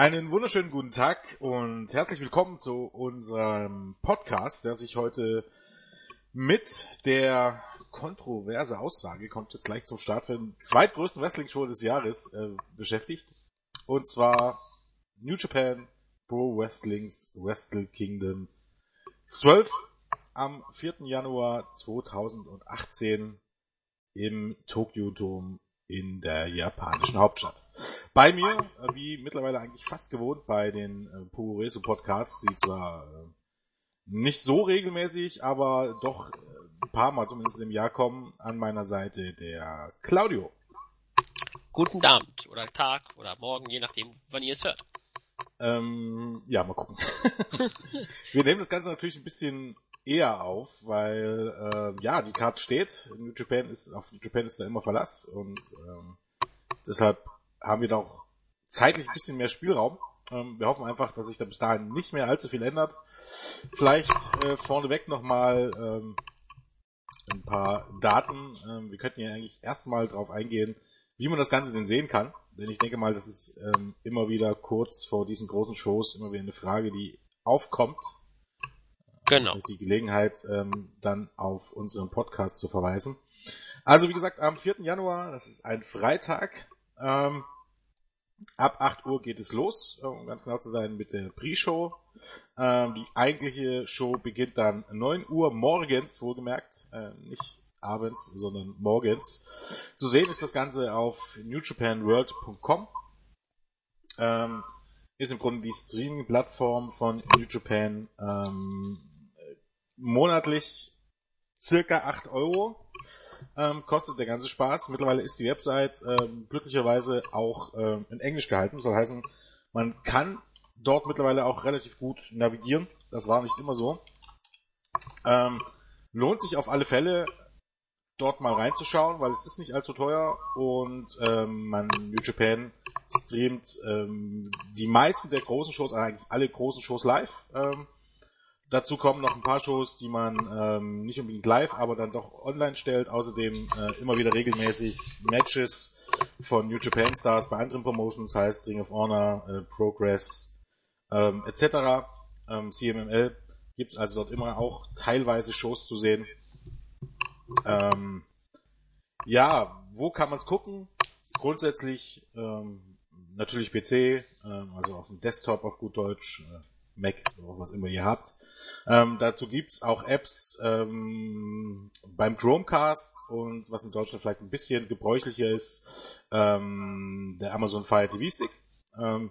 Einen wunderschönen guten Tag und herzlich willkommen zu unserem Podcast, der sich heute mit der kontroverse Aussage, kommt jetzt gleich zum Start, für den zweitgrößten Wrestling-Show des Jahres äh, beschäftigt. Und zwar New Japan Pro Wrestlings Wrestle Kingdom 12 am 4. Januar 2018 im Tokyo Dome in der japanischen Hauptstadt. Bei mir, äh, wie mittlerweile eigentlich fast gewohnt bei den äh, Puroresu Podcasts, die zwar äh, nicht so regelmäßig, aber doch ein paar Mal zumindest im Jahr kommen, an meiner Seite der Claudio. Guten Abend oder Tag oder Morgen, je nachdem, wann ihr es hört. Ähm, ja, mal gucken. Wir nehmen das Ganze natürlich ein bisschen eher auf, weil äh, ja, die Karte steht. New Japan ist, auf New Japan ist da immer Verlass und ähm, deshalb haben wir da auch zeitlich ein bisschen mehr Spielraum. Ähm, wir hoffen einfach, dass sich da bis dahin nicht mehr allzu viel ändert. Vielleicht äh, vorneweg nochmal ähm, ein paar Daten. Ähm, wir könnten ja eigentlich erstmal drauf eingehen, wie man das Ganze denn sehen kann. Denn ich denke mal, das ist ähm, immer wieder kurz vor diesen großen Shows immer wieder eine Frage, die aufkommt. Genau. Die Gelegenheit, ähm, dann auf unseren Podcast zu verweisen. Also wie gesagt, am 4. Januar, das ist ein Freitag, ähm, ab 8 Uhr geht es los, um ganz genau zu sein, mit der Pre-Show. Ähm, die eigentliche Show beginnt dann 9 Uhr morgens, wohlgemerkt, äh, nicht abends, sondern morgens. Zu sehen ist das Ganze auf newjapanworld.com. Ähm, ist im Grunde die Streaming-Plattform von New Japan ähm, monatlich circa 8 Euro. Ähm, kostet der ganze Spaß. Mittlerweile ist die Website ähm, glücklicherweise auch ähm, in Englisch gehalten. Das soll heißen, man kann dort mittlerweile auch relativ gut navigieren. Das war nicht immer so. Ähm, lohnt sich auf alle Fälle, dort mal reinzuschauen, weil es ist nicht allzu teuer und ähm, man New Japan streamt ähm, die meisten der großen Shows, eigentlich alle großen Shows live. Ähm, Dazu kommen noch ein paar Shows, die man ähm, nicht unbedingt live, aber dann doch online stellt. Außerdem äh, immer wieder regelmäßig Matches von New Japan Stars bei anderen Promotions, heißt Ring of Honor, äh, Progress ähm, etc. Ähm, CMML gibt's also dort immer auch teilweise Shows zu sehen. Ähm, ja, wo kann man's gucken? Grundsätzlich ähm, natürlich PC, ähm, also auf dem Desktop auf gut Deutsch, äh, Mac, was immer ihr habt. Ähm, dazu gibt's auch Apps ähm, beim Chromecast und was in Deutschland vielleicht ein bisschen gebräuchlicher ist, ähm, der Amazon Fire TV Stick. Ähm,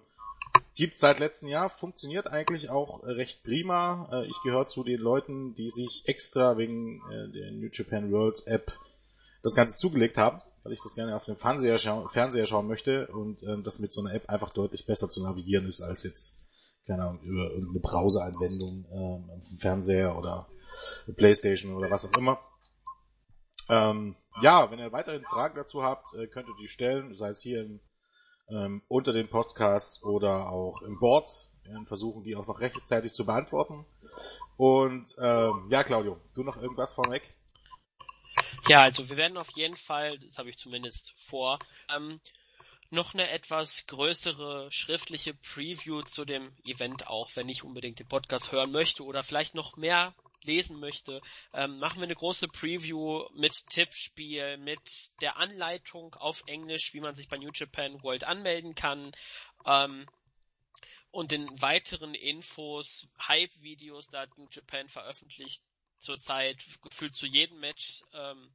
gibt's seit letztem Jahr, funktioniert eigentlich auch recht prima. Äh, ich gehöre zu den Leuten, die sich extra wegen äh, der New Japan World App das Ganze zugelegt haben, weil ich das gerne auf dem Fernseher, schau Fernseher schauen möchte und ähm, das mit so einer App einfach deutlich besser zu navigieren ist als jetzt keine Ahnung, über irgendeine Browser-Anwendung ähm, dem Fernseher oder Playstation oder was auch immer. Ähm, ja, wenn ihr weiterhin Fragen dazu habt, äh, könnt ihr die stellen, sei es hier im, ähm, unter dem Podcast oder auch im Board. Wir werden versuchen, die auch noch rechtzeitig zu beantworten. Und ähm, ja, Claudio, du noch irgendwas vorweg? Ja, also wir werden auf jeden Fall, das habe ich zumindest vor, ähm, noch eine etwas größere schriftliche Preview zu dem Event auch, wenn ich unbedingt den Podcast hören möchte oder vielleicht noch mehr lesen möchte, ähm, machen wir eine große Preview mit Tippspiel, mit der Anleitung auf Englisch, wie man sich bei New Japan World anmelden kann. Ähm, und den weiteren Infos, Hype-Videos, da hat New Japan veröffentlicht zurzeit gefühlt zu jedem Match ähm,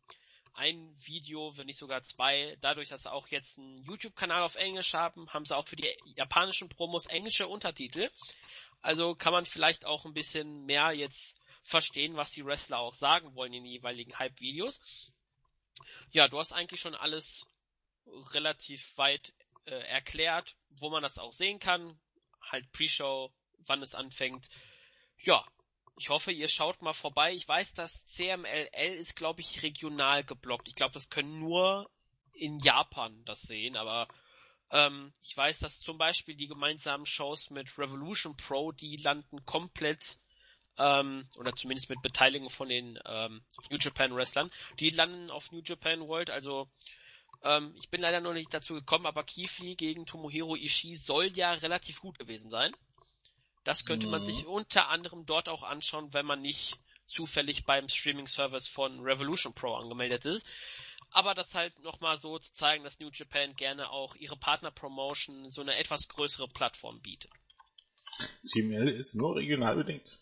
ein Video, wenn nicht sogar zwei. Dadurch, dass sie auch jetzt einen YouTube-Kanal auf Englisch haben, haben sie auch für die japanischen Promos englische Untertitel. Also kann man vielleicht auch ein bisschen mehr jetzt verstehen, was die Wrestler auch sagen wollen in den jeweiligen Hype-Videos. Ja, du hast eigentlich schon alles relativ weit äh, erklärt, wo man das auch sehen kann. Halt Pre-Show, wann es anfängt. Ja, ich hoffe, ihr schaut mal vorbei. Ich weiß, dass CMLL ist, glaube ich, regional geblockt. Ich glaube, das können nur in Japan das sehen, aber ähm, ich weiß, dass zum Beispiel die gemeinsamen Shows mit Revolution Pro, die landen komplett ähm, oder zumindest mit Beteiligung von den ähm, New Japan Wrestlern, die landen auf New Japan World, also Ähm, ich bin leider noch nicht dazu gekommen, aber Kifli gegen Tomohiro Ishii soll ja relativ gut gewesen sein. Das könnte mhm. man sich unter anderem dort auch anschauen, wenn man nicht zufällig beim Streaming-Service von Revolution Pro angemeldet ist. Aber das halt nochmal so zu zeigen, dass New Japan gerne auch ihre Partner-Promotion so eine etwas größere Plattform bietet. CML ist nur regional bedingt.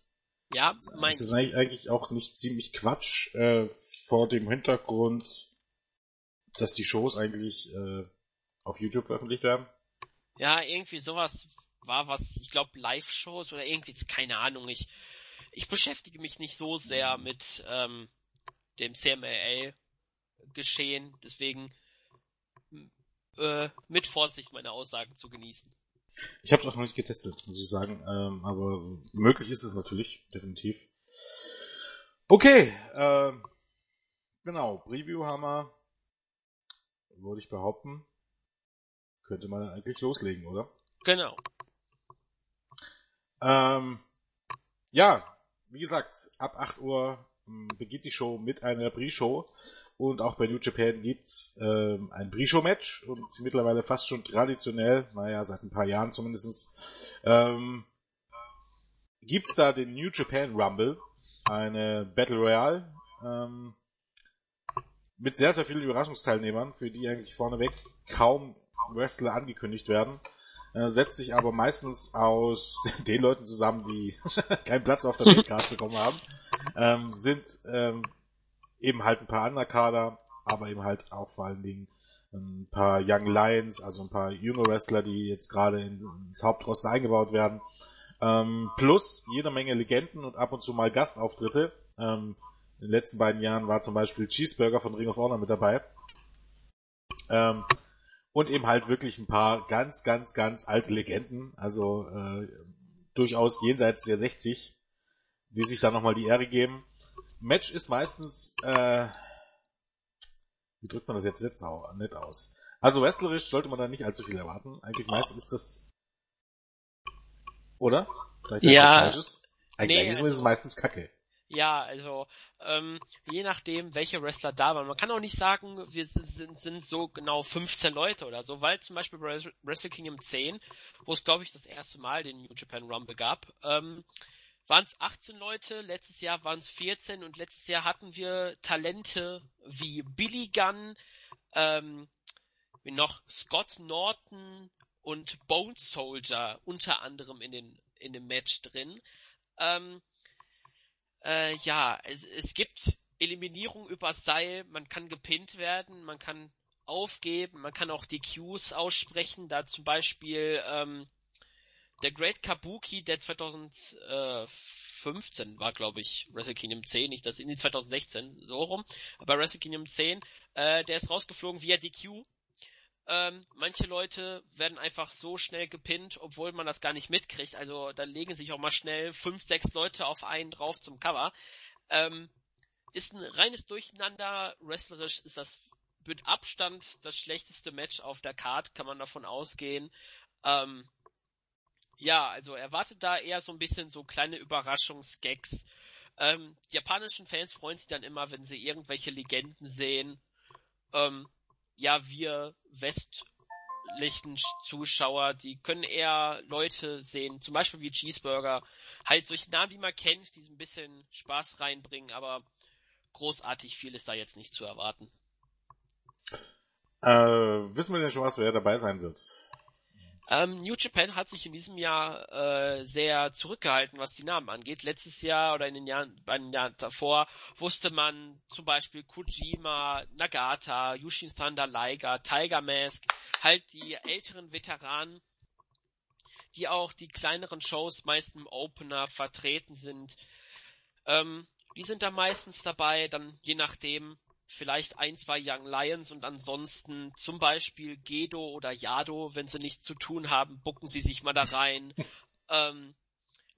Ja, mein. Ist das eigentlich auch nicht ziemlich Quatsch äh, vor dem Hintergrund, dass die Shows eigentlich äh, auf YouTube veröffentlicht werden? Ja, irgendwie sowas war was, ich glaube Live-Shows oder irgendwie, keine Ahnung, ich, ich beschäftige mich nicht so sehr mit ähm, dem CMLL-Geschehen, deswegen äh, mit Vorsicht meine Aussagen zu genießen. Ich habe es auch noch nicht getestet, muss ich sagen, ähm, aber möglich ist es natürlich, definitiv. Okay, ähm, genau, Preview haben wir, würde ich behaupten, könnte man eigentlich loslegen, oder? Genau. Ähm, ja, wie gesagt, ab 8 Uhr ähm, beginnt die Show mit einer Pre-Show. Und auch bei New Japan gibt's ähm, ein Pre-Show-Match. Und mittlerweile fast schon traditionell, naja, seit ein paar Jahren zumindestens, ähm, gibt's da den New Japan Rumble, eine Battle Royale, ähm, mit sehr, sehr vielen Überraschungsteilnehmern, für die eigentlich vorneweg kaum Wrestler angekündigt werden äh, setzt sich aber meistens aus den Leuten zusammen, die keinen Platz auf der Midcard bekommen haben. Ähm, sind ähm, eben halt ein paar Underkader, aber eben halt auch vor allen Dingen ein paar Young Lions, also ein paar junge Wrestler, die jetzt gerade in, ins Hauptroster eingebaut werden. Ähm, plus jede Menge Legenden und ab und zu mal Gastauftritte. Ähm, in den letzten beiden Jahren war zum Beispiel Cheeseburger von Ring of Honor mit dabei. Ähm, und eben halt wirklich ein paar ganz, ganz, ganz alte Legenden, also äh, durchaus jenseits der 60, die sich da nochmal die Ehre geben. Match ist meistens, äh, wie drückt man das jetzt jetzt auch nett aus? Also wrestlerisch sollte man da nicht allzu viel erwarten. Eigentlich meistens ist das, oder? Sag ich ja. Falsches? Eigentlich, nee, also, ist es meistens Kacke. Ja, also ähm, je nachdem, welche Wrestler da waren. Man kann auch nicht sagen, wir sind, sind, sind so genau 15 Leute oder so, weil zum Beispiel bei Wrestle Kingdom 10, wo es glaube ich das erste Mal den New Japan Rumble gab, ähm, waren es 18 Leute, letztes Jahr waren es 14 und letztes Jahr hatten wir Talente wie Billy Gunn, ähm, wie noch Scott Norton und Bone Soldier unter anderem in den in dem Match drin. Ähm, äh, ja, es, es gibt Eliminierung über Seil, man kann gepinnt werden, man kann aufgeben, man kann auch die Qs aussprechen, da zum Beispiel ähm, der Great Kabuki, der 2015 war, glaube ich, Wrestle Kingdom 10, nicht das, in 2016, so rum, aber Wrestle Kingdom 10, äh, der ist rausgeflogen via DQ ähm, manche Leute werden einfach so schnell gepinnt, obwohl man das gar nicht mitkriegt. Also da legen sich auch mal schnell fünf, sechs Leute auf einen drauf zum Cover. Ähm, ist ein reines Durcheinander. Wrestlerisch ist das mit Abstand das schlechteste Match auf der Card, kann man davon ausgehen. Ähm, ja, also erwartet da eher so ein bisschen so kleine Überraschungsgags. Ähm, die japanischen Fans freuen sich dann immer, wenn sie irgendwelche Legenden sehen. Ähm, ja, wir westlichen Zuschauer, die können eher Leute sehen, zum Beispiel wie Cheeseburger, halt solche Namen, die man kennt, die so ein bisschen Spaß reinbringen, aber großartig viel ist da jetzt nicht zu erwarten. Äh, wissen wir denn schon was, wer dabei sein wird? Ähm, New Japan hat sich in diesem Jahr äh, sehr zurückgehalten, was die Namen angeht. Letztes Jahr oder in den Jahren, bei den Jahren davor wusste man zum Beispiel Kojima, Nagata, Yushin Thunder Liger, Tiger Mask, halt die älteren Veteranen, die auch die kleineren Shows meist im Opener vertreten sind. Ähm, die sind da meistens dabei, dann je nachdem, vielleicht ein, zwei Young Lions und ansonsten zum Beispiel Gedo oder Yado, wenn sie nichts zu tun haben, bucken sie sich mal da rein. ähm,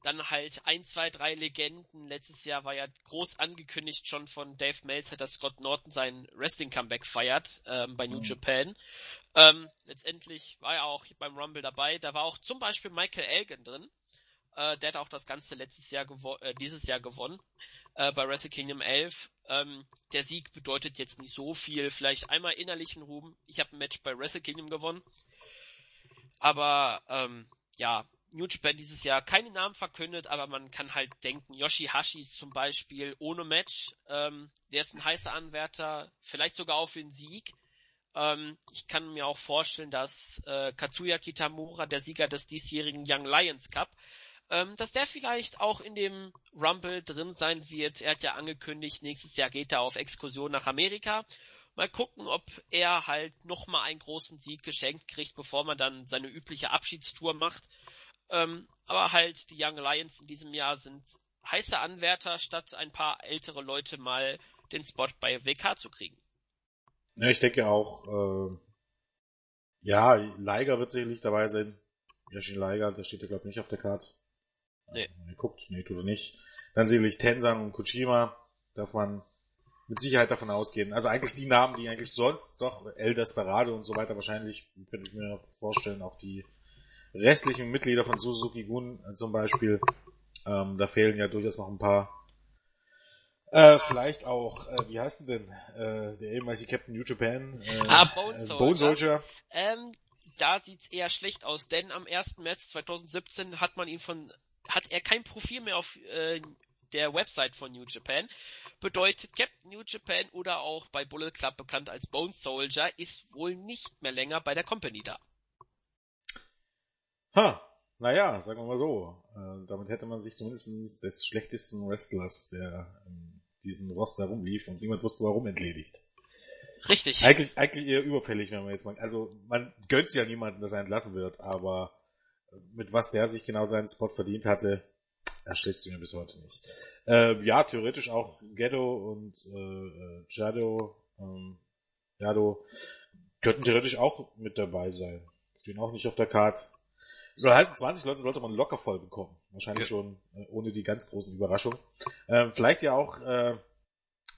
dann halt ein, zwei, drei Legenden. Letztes Jahr war ja groß angekündigt schon von Dave Meltzer, dass Scott Norton sein Wrestling-Comeback feiert ähm, bei New mhm. Japan. Ähm, letztendlich war er auch beim Rumble dabei. Da war auch zum Beispiel Michael Elgin drin. Äh, der hat auch das Ganze letztes Jahr äh, dieses Jahr gewonnen äh, bei Wrestle Kingdom 11. Ähm, der Sieg bedeutet jetzt nicht so viel. Vielleicht einmal innerlichen Ruhm. Ich habe ein Match bei Wrestle Kingdom gewonnen. Aber ähm, ja, New Japan dieses Jahr keine Namen verkündet, aber man kann halt denken, Yoshihashi zum Beispiel ohne Match, ähm, der ist ein heißer Anwärter, vielleicht sogar auf den Sieg. Ähm, ich kann mir auch vorstellen, dass äh, Katsuya Kitamura, der Sieger des diesjährigen Young Lions Cup, ähm, dass der vielleicht auch in dem Rumble drin sein wird. Er hat ja angekündigt, nächstes Jahr geht er auf Exkursion nach Amerika. Mal gucken, ob er halt nochmal einen großen Sieg geschenkt kriegt, bevor man dann seine übliche Abschiedstour macht. Ähm, aber halt die Young Lions in diesem Jahr sind heiße Anwärter, statt ein paar ältere Leute mal den Spot bei WK zu kriegen. Ja, ich denke auch, äh, ja, Leiger wird sicherlich dabei sein. Yashin Leiger, der steht ja glaube ich nicht auf der Karte. Nee. Er guckt, nee, tut er nicht. Dann sicherlich Tensan und Kojima, darf man mit Sicherheit davon ausgehen. Also eigentlich die Namen, die eigentlich sonst doch El Desperado und so weiter wahrscheinlich, könnte ich mir vorstellen, auch die restlichen Mitglieder von Suzuki Gun zum Beispiel. Ähm, da fehlen ja durchaus noch ein paar. Äh, vielleicht auch, äh, wie heißt denn, äh, der ehemalige Captain New Japan? Äh, ah, Bone Soldier. Äh, Bone Soldier. Ähm, da sieht's eher schlecht aus, denn am 1. März 2017 hat man ihn von, hat er kein Profil mehr auf äh, der Website von New Japan. Bedeutet, Captain New Japan oder auch bei Bullet Club bekannt als Bone Soldier ist wohl nicht mehr länger bei der Company da. Ha, naja, sagen wir mal so. Äh, damit hätte man sich zumindest des schlechtesten Wrestlers, der in diesem Roster rumlief und niemand wusste warum, entledigt. Richtig. Eigentlich, eigentlich eher überfällig, wenn man jetzt mal, also man gönnt ja niemanden, dass er entlassen wird, aber mit was der sich genau seinen Spot verdient hatte, erschließt sich mir bis heute nicht. Äh, ja, theoretisch auch Ghetto und äh, Jado, ähm, Jado könnten theoretisch auch mit dabei sein. Stehen auch nicht auf der Karte. Soll heißen, 20 Leute sollte man locker voll bekommen. Wahrscheinlich ja. schon äh, ohne die ganz großen Überraschungen. Ähm, vielleicht ja auch äh,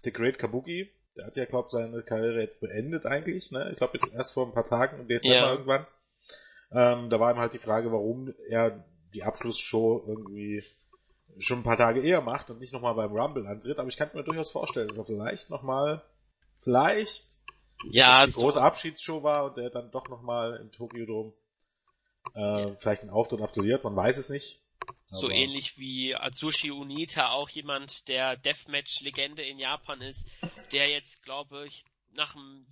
The Great Kabuki. Der hat ja, glaube seine Karriere jetzt beendet eigentlich. Ne? Ich glaube jetzt erst vor ein paar Tagen im Dezember ja. irgendwann. Ähm, da war ihm halt die Frage, warum er die Abschlussshow irgendwie schon ein paar Tage eher macht und nicht nochmal beim Rumble antritt. Aber ich kann mir durchaus vorstellen, dass er vielleicht nochmal, vielleicht ja, die so große Abschiedsshow war und der dann doch nochmal im Tokyo Dome äh, vielleicht einen Auftritt absolviert, man weiß es nicht. So ähnlich wie Atsushi Unita, auch jemand, der Deathmatch-Legende in Japan ist, der jetzt, glaube ich, nach dem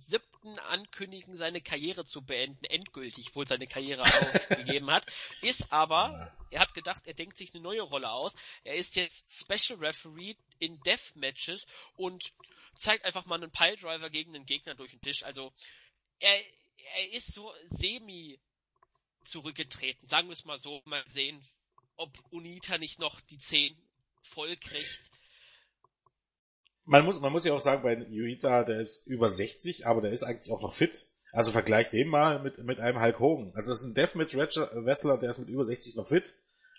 siebten Ankündigen seine Karriere zu beenden, endgültig wohl seine Karriere aufgegeben hat, ist aber, er hat gedacht, er denkt sich eine neue Rolle aus. Er ist jetzt Special Referee in Deathmatches und zeigt einfach mal einen Piledriver gegen den Gegner durch den Tisch. Also, er, er ist so semi zurückgetreten. Sagen wir es mal so, mal sehen, ob Unita nicht noch die 10 voll kriegt. Man muss, man muss ja auch sagen, bei Unita, der ist über 60, aber der ist eigentlich auch noch fit. Also vergleich den mal mit, mit einem Hulk Hogan. Also das ist ein Deathmatch Wrestler, der ist mit über 60 noch fit.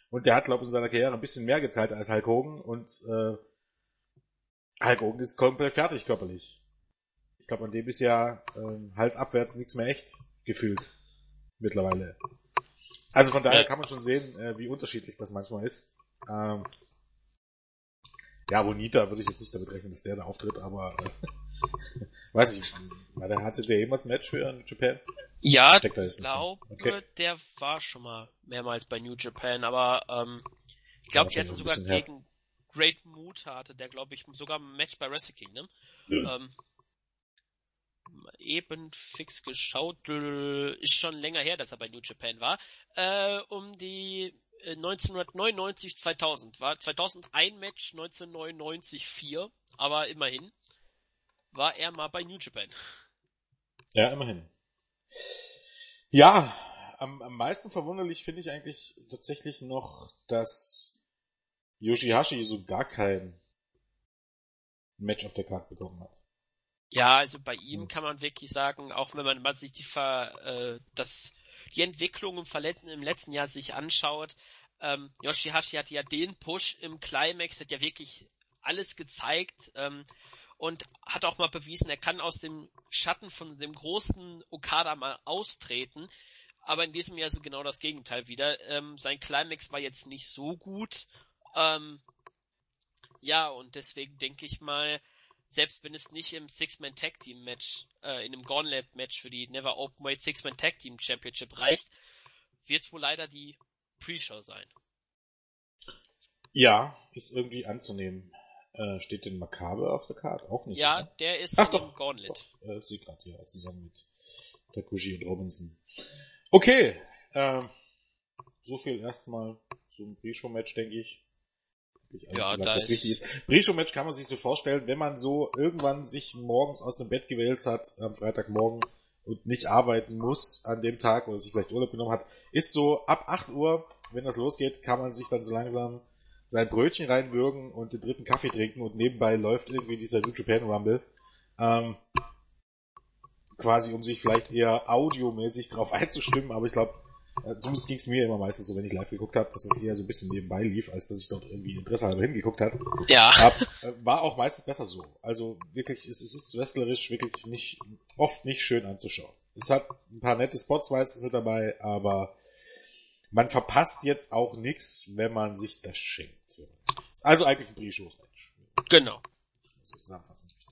Und der hat, glaube ich, in seiner Karriere ein bisschen mehr gezahlt als Hulk Hogan. Und äh, Hulk Hogan ist komplett fertig körperlich. Ich glaube, an dem ist ja äh, Hals abwärts nichts mehr echt gefühlt mittlerweile. Also von daher kann man schon sehen, äh, wie unterschiedlich das manchmal ist. Ähm, ja, Bonita würde ich jetzt nicht damit rechnen, dass der da auftritt, aber äh, weiß ich, weil der hatte der jemals ein Match für New Japan? Ja, ich glaube, okay. der war schon mal mehrmals bei New Japan, aber ähm, ich glaube, ja, jetzt sogar gegen her. Great Mood hatte der, glaube ich, sogar ein Match bei Wrestle Kingdom. Ja. Ähm, eben fix geschaut, ist schon länger her, dass er bei New Japan war, äh, um die 1999, äh, 2000 war 2001 Match, 1999 4, aber immerhin war er mal bei New Japan. Ja, immerhin. Ja, am, am meisten verwunderlich finde ich eigentlich tatsächlich noch, dass Yoshihashi so gar kein Match auf der Karte bekommen hat. Ja, also bei ihm hm. kann man wirklich sagen, auch wenn man, man sich die Ver, äh, das, die Entwicklung im Verletzten im letzten Jahr sich anschaut, ähm, Yoshihashi hat ja den Push im Climax, hat ja wirklich alles gezeigt ähm, und hat auch mal bewiesen, er kann aus dem Schatten von dem großen Okada mal austreten. aber in diesem Jahr ist genau das Gegenteil wieder. Ähm, sein Climax war jetzt nicht so gut. Ähm, ja, und deswegen denke ich mal, selbst wenn es nicht im Six-Man Tag Team Match, äh, in einem Gauntlet Match für die Never Openweight Six-Man Tag Team Championship reicht, wird es wohl leider die Pre-Show sein. Ja, ist irgendwie anzunehmen. Äh, steht denn Makabe auf der Karte? Auch nicht. Ja, oder? der ist Ach doch, Gauntlet. Doch, äh, sie gerade hier zusammen mit Takushi und Robinson. Okay, ähm, so viel erstmal zum Pre-Show-Match, denke ich. Ich alles Ja, gesagt, was ist- wichtig ist. Pre-Show-Match kann man sich so vorstellen, wenn man so irgendwann sich morgens aus dem Bett gewählt hat, am Freitagmorgen und nicht arbeiten muss an dem Tag oder sich vielleicht Urlaub genommen hat, ist so ab 8 Uhr, wenn das losgeht, kann man sich dann so langsam sein Brötchen reinwürgen und den dritten Kaffee trinken und nebenbei läuft irgendwie dieser New Japan Rumble. Ähm, quasi um sich vielleicht eher audiomäßig drauf einzustimmen, aber ich glaube, zumindest ging es mir immer meistens so, wenn ich live geguckt habe, dass es eher so ein bisschen nebenbei lief, als dass ich dort irgendwie Interesse halber hingeguckt habe. Ja. Hab, äh, war auch meistens besser so. Also wirklich, es, es ist wrestlerisch wirklich nicht, oft nicht schön anzuschauen. Es hat ein paar nette Spots meistens mit dabei, aber man verpasst jetzt auch nichts, wenn man sich das schenkt. Also eigentlich ein Pre-Show-Match. Genau. Das man so zusammenfassen möchte.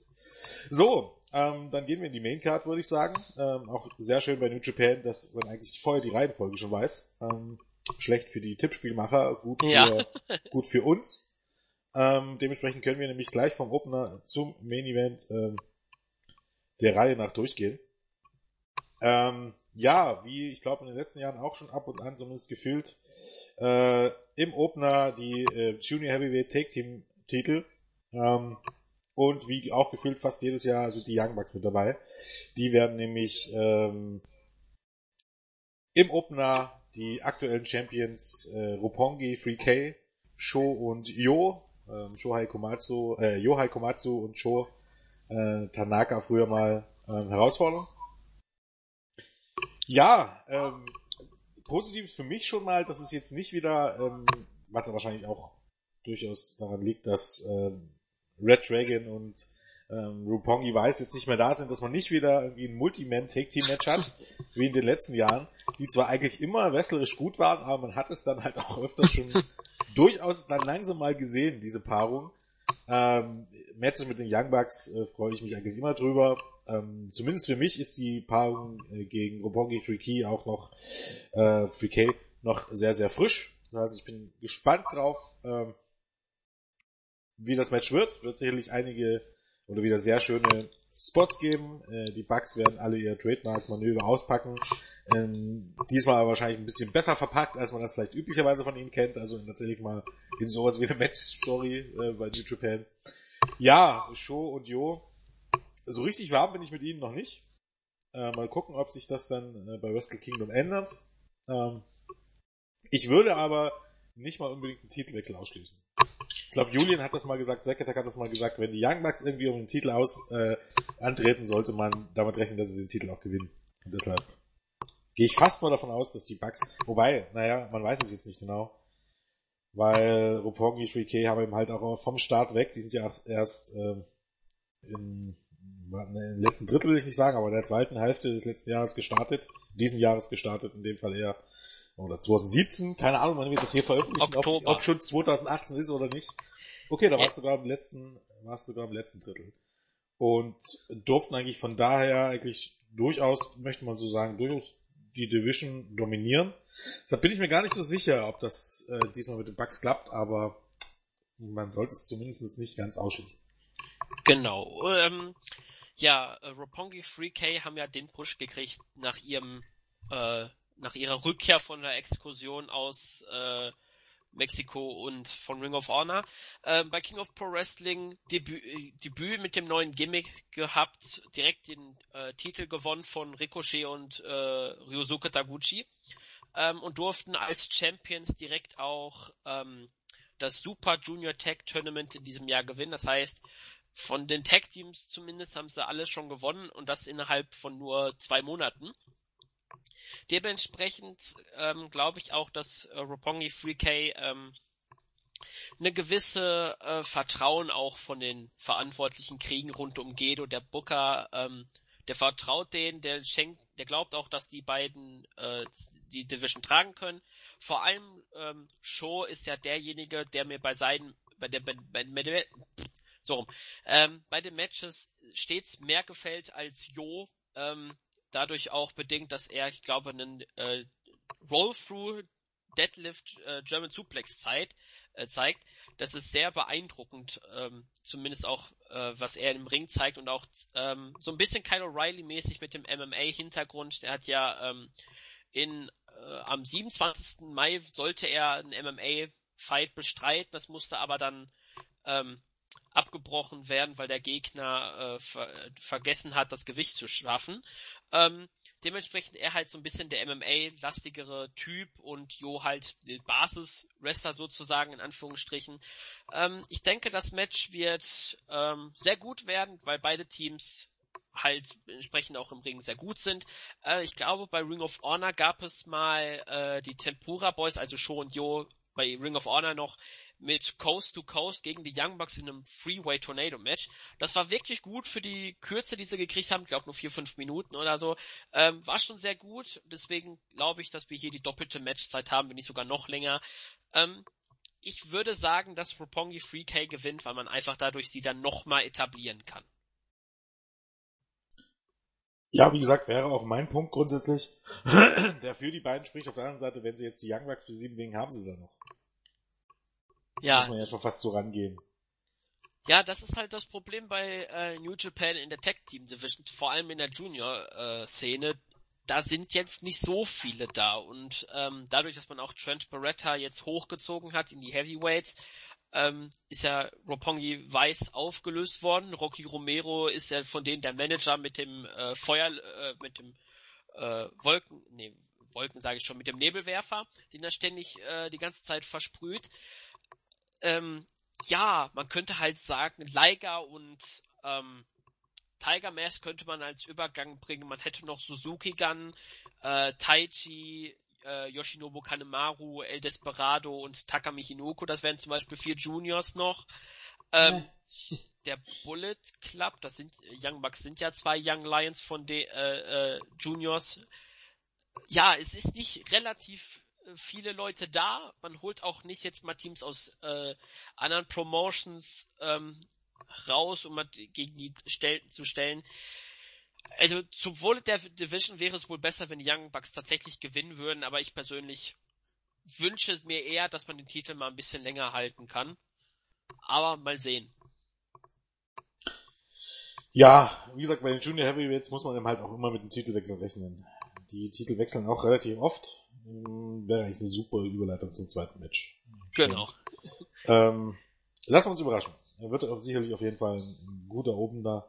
So, ähm, dann gehen wir in die Maincard, würde ich sagen. Ähm, auch sehr schön bei New Japan, dass man eigentlich vorher die Reihenfolge schon weiß. Ähm, schlecht für die Tippspielmacher, gut für, Ja. gut für uns. Ähm, dementsprechend können wir nämlich gleich vom Opener zum Main Event ähm, der Reihe nach durchgehen. Ähm, ja, wie ich glaube in den letzten Jahren auch schon ab und an zumindest gefühlt, äh, im Opener die äh, Junior Heavyweight Take Team Titel. Ähm, und wie auch gefühlt fast jedes Jahr sind die Young Bucks mit dabei. Die werden nämlich ähm, im Opener die aktuellen Champions äh, Roppongi, 3K, Sho und Yo, ähm, Shohei Komatsu, äh, Yohai Komatsu und Sho äh, Tanaka früher mal ähm, herausfordern. Ja, ähm, positiv ist für mich schon mal, dass es jetzt nicht wieder, ähm, was ja wahrscheinlich auch durchaus daran liegt, dass ähm, Red Dragon und ähm, Rupongi Weiß jetzt nicht mehr da sind, dass man nicht wieder irgendwie ein Multiman-Take-Team-Match hat, wie in den letzten Jahren, die zwar eigentlich immer wrestlerisch gut waren, aber man hat es dann halt auch öfters schon durchaus dann langsam mal gesehen, diese Paarung. Ähm, Matches mit den Young Bucks äh, freue ich mich eigentlich immer drüber. Ähm, zumindest für mich ist die Paarung äh, gegen Roppongi Freaky auch noch äh, 3K noch sehr, sehr frisch. Also ich bin gespannt drauf, ähm, wie das Match wird. Wird sicherlich einige oder wieder sehr schöne Spots geben. Äh, die Bugs werden alle ihr Trademark-Manöver auspacken. Ähm, diesmal aber wahrscheinlich ein bisschen besser verpackt, als man das vielleicht üblicherweise von ihnen kennt. Also tatsächlich mal in sowas wie eine Match-Story äh, bei New Japan. Ja, Sho und Jo. So richtig warm bin ich mit ihnen noch nicht. Äh, mal gucken, ob sich das dann äh, bei Wrestle Kingdom ändert. Ähm, ich würde aber nicht mal unbedingt einen Titelwechsel ausschließen. Ich glaube, Julian hat das mal gesagt, Zekatek hat das mal gesagt, wenn die Young Bucks irgendwie um den Titel aus äh, antreten, sollte man damit rechnen, dass sie den Titel auch gewinnen. Und deshalb gehe ich fast mal davon aus, dass die Bucks, wobei, naja, man weiß es jetzt nicht genau, weil Roppongi 3K haben eben halt auch vom Start weg, die sind ja erst ähm, im, im letzten Drittel will ich nicht sagen, aber in der zweiten Hälfte des letzten Jahres gestartet, diesen Jahres gestartet, in dem Fall eher oder 2017, keine Ahnung, wann wir das hier veröffentlichen, ob, ob schon 2018 ist oder nicht. Okay, da war es sogar im letzten, war es sogar im letzten Drittel. Und durften eigentlich von daher eigentlich durchaus, möchte man so sagen, durchaus die Division dominieren. Deshalb bin ich mir gar nicht so sicher, ob das äh, diesmal mit den Bucks klappt, aber man sollte es zumindest nicht ganz ausschließen. Genau. Ähm, ja, äh, Roppongi 3K haben ja den Push gekriegt nach ihrem äh, nach ihrer Rückkehr von der Exkursion aus äh, Mexiko und von Ring of Honor. Äh, bei King of Pro Wrestling Debüt, äh, Debüt mit dem neuen Gimmick gehabt, direkt den äh, Titel gewonnen von Ricochet und äh, Ryosuke Taguchi ähm, und durften als Champions direkt auch ähm, das Super Junior Tag Tournament in diesem Jahr gewinnen. Das heißt, von den Tag Teams zumindest haben sie alles schon gewonnen und das innerhalb von nur zwei Monaten. Dementsprechend ähm, glaube ich auch, dass äh, Roppongi 3K ähm, eine gewisse äh, Vertrauen auch von den Verantwortlichen kriegen rund um Gedo, der Booker, ähm, der vertraut denen, der schenkt der glaubt auch, dass die beiden äh, die Division tragen können. Vor allem ähm, Shaw ist ja derjenige, der mir bei seinen bei der bei, bei, bei der, so rum, ähm, bei den Matches stets mehr gefällt als Jo. Ähm, dadurch auch bedingt, dass er, ich glaube, einen äh, Roll-Through Deadlift äh, German Suplex zeigt, äh, zeigt. Das ist sehr beeindruckend, ähm, zumindest auch, äh, was er im Ring zeigt und auch ähm, so ein bisschen Kyle O'Reilly-mäßig mit dem MMA-Hintergrund. Der hat ja ähm, in äh, am 27. Mai sollte er einen MMA-Fight bestreiten, das musste aber dann ähm, abgebrochen werden, weil der Gegner äh, ver vergessen hat, das Gewicht zu schaffen. Ähm, dementsprechend er halt so ein bisschen der MMA-lastigere Typ und Jo halt Basis-Wrestler sozusagen in Anführungsstrichen. Ähm, ich denke, das Match wird ähm, sehr gut werden, weil beide Teams halt entsprechend auch im Ring sehr gut sind. Äh, ich glaube, bei Ring of Honor gab es mal äh, die Tempura Boys, also Sho und Jo bei Ring of Honor noch mit Coast to Coast gegen die Young Bucks in einem Freeway Tornado Match. Das war wirklich gut für die Kürze, die sie gekriegt haben. Ich glaube nur vier, fünf Minuten oder so. Ähm, war schon sehr gut. Deswegen glaube ich, dass wir hier die doppelte Matchzeit haben, wenn nicht sogar noch länger. Ähm, ich würde sagen, dass Roppongi 3K gewinnt, weil man einfach dadurch sie dann nochmal etablieren kann. Ja, wie gesagt, wäre auch mein Punkt grundsätzlich, der für die beiden spricht. Auf der anderen Seite, wenn sie jetzt die Young Bucks besiegen, wegen haben sie da noch. Ja. Muss man ja schon fast so rangehen. Ja, das ist halt das Problem bei äh, New Japan in der Tag Team Division, vor allem in der Junior äh, Szene. Da sind jetzt nicht so viele da und ähm, dadurch, dass man auch Trent Beretta jetzt hochgezogen hat in die Heavyweights, ähm, ist ja Roppongi Weiß aufgelöst worden. Rocky Romero ist ja von denen der Manager mit dem äh, Feuer, äh, mit dem äh, Wolken, nee, Wolken sage ich schon, mit dem Nebelwerfer, den er ständig äh, die ganze Zeit versprüht ähm, ja, man könnte halt sagen, Liga und ähm, Tiger Mask könnte man als Übergang bringen. Man hätte noch Suzuki Gun, äh, Taichi, äh, Yoshinobu Kanemaru, El Desperado und Takami Hinoko. Das wären zum Beispiel vier Juniors noch. Ähm, ja. Der Bullet Club, das sind Young Bucks sind ja zwei Young Lions von den äh, äh, Juniors. Ja, es ist nicht relativ viele Leute da. Man holt auch nicht jetzt mal Teams aus äh, anderen Promotions ähm, raus, um mal gegen die Stellen zu stellen. Also zum Wohle der Division wäre es wohl besser, wenn die Young Bucks tatsächlich gewinnen würden, aber ich persönlich wünsche mir eher, dass man den Titel mal ein bisschen länger halten kann. Aber mal sehen. Ja, wie gesagt, bei den Junior Heavyweights muss man eben halt auch immer mit dem Titelwechsel rechnen. Die Titel wechseln auch relativ oft. Hm, wäre eigentlich eine super Überleitung zum zweiten Match. Genau. Ähm, lassen wir uns überraschen. Er wird sicherlich auf jeden Fall ein guter Opener.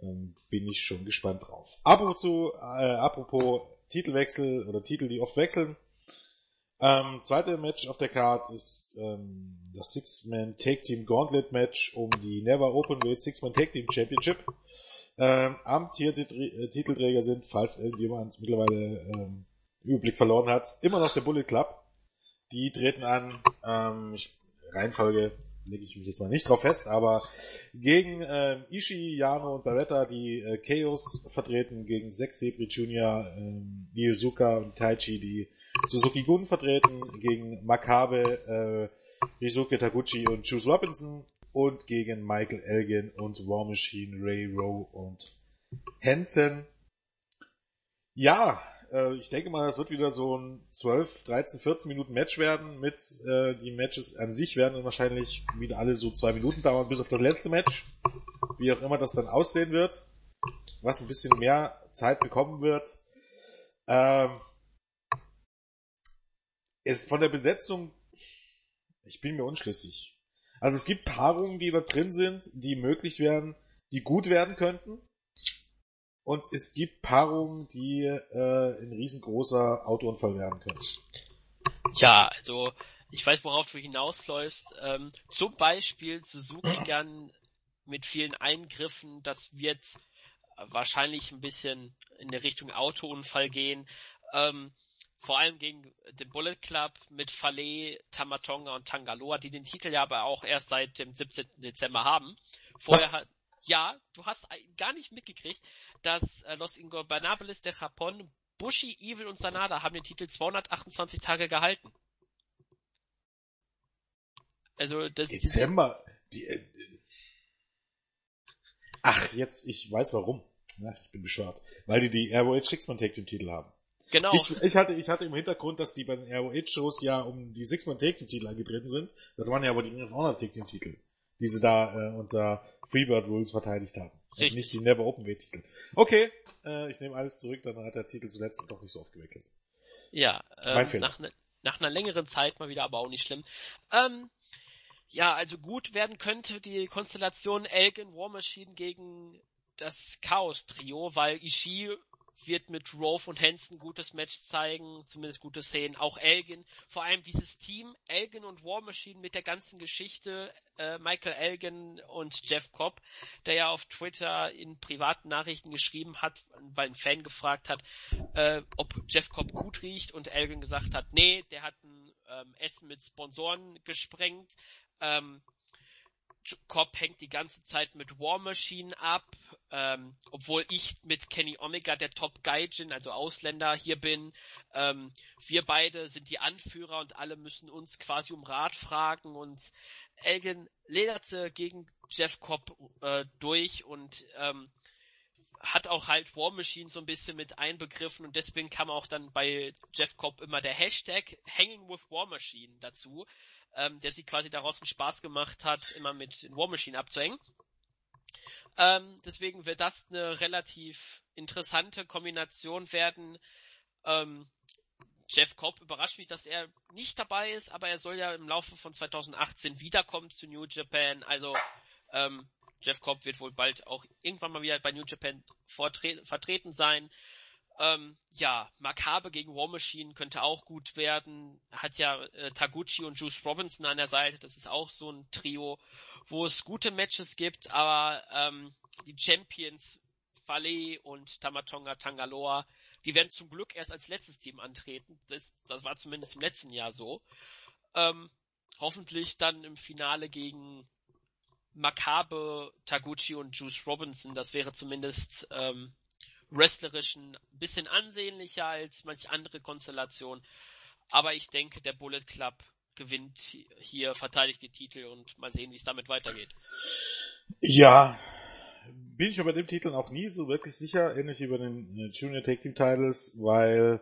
Ähm, bin ich schon gespannt drauf. Apropos, äh, apropos Titelwechsel oder Titel, die oft wechseln. Ähm, zweite Match auf der Card ist ähm, das Six-Man Take Team Gauntlet Match um die Never Open Weight Six-Man Take Team Championship. Ähm, amtierte äh, Titelträger sind, falls irgendjemand mittlerweile ähm, Überblick verloren hat. Immer noch der Bullet Club. Die treten an, ähm, ich, Reihenfolge lege ich mich jetzt mal nicht drauf fest, aber gegen ähm, Ishii, Yano und Barretta, die äh, Chaos vertreten, gegen Zack Sebri Jr., ähm, Miyozuka und Taichi, die Suzuki Gun vertreten, gegen Makabe, äh, Rizuke Taguchi und Juice Robinson und gegen Michael Elgin und War Machine, Ray Rowe und Hansen. Ja, äh, ich denke mal, es wird wieder so ein 12, 13, 14 Minuten Match werden mit, äh, die Matches an sich werden dann wahrscheinlich wieder alle so zwei Minuten dauern, bis auf das letzte Match. Wie auch immer das dann aussehen wird. Was ein bisschen mehr Zeit bekommen wird. Ähm, es, von der Besetzung, ich bin mir unschlüssig. Also es gibt Paarungen, die da drin sind, die möglich wären, die gut werden könnten. Und es gibt Paarungen, die äh, ein riesengroßer Autounfall werden können. Ja, also ich weiß, worauf du hinausläufst. Ähm, zum Beispiel Suzuki Gun mit vielen Eingriffen, das wird wahrscheinlich ein bisschen in der Richtung Autounfall gehen. Ähm, vor allem gegen den Bullet Club mit Fale, Tamatonga und Tangaloa, die den Titel ja aber auch erst seit dem 17. Dezember haben. Vorher was, hat ja, du hast gar nicht mitgekriegt, dass äh, Los Ingobernables de Japón, Bushi, Evil und Sanada haben den Titel 228 Tage gehalten. Also das Dezember. Die, äh, ach, jetzt, ich weiß warum. Ach, ich bin bescheuert. Weil die die ROH Six-Man Take Team Titel haben. Genau. Ich, ich, hatte, ich hatte im Hintergrund, dass die bei den ROH-Shows ja um die Six-Man Take Team Titel angetreten sind. Das waren ja aber die Ring of Honor Take Team Titel, die sie da äh, unter Freebird Rules verteidigt haben. Richtig. Und nicht die Never Open Weight Titel. Okay, äh, ich nehme alles zurück, dann hat der Titel zuletzt doch nicht so oft gewechselt. Ja, ähm, nach, ne, nach einer längeren Zeit mal wieder, aber auch nicht schlimm. Ähm, ja, also gut werden könnte die Konstellation Elgin War Machine gegen das Chaos-Trio, weil Ishii wird mit Rove und Hansen gutes Match zeigen, zumindest gute Szenen. Auch Elgin, vor allem dieses Team, Elgin und War Machine mit der ganzen Geschichte, äh, Michael Elgin und Jeff Cobb, der ja auf Twitter in privaten Nachrichten geschrieben hat, weil ein Fan gefragt hat, äh, ob Jeff Cobb gut riecht und Elgin gesagt hat, nee, der hat ein ähm, Essen mit Sponsoren gesprengt. Ähm, Cobb hängt die ganze Zeit mit War Machine ab, ähm, obwohl ich mit Kenny Omega der Top Gaijin, also Ausländer, hier bin. Ähm, wir beide sind die Anführer und alle müssen uns quasi um Rat fragen und Elgin lederte gegen Jeff Cobb äh, durch und ähm, hat auch halt War Machine so ein bisschen mit einbegriffen und deswegen kam auch dann bei Jeff Cobb immer der Hashtag Hanging with War Machine dazu ähm, der sich quasi daraus einen Spaß gemacht hat, immer mit War Machine abzuhängen. Ähm, deswegen wird das eine relativ interessante Kombination werden. Ähm, Jeff Cobb überrascht mich, dass er nicht dabei ist, aber er soll ja im Laufe von 2018 wiederkommen zu New Japan. Also ähm, Jeff Cobb wird wohl bald auch irgendwann mal wieder bei New Japan vertreten sein. Ähm, ja, Makabe gegen War Machine könnte auch gut werden. Hat ja äh, Taguchi und Juice Robinson an der Seite. Das ist auch so ein Trio, wo es gute Matches gibt, aber ähm, die Champions Fale und Tamatonga Tangaloa, die werden zum Glück erst als letztes Team antreten. Das, das war zumindest im letzten Jahr so. Ähm, hoffentlich dann im Finale gegen Makabe, Taguchi und Juice Robinson. Das wäre zumindest ähm, wrestlerischen ein bisschen ansehnlicher als manch andere Konstellation. Aber ich denke, der Bullet Club gewinnt hier, verteidigt die Titel und mal sehen, wie es damit weitergeht. Ja, bin ich über dem Titel auch nie so wirklich sicher, ähnlich wie über den äh, Junior Tag Team Titles, weil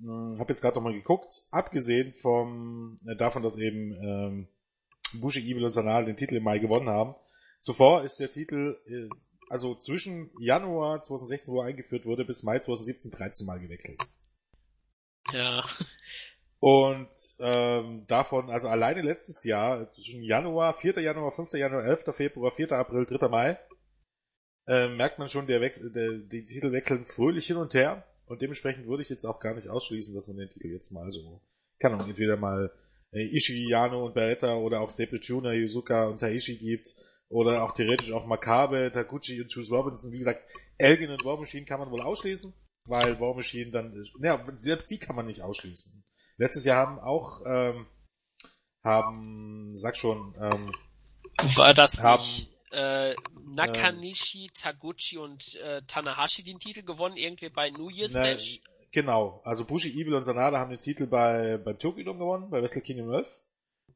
äh, habe jetzt gerade nochmal geguckt, abgesehen vom äh, davon, dass eben ähm, Bushi Evil und Sanal den Titel im Mai gewonnen haben. Zuvor ist der Titel äh, also zwischen Januar 2016, wo er eingeführt wurde, bis Mai 2017 13 Mal gewechselt. Ja. Und ähm, davon, also alleine letztes Jahr, zwischen Januar, 4. Januar, 5. Januar, 11. Februar, 4. April, 3. Mai, äh, merkt man schon, der Wechsel, der, die Titel wechseln fröhlich hin und her. Und dementsprechend würde ich jetzt auch gar nicht ausschließen, dass man den Titel jetzt mal so, kann man entweder mal äh, Ishii, Yano und Beretta oder auch Sepul Juna, Yuzuka und Taishi gibt oder auch theoretisch auch Makabe, Taguchi und Juice Robinson. Wie gesagt, Elgin und War Machine kann man wohl ausschließen, weil War Machine dann, naja, selbst die kann man nicht ausschließen. Letztes Jahr haben auch, ähm, haben, sag schon, ähm, war das haben, nicht, äh, Nakanishi, ähm, Taguchi und äh, Tanahashi den Titel gewonnen, irgendwie bei New Year's ne, Dash? Genau, also Bushi, Evil und Sanada haben den Titel bei, beim Tokyo Dome gewonnen, bei Wrestle Kingdom 11.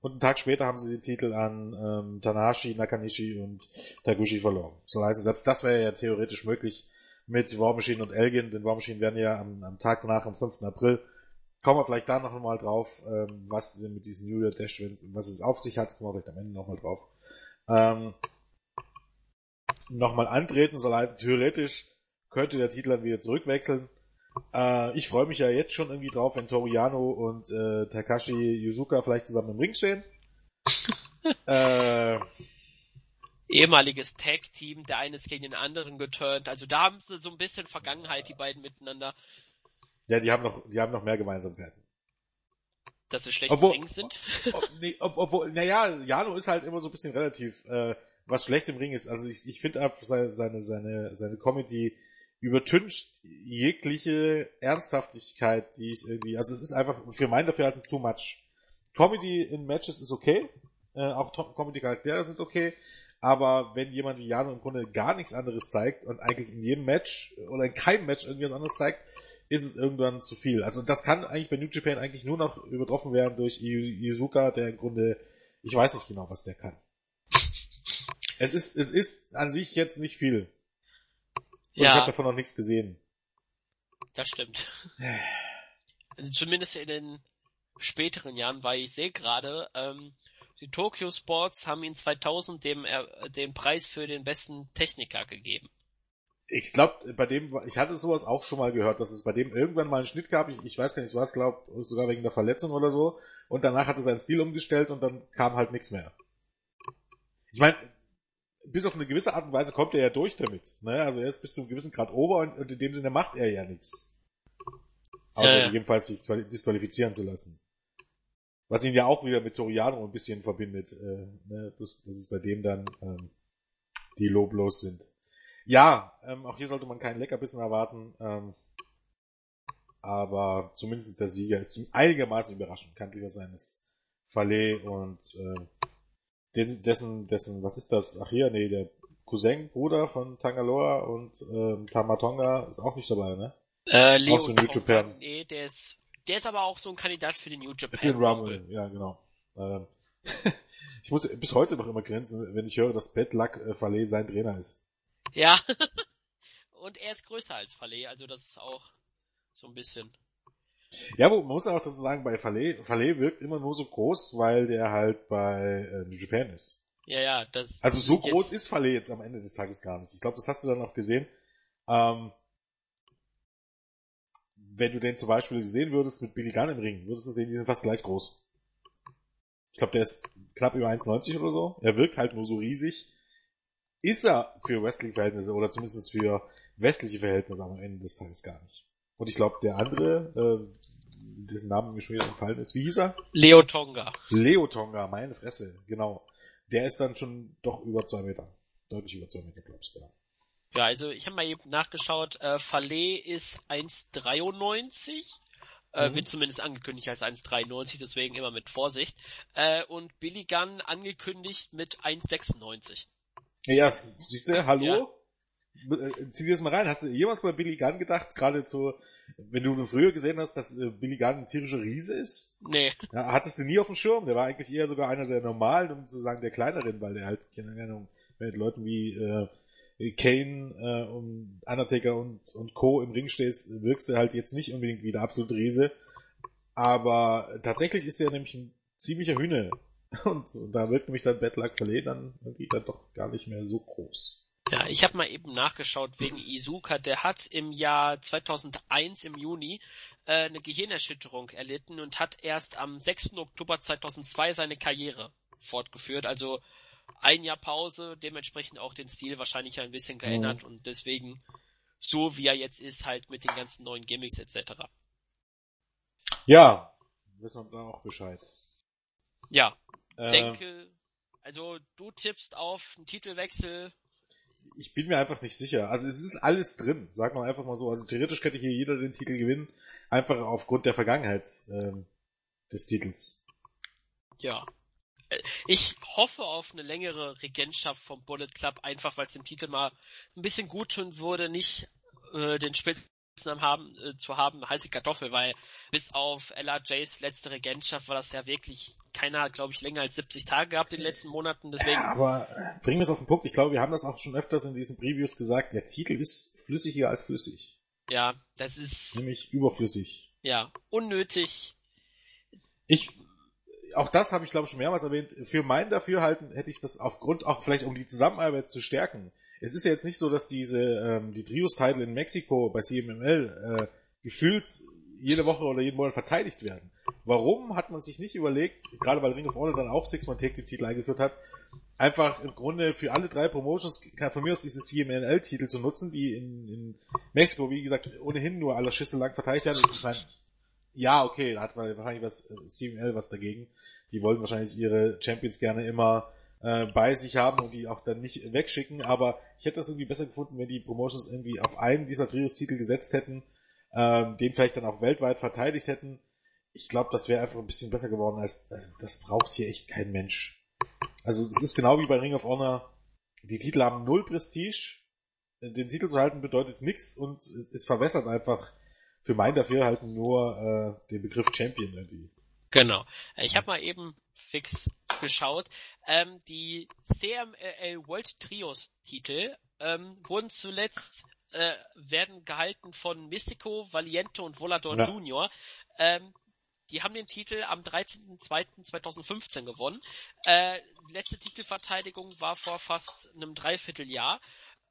Und einen Tag später haben sie die Titel an ähm, Tanahashi, Nakanishi und Taguchi verloren. So es, selbst das wäre ja theoretisch möglich mit War Machine und Elgin, denn War Machine werden ja am, am Tag danach, am 5. April, kommen wir vielleicht da noch mal drauf, ähm, was sie mit diesen New Year Dash Wins und was es auf sich hat, kommen wir vielleicht am Ende noch mal drauf. Ähm, nochmal antreten soll heißen, theoretisch könnte der Titel dann wieder zurückwechseln. Äh, ich freue mich ja jetzt schon irgendwie drauf, wenn Toriano und äh, Takashi Yuzuka vielleicht zusammen im Ring stehen. äh, Ehemaliges Tag-Team, der eine ist gegen den anderen geturnt. Also da haben sie so ein bisschen Vergangenheit, die beiden miteinander. Ja, die haben noch, die haben noch mehr Gemeinsamkeiten. Dass sie schlecht obwohl, im Ring sind? Ob, nee, ob, obwohl, naja, Jano ist halt immer so ein bisschen relativ, äh, was schlecht im Ring ist. Also ich, ich finde ab seine, seine, seine, seine Comedy übertüncht jegliche Ernsthaftigkeit, die ich irgendwie, also es ist einfach für mein Dafürhalten too much. Comedy in Matches ist okay, Äh, auch Comedy-Charaktere sind okay. Aber wenn jemand wie Jano im Grunde gar nichts anderes zeigt und eigentlich in jedem Match oder in keinem Match irgendwie was anderes zeigt, ist es irgendwann zu viel. Also das kann eigentlich bei New Japan eigentlich nur noch übertroffen werden durch Yuzuka, der im Grunde, ich weiß nicht genau, was der kann. Es ist, es ist an sich jetzt nicht viel. Und ja. ich habe davon noch nichts gesehen. Das stimmt. Also zumindest in den späteren Jahren, weil ich sehe gerade, ähm, die Tokyo Sports haben ihn 2000 dem, äh, den Preis für den besten Techniker gegeben. Ich glaube, bei dem, ich hatte sowas auch schon mal gehört, dass es bei dem irgendwann mal einen Schnitt gab, ich, ich weiß gar nicht was, glaube sogar wegen der Verletzung oder so, und danach hat er seinen Stil umgestellt und dann kam halt nichts mehr. Ich meine, bis auf eine gewisse Art und Weise kommt er ja durch damit. Ne? Also er ist bis zu einem gewissen Grad ober und, und in dem Sinne macht er ja nichts. Außer äh. jedenfalls sich disqualifizieren zu lassen. Was ihn ja auch wieder mit Toriano ein bisschen verbindet, äh, ne? dass, dass es bei dem dann ähm, die Low sind. Ja, ähm, auch hier sollte man keinen Leckerbissen erwarten. Ähm, aber zumindest ist der Sieger ist einigermaßen überraschend. Kann durchaus sein, dass Fallet und äh, dessen, dessen, was ist das? Ach hier, nee, der Cousin, Bruder von Tangaloa und ähm, Tamatonga ist auch nicht dabei, ne? Äh, Leo auch so New Japan. Nee, der ist der ist aber auch so ein Kandidat für den New Japan. Für den Rumble, ja, genau. Ähm, ich muss bis heute noch immer grenzen, wenn ich höre, dass Bad Luck äh, Fallet sein Trainer ist. Ja. Und er ist größer als Fallet, also das ist auch so ein bisschen. Ja, man muss auch dazu sagen, bei Fallet, Fallet wirkt immer nur so groß, weil der halt bei äh, New Japan ist. Ja, ja, das. Also so groß ist Fallet jetzt am Ende des Tages gar nicht. Ich glaube, das hast du dann auch gesehen. Ähm, wenn du den zum Beispiel sehen würdest mit Billy Gunn im Ring, würdest du sehen, die sind fast gleich groß. Ich glaube, der ist knapp über 1,90 oder so. Er wirkt halt nur so riesig. Ist er für Wrestling-Verhältnisse oder zumindest für westliche Verhältnisse am Ende des Tages gar nicht. Und ich glaube, der andere, äh, dessen Name mir schon wieder entfallen ist, wie hieß er? Leo Tonga. Leo Tonga, meine Fresse, genau. Der ist dann schon doch über zwei Meter. Deutlich über zwei Meter, glaubst du, ja. Ja, also ich habe mal eben nachgeschaut, äh, Fallet ist 1,93. Äh, mhm. Wird zumindest angekündigt als 1,93, deswegen immer mit Vorsicht. Äh, und Billy Gunn angekündigt mit 1,96. Ja, siehst du, hallo? Äh, zieh dir das mal rein. Hast du jemals bei Billy Gunn gedacht, gerade so, wenn du früher gesehen hast, dass äh, Billy Gunn ein tierischer Riese ist? Nee. Ja, hattest du nie auf dem Schirm. Der war eigentlich eher sogar einer der normalen, um zu sagen, der kleineren, weil der halt, keine Ahnung, mit Leuten wie äh, Kane äh, und Undertaker und, und Co. im Ring stehst, wirkst du halt jetzt nicht unbedingt wie der absolute Riese. Aber tatsächlich ist er nämlich ein ziemlicher Hühne. Und, und da wirkt nämlich dann Bad Luck Verlet dann irgendwie dann doch gar nicht mehr so groß. Ja, ich habe mal eben nachgeschaut wegen Izuka. Der hat im Jahr 2001 im Juni äh, eine Gehirnerschütterung erlitten und hat erst am 6. Oktober 2002 seine Karriere fortgeführt. Also ein Jahr Pause, dementsprechend auch den Stil wahrscheinlich ein bisschen geändert mhm. und deswegen so wie er jetzt ist, halt mit den ganzen neuen Gimmicks etc. Ja, wissen wir dann auch Bescheid. Ja, äh, denke, also du tippst auf einen Titelwechsel. Ich bin mir einfach nicht sicher. Also es ist alles drin, sag mal einfach mal so. Also theoretisch könnte hier jeder den Titel gewinnen, einfach aufgrund der Vergangenheit ähm, des Titels. Ja, ich hoffe auf eine längere Regentschaft vom Bullet Club, einfach weil es dem Titel mal ein bisschen gut tun würde, nicht äh, den Spitznamen haben, äh, zu haben, heiße Kartoffel, weil bis auf LRJs letzte Regentschaft war das ja wirklich, keiner hat, glaube ich, länger als 70 Tage gehabt in den letzten Monaten, deswegen. Ja, aber bringen wir es auf den Punkt, ich glaube, wir haben das auch schon öfters in diesen Previews gesagt, der Titel ist flüssiger als flüssig. Ja, das ist. Nämlich überflüssig. Ja, unnötig. Ich auch das habe ich glaube ich schon mehrmals erwähnt, für mein Dafürhalten hätte ich das aufgrund, auch vielleicht um die Zusammenarbeit zu stärken. Es ist ja jetzt nicht so, dass diese, ähm, die Trios-Titel in Mexiko bei CMML äh, gefühlt jede Woche oder jeden Monat verteidigt werden. Warum hat man sich nicht überlegt, gerade weil Ring of Honor dann auch Six-Man Tag Team Titel eingeführt hat, einfach im Grunde für alle drei Promotions von mir aus diese CMNL-Titel zu nutzen, die in, in Mexiko, wie gesagt, ohnehin nur aller Schüsse lang verteidigt werden. Ich meine, ja, okay, da hat man wahrscheinlich was, äh, CML was dagegen. Die wollen wahrscheinlich ihre Champions gerne immer äh, bei sich haben und die auch dann nicht wegschicken, aber ich hätte das irgendwie besser gefunden, wenn die Promotions irgendwie auf einen dieser Trios-Titel gesetzt hätten, ähm, den vielleicht dann auch weltweit verteidigt hätten. Ich glaube, das wäre einfach ein bisschen besser geworden, als, also das braucht hier echt kein Mensch. also es ist genau wie bei Ring of Honor, die Titel haben null Prestige, den Titel zu halten bedeutet nichts und es verwässert einfach für mein Dafürhalten nur äh, den Begriff Champion irgendwie. Genau. Ich habe mal eben fix geschaut. Ähm, die CMLL World Trios Titel ähm, wurden zuletzt äh, werden gehalten von Mystico, Valiente und Volador ja. Junior. Ähm, die haben den Titel am 13.02.2015 gewonnen. Äh, letzte Titelverteidigung war vor fast einem Dreivierteljahr.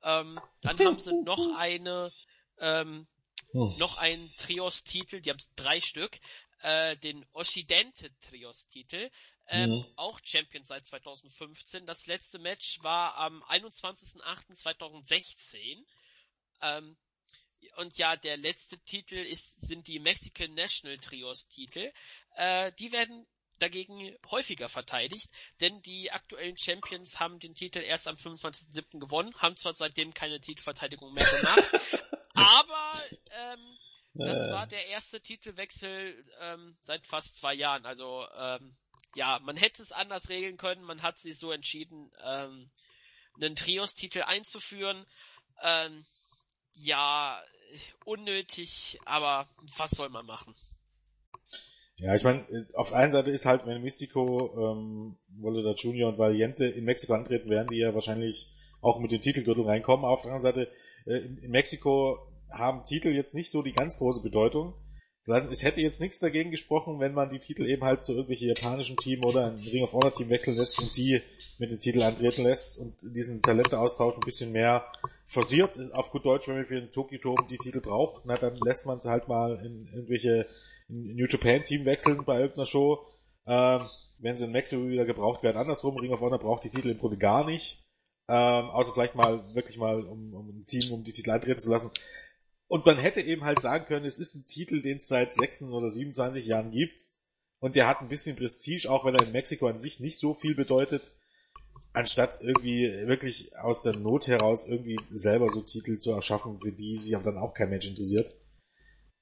Ähm, dann haben sie noch eine, ähm, hm. noch einen Trios-Titel, die haben drei Stück, äh, den Occidente Trios-Titel, ähm, mhm. auch Champion seit 2015. Das letzte Match war am 21.08.2016. Ähm, und ja, der letzte Titel ist, sind die Mexican National Trios Titel. Äh, die werden dagegen häufiger verteidigt, denn die aktuellen Champions haben den Titel erst am 25.07. gewonnen, haben zwar seitdem keine Titelverteidigung mehr gemacht, aber ähm, das äh. war der erste Titelwechsel ähm, seit fast zwei Jahren. Also ähm, ja, man hätte es anders regeln können, man hat sich so entschieden, ähm, einen Trios-Titel einzuführen. Ähm, ja, unnötig, aber was soll man machen? Ja, ich meine, auf der einen Seite ist halt, wenn Mystico, ähm, Volodar Junior und Valiente in Mexiko antreten, werden die ja wahrscheinlich auch mit dem Titelgürtel reinkommen. Auf der anderen Seite, äh, in, in Mexiko haben Titel jetzt nicht so die ganz große Bedeutung. Es hätte jetzt nichts dagegen gesprochen, wenn man die Titel eben halt zu irgendwelchen japanischen Team oder ein Ring of Honor Team wechseln lässt und die mit den Titel antreten lässt und diesen Talenteaustausch ein bisschen mehr forciert. Ist auf gut Deutsch, wenn wir für den Tokyo Dome die Titel braucht, na dann lässt man sie halt mal in irgendwelche in New Japan Team wechseln bei irgendeiner Show. Ähm, wenn sie in Mexiko wieder gebraucht werden, andersrum. Ring of Honor braucht die Titel im Grunde gar nicht. Ähm, außer vielleicht mal wirklich mal um, um ein Team, um die Titel eintreten zu lassen. Und man hätte eben halt sagen können, es ist ein Titel, den es seit 26 oder 27 Jahren gibt. Und der hat ein bisschen Prestige, auch wenn er in Mexiko an sich nicht so viel bedeutet. Anstatt irgendwie wirklich aus der Not heraus irgendwie selber so Titel zu erschaffen, für die sich dann auch kein Mensch interessiert.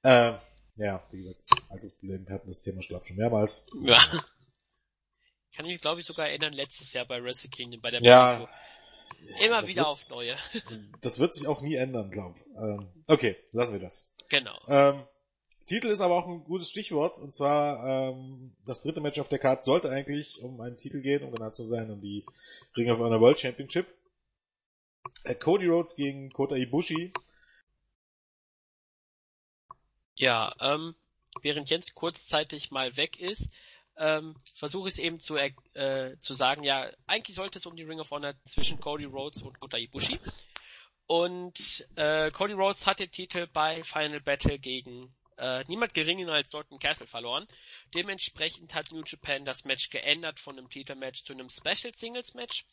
Äh, ja, wie gesagt, altes Problem, wir hatten das Thema schon mehrmals. Ja. Kann ich mich, glaube ich, sogar erinnern, letztes Jahr bei Wrestle Kingdom, bei der ja, Preview. Immer das wieder aufs Neue. Das wird sich auch nie ändern, glaube ähm, Okay, lassen wir das. Genau. Ähm, Titel ist aber auch ein gutes Stichwort, und zwar ähm, das dritte Match auf der Karte sollte eigentlich um einen Titel gehen, um genau zu sein, um die Ring of Honor World Championship. Äh, Cody Rhodes gegen Kota Ibushi. Ja, ähm, während Jens kurzzeitig mal weg ist, ähm, versuche es eben zu, äh, zu sagen, ja, eigentlich sollte es um die Ring of Honor zwischen Cody Rhodes und Kota Ibushi. Und äh, Cody Rhodes hat den Titel bei Final Battle gegen äh, niemand geringer als Dalton Castle verloren. Dementsprechend hat New Japan das Match geändert von einem Titelmatch zu einem Special Singles Match.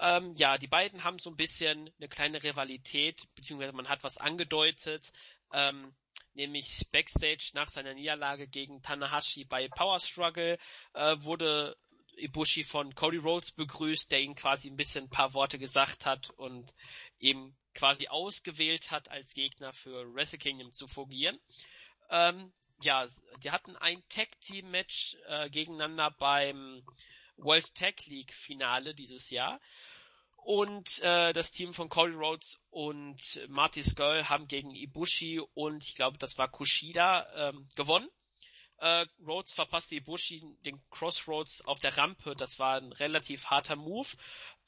Ähm, ja, die beiden haben so ein bisschen eine kleine Rivalität, beziehungsweise man hat was angedeutet. Ähm, nämlich Backstage nach seiner Niederlage gegen Tanahashi bei Power Struggle äh, wurde Ibushi von Cody Rhodes begrüßt, der ihm quasi ein bisschen ein paar Worte gesagt hat und eben quasi ausgewählt hat, als Gegner für Wrestle Kingdom zu fungieren. Ähm, ja, die hatten ein Tag Team Match äh, gegeneinander beim World Tag League Finale dieses Jahr und äh, das Team von Cody Rhodes und Marty Skull haben gegen Ibushi und ich glaube, das war Kushida ähm, gewonnen. Äh, Rhodes verpasste Ibushi den Crossroads auf der Rampe. Das war ein relativ harter Move.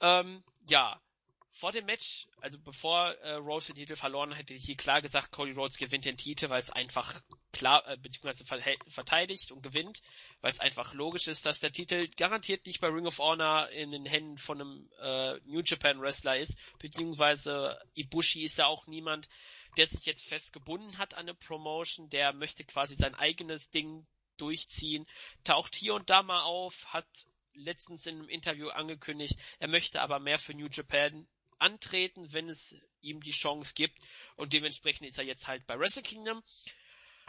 Ähm, ja, vor dem Match, also bevor äh, Rhodes den Titel verloren hätte ich hier klar gesagt, Cody Rhodes gewinnt den Titel, weil es einfach klar, äh, beziehungsweise verteidigt und gewinnt, weil es einfach logisch ist, dass der Titel garantiert nicht bei Ring of Honor in den Händen von einem äh, New Japan Wrestler ist, beziehungsweise Ibushi ist ja auch niemand, der sich jetzt fest gebunden hat an eine Promotion, der möchte quasi sein eigenes Ding durchziehen, taucht hier und da mal auf, hat letztens in einem Interview angekündigt, er möchte aber mehr für New Japan antreten, wenn es ihm die Chance gibt. Und dementsprechend ist er jetzt halt bei Wrestle Kingdom.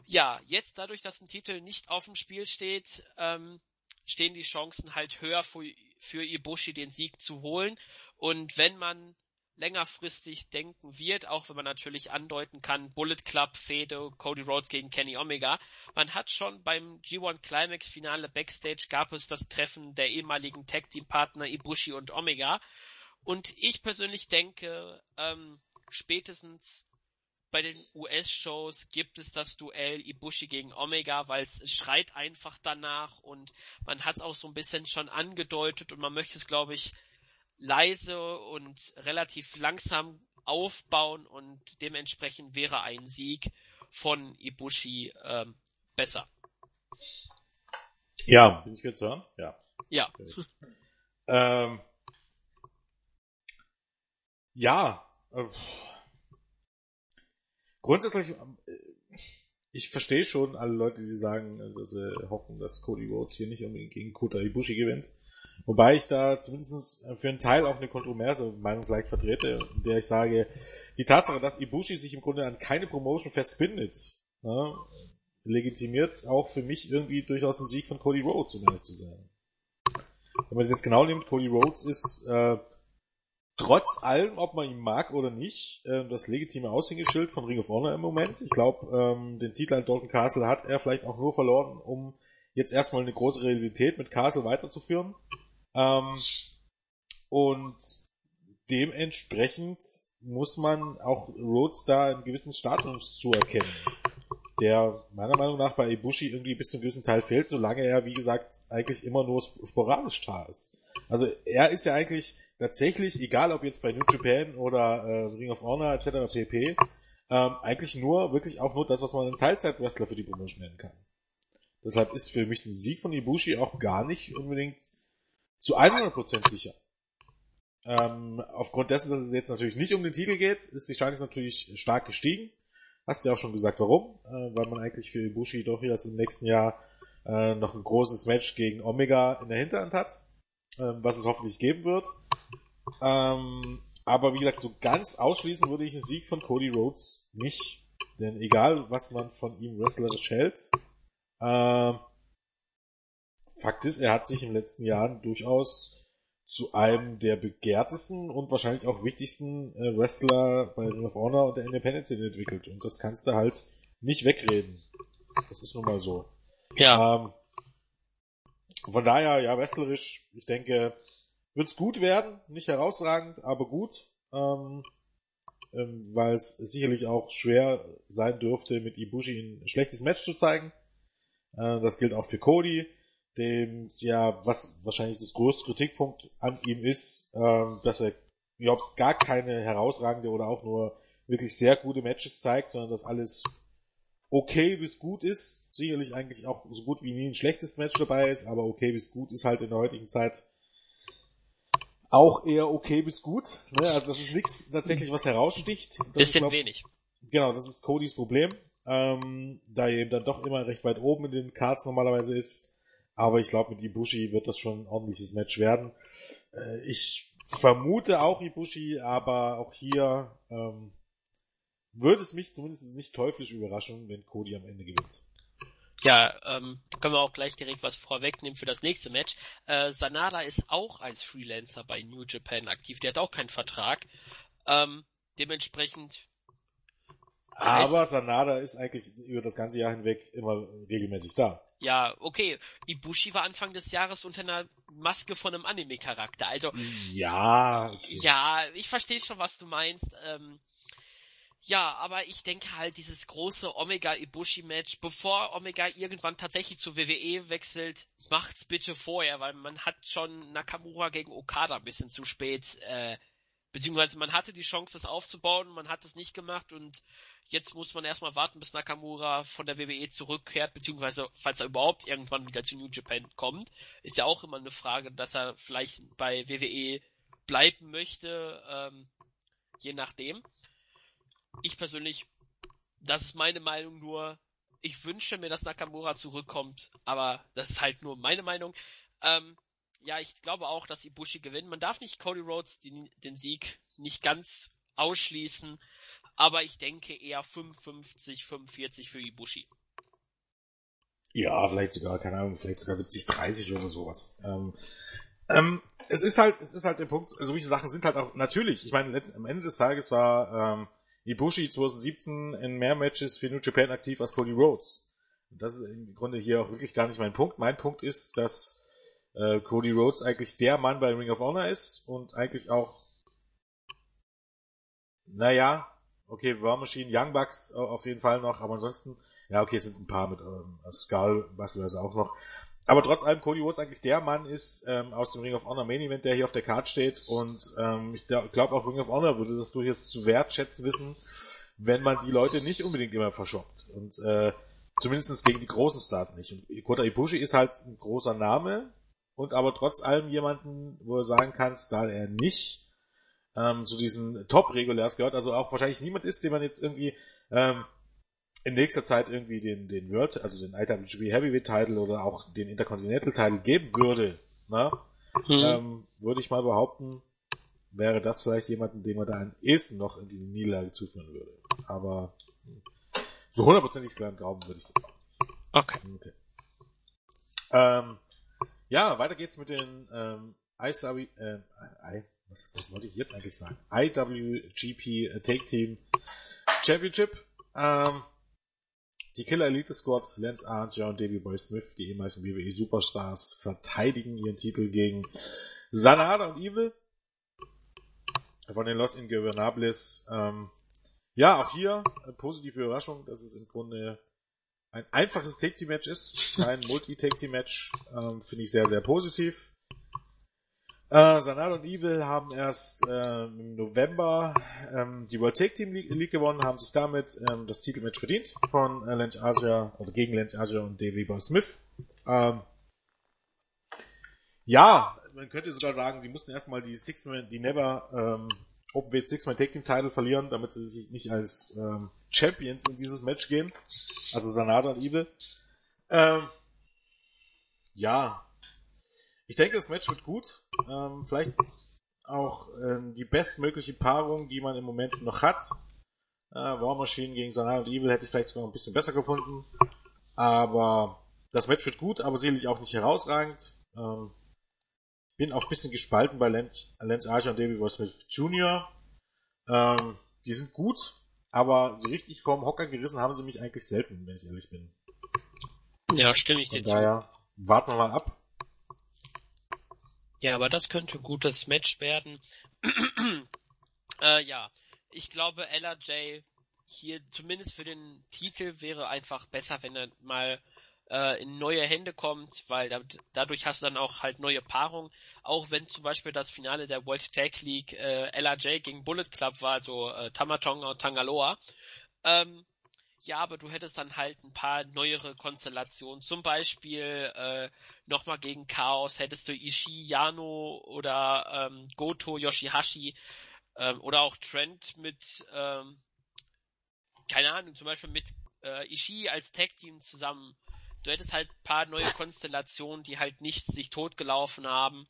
Ja, jetzt dadurch, dass ein Titel nicht auf dem Spiel steht, ähm, stehen die Chancen halt höher für, für Ibushi den Sieg zu holen. Und wenn man längerfristig denken wird, auch wenn man natürlich andeuten kann, Bullet Club, Fede, Cody Rhodes gegen Kenny Omega. Man hat schon beim G1 Climax Finale Backstage gab es das Treffen der ehemaligen Tag Team Partner Ibushi und Omega. Und ich persönlich denke, ähm, spätestens bei den US-Shows gibt es das Duell Ibushi gegen Omega, weil es schreit einfach danach und man hat es auch so ein bisschen schon angedeutet und man möchte es, glaube ich, leise und relativ langsam aufbauen und dementsprechend wäre ein Sieg von Ibushi ähm, besser. Ja, bin ich jetzt hören? Ja. Ja. ähm, ja. Äh, grundsätzlich, äh, ich verstehe schon alle Leute, die sagen, äh, dass sie hoffen, dass Cody Rhodes hier nicht unbedingt gegen Kota Ibushi gewinnt. Wobei ich da zumindest für einen Teil auch eine kontroverse Meinung vielleicht vertrete, in der ich sage, die Tatsache, dass Ibushi sich im Grunde an keine Promotion festbindet, ne, legitimiert auch für mich irgendwie durchaus einen Sieg von Cody Rhodes, um ehrlich zu sein. Wenn man es jetzt genau nimmt, Cody Rhodes ist äh, trotz allem, ob man ihn mag oder nicht, äh, das legitime Aushängeschild von Ring of Honor im Moment. Ich glaube, ähm, den Titel an Dalton Castle hat er vielleicht auch nur verloren, um jetzt erstmal eine große Realität mit Castle weiterzuführen. Ähm, und dementsprechend muss man auch Rhodes da einen gewissen Status zuerkennen, der meiner Meinung nach bei Ibushi irgendwie bis zu einem gewissen Teil fehlt, solange er, wie gesagt, eigentlich immer nur sporadisch da ist. Also er ist ja eigentlich tatsächlich, egal ob jetzt bei New Japan oder äh, Ring of Honor etc. pp, ähm, eigentlich nur, wirklich auch nur das, was man einen Teilzeit-Wrestler für die Promotion nennen kann. Deshalb ist für mich ein Sieg von Ibushi auch gar nicht unbedingt zu 100% sicher. Ähm, aufgrund dessen, dass es jetzt natürlich nicht um den Titel geht, ist die Chance natürlich stark gestiegen. Hast du ja auch schon gesagt, warum? Äh, weil man eigentlich für Ibushi doch jetzt im nächsten Jahr äh, noch ein großes Match gegen Omega in der Hinterhand hat, äh, was es hoffentlich geben wird. Ähm, aber wie gesagt, so ganz ausschließen würde ich einen Sieg von Cody Rhodes nicht. Denn egal, was man von ihm wrestlerisch hält, äh, Fakt ist, er hat sich in den letzten Jahren durchaus zu einem der begehrtesten und wahrscheinlich auch wichtigsten äh, Wrestler bei Ring of Honor und der Independent Szene entwickelt. Und das kannst du halt nicht wegreden. Das ist nun mal so. Ja. Ähm, von daher, ja, wrestlerisch, ich denke, wird's gut werden. Nicht herausragend, aber gut. Ähm, ähm, weil es sicherlich auch schwer sein dürfte, mit Ibushi ein schlechtes Match zu zeigen. Äh, das gilt auch für Cody dem ja, was wahrscheinlich das größte Kritikpunkt an ihm ist, ähm, dass er überhaupt gar keine herausragende oder auch nur wirklich sehr gute Matches zeigt, sondern dass alles okay bis gut ist. Sicherlich eigentlich auch so gut wie nie ein schlechtes Match dabei ist, aber okay bis gut ist halt in der heutigen Zeit auch eher okay bis gut. Ne? Also das ist nichts tatsächlich, was heraussticht. Das Bisschen ist, glaub, wenig. Genau, das ist Codys Problem. Ähm, da er eben dann doch immer recht weit oben in den Cards normalerweise ist, aber ich glaube, mit Ibushi wird das schon ein ordentliches Match werden. Äh, ich vermute auch Ibushi, aber auch hier ähm, würde es mich zumindest nicht teuflisch überraschen, wenn Cody am Ende gewinnt. Ja, ähm, können wir auch gleich direkt was vorwegnehmen für das nächste Match. Äh, Sanada ist auch als Freelancer bei New Japan aktiv. Der hat auch keinen Vertrag. Ähm, dementsprechend aber Sanada ist eigentlich über das ganze Jahr hinweg immer regelmäßig da. Ja, okay. Ibushi war Anfang des Jahres unter einer Maske von einem Anime-Charakter. Also. Ja. Okay. Ja, ich verstehe schon, was du meinst. Ähm, ja, aber ich denke halt, dieses große Omega-Ibushi-Match, bevor Omega irgendwann tatsächlich zur WWE wechselt, macht's bitte vorher, weil man hat schon Nakamura gegen Okada ein bisschen zu spät, äh, beziehungsweise man hatte die Chance, das aufzubauen, man hat es nicht gemacht und Jetzt muss man erstmal warten, bis Nakamura von der WWE zurückkehrt, beziehungsweise falls er überhaupt irgendwann wieder zu New Japan kommt. Ist ja auch immer eine Frage, dass er vielleicht bei WWE bleiben möchte, ähm, je nachdem. Ich persönlich, das ist meine Meinung nur, ich wünsche mir, dass Nakamura zurückkommt, aber das ist halt nur meine Meinung. Ähm, ja, ich glaube auch, dass Ibushi gewinnt. Man darf nicht Cody Rhodes den, den Sieg nicht ganz ausschließen aber ich denke eher 55, 45 für Ibushi. Ja, vielleicht sogar, keine Ahnung, vielleicht sogar 70, 30 oder sowas. Ähm, ähm, es ist halt, es ist halt der Punkt, solche Sachen sind halt auch, natürlich, ich meine, letzt, am Ende des Tages war ähm, Ibushi 2017 in mehr Matches für New Japan aktiv als Cody Rhodes. Und das ist im Grunde hier auch wirklich gar nicht mein Punkt. Mein Punkt ist, dass äh, Cody Rhodes eigentlich der Mann bei Ring of Honor ist und eigentlich auch, naja, okay, War Machine, Young Bucks auf jeden Fall noch, aber ansonsten, ja, okay, es sind ein paar mit ähm, Skull beispielsweise auch noch. Aber trotz allem, Cody Rhodes eigentlich der Mann ist ähm, aus dem Ring of Honor Main Event, der hier auf der Card steht. Und ähm, ich glaube auch Ring of Honor würde das durchaus zu wertschätzen wissen, wenn man die Leute nicht unbedingt immer verschockt. Und äh, zumindest gegen die großen Stars nicht. Und Kota Ibushi ist halt ein großer Name und aber trotz allem jemanden, wo du sagen kannst, da er nicht ähm, zu diesen Top-Regulärs gehört, also auch wahrscheinlich niemand ist, den man jetzt irgendwie ähm, in nächster Zeit irgendwie den, den World, also den IWGP Heavyweight Title oder auch den Intercontinental Title geben würde, ne? Hm. Ähm, würde ich mal behaupten, wäre das vielleicht jemanden, dem man da am ehesten noch in die Niederlage zuführen würde. Aber so hundertprozentig kleinen Glauben würde ich jetzt auch. Okay. okay. Ähm, ja, weiter geht's mit den ähm, IW, äh, I, was, was wollte ich jetzt eigentlich sagen? IWGP Take Team Championship. Ähm, die Killer Elite Squad, Lance Archer und Davey Boy Smith, die ehemaligen WWE Superstars, verteidigen ihren Titel gegen Sanada und Evil von den Los Ingobernables. Ähm, ja, auch hier eine positive Überraschung, dass es im Grunde ein einfaches Take-Team-Match ist, kein Multi-Take-Team-Match, ähm, finde ich sehr, sehr positiv. Äh, Sanada und Evil haben erst äh, im November ähm, die World Tag Team League, League, gewonnen, haben sich damit ähm, das Titelmatch verdient von äh, Lance Asia oder gegen Lance Asia und Davey Boy Smith. Ähm, ja, man könnte sogar sagen, sie mussten erstmal die Six Man, die Never ähm, Open Six Man Tag Team Title verlieren, damit sie sich nicht als ähm, Champions in dieses Match gehen. Also Sanada und Evil. Ähm, ja, ich denke, das Match wird gut. Ähm, vielleicht auch ähm, die bestmögliche Paarung, die man im Moment noch hat. Äh, War Machine gegen Sanal und Evil hätte ich vielleicht sogar ein bisschen besser gefunden. Aber das Match wird gut, aber sicherlich auch nicht herausragend. Ähm, bin auch ein bisschen gespalten bei Lance, Lance Archer und David Boy Smith Jr. Ähm, die sind gut, aber so richtig vorm Hocker gerissen haben sie mich eigentlich selten, wenn ich ehrlich bin. Ja, stimme ich dir zu. Warten wir mal ab. Ja, aber das könnte ein gutes Match werden. äh, ja, ich glaube, LRJ hier zumindest für den Titel wäre einfach besser, wenn er mal äh, in neue Hände kommt, weil da, dadurch hast du dann auch halt neue Paarungen. Auch wenn zum Beispiel das Finale der World Tag League äh, LRJ gegen Bullet Club war, also äh, Tamatonga und Tangaloa. Ähm, ja, aber du hättest dann halt ein paar neuere Konstellationen. Zum Beispiel äh, nochmal gegen Chaos hättest du Ishii, Yano oder ähm, Goto, Yoshihashi ähm, oder auch Trent mit, ähm, keine Ahnung, zum Beispiel mit äh, Ishii als Tag-Team zusammen. Du hättest halt paar neue Konstellationen, die halt nicht sich totgelaufen haben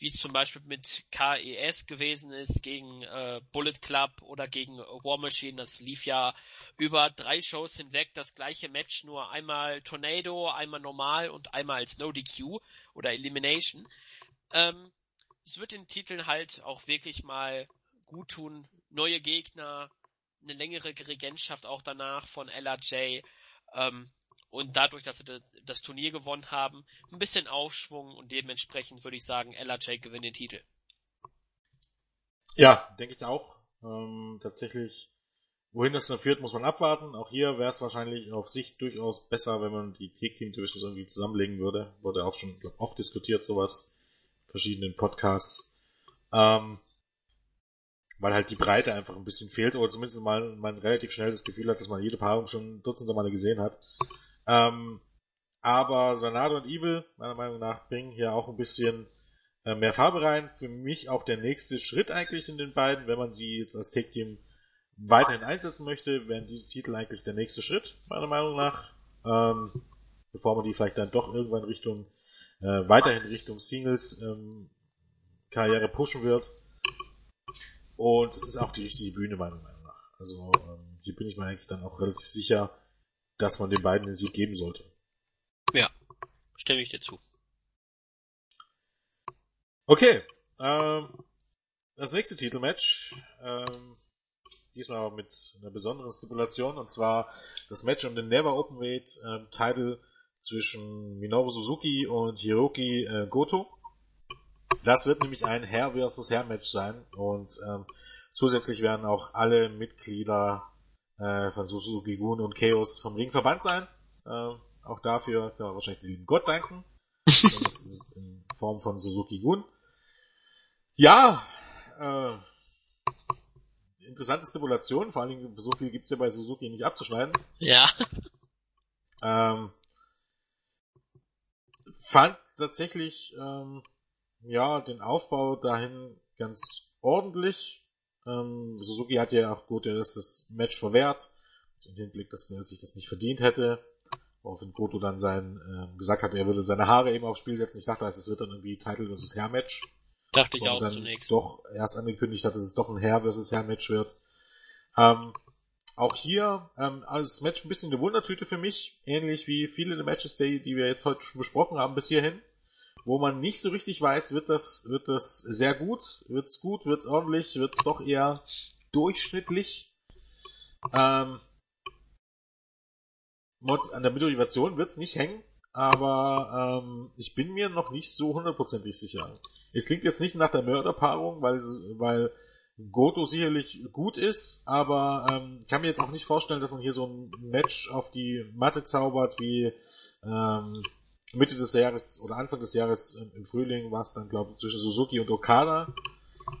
wie es zum Beispiel mit KES gewesen ist gegen äh, Bullet Club oder gegen War Machine. Das lief ja über drei Shows hinweg das gleiche Match, nur einmal Tornado, einmal normal und einmal als No DQ oder Elimination. Ähm, es wird den Titeln halt auch wirklich mal gut tun. Neue Gegner, eine längere Regentschaft auch danach von LRJ. Ähm, und dadurch, dass sie das Turnier gewonnen haben, ein bisschen Aufschwung und dementsprechend würde ich sagen, LRJ gewinnt den Titel. Ja, denke ich auch. Ähm, tatsächlich, wohin das dann führt, muss man abwarten. Auch hier wäre es wahrscheinlich auf Sicht durchaus besser, wenn man die Tag-Team Divisions irgendwie zusammenlegen würde. Wurde auch schon, glaub, oft diskutiert, sowas. Verschiedenen Podcasts. Ähm, weil halt die Breite einfach ein bisschen fehlt, oder zumindest mal man relativ schnell das Gefühl hat, dass man jede Paarung schon dutzende Male gesehen hat. Ähm, aber Sanado und Evil, meiner Meinung nach, bringen hier auch ein bisschen äh, mehr Farbe rein. Für mich auch der nächste Schritt eigentlich in den beiden, wenn man sie jetzt als Tag-Team weiterhin einsetzen möchte, wären diese Titel eigentlich der nächste Schritt, meiner Meinung nach. Ähm, bevor man die vielleicht dann doch irgendwann Richtung, äh, weiterhin Richtung Singles ähm, Karriere pushen wird. Und es ist auch die richtige Bühne, meiner Meinung nach. Also ähm, hier bin ich mir eigentlich dann auch relativ sicher, dass man den beiden den Sieg geben sollte. Ja, stimme ich dir zu. Okay, Ähm, das nächste Titelmatch, ähm, diesmal aber mit einer besonderen Stipulation, und zwar das Match um den Never Openweight ähm, Title zwischen Minoru Suzuki und Hiroki äh, Goto. Das wird nämlich ein Herr versus Herr Match sein und ähm, zusätzlich werden auch alle Mitglieder äh, von Suzuki Gun und Chaos vom Ring verbannt sein. Äh, auch dafür können wir wahrscheinlich den lieben Gott danken. in Form von Suzuki Gun. Ja, äh, interessante Stipulation, vor allen Dingen so viel gibt's ja bei Suzuki nicht abzuschneiden. Ja. Ähm, fand tatsächlich ähm, ja den Aufbau dahin ganz ordentlich. Ähm, Suzuki hat ja auch erst das Match verwehrt, im Hinblick, dass er sich das nicht verdient hätte. Woraufhin Goto dann sein, ähm, gesagt hat, er würde seine Haare eben aufs Spiel setzen. Ich dachte, es wird dann irgendwie Title vs. Hair Match. Dachte ich auch zunächst. doch erst angekündigt hat, dass es doch ein Hair vs. Hair Match wird. Ähm, auch hier ähm, als Match ein bisschen eine Wundertüte für mich, ähnlich wie viele der Matches, die, die wir jetzt heute schon besprochen haben bis hierhin, wo man nicht so richtig weiß, wird das wird das sehr gut, wird's gut, wird's ordentlich, wird's doch eher durchschnittlich. Ähm, an der Motivation wird's nicht hängen, aber ähm, ich bin mir noch nicht so hundertprozentig sicher. Es klingt jetzt nicht nach der Mörderpaarung, weil, weil Goto sicherlich gut ist, aber ähm, kann mir jetzt auch nicht vorstellen, dass man hier so ein Match auf die Matte zaubert wie ähm, Mitte des Jahres oder Anfang des Jahres im, Frühling war es dann, glaube ich, zwischen Suzuki und Okada.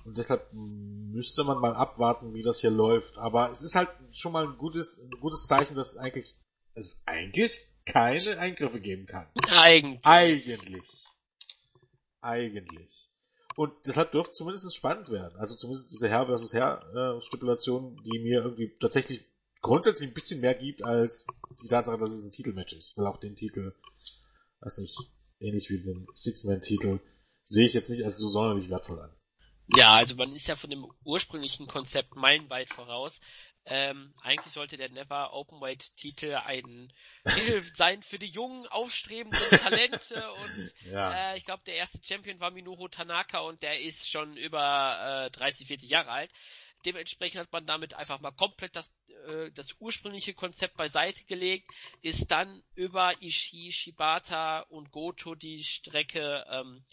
Und deshalb müsste man mal abwarten, wie das hier läuft. Aber es ist halt schon mal ein gutes, ein gutes Zeichen, dass eigentlich es eigentlich keine Eingriffe geben kann. Eigentlich. Eigentlich. Eigentlich. Und deshalb dürfte zumindest spannend werden. Also zumindest diese Herr versus Herr äh, Stipulation, die mir irgendwie tatsächlich grundsätzlich ein bisschen mehr gibt als die Tatsache, dass es ein Titelmatch ist. Weil auch den Titel, weiß nicht, ähnlich wie den Six-Man-Titel, sehe ich jetzt nicht als so sonderlich wertvoll an. Ja, also man ist ja von dem ursprünglichen Konzept meilenweit voraus. Ähm, eigentlich sollte der Never Openweight Titel ein Titel sein für die jungen, aufstrebenden Talente und Ja. äh, ich glaube, der erste Champion war Minoru Tanaka und der ist schon über äh, 30, 40 Jahre alt. Dementsprechend hat man damit einfach mal komplett das, äh, das ursprüngliche Konzept beiseite gelegt, ist dann über Ishii, Shibata und Goto die Strecke ähm,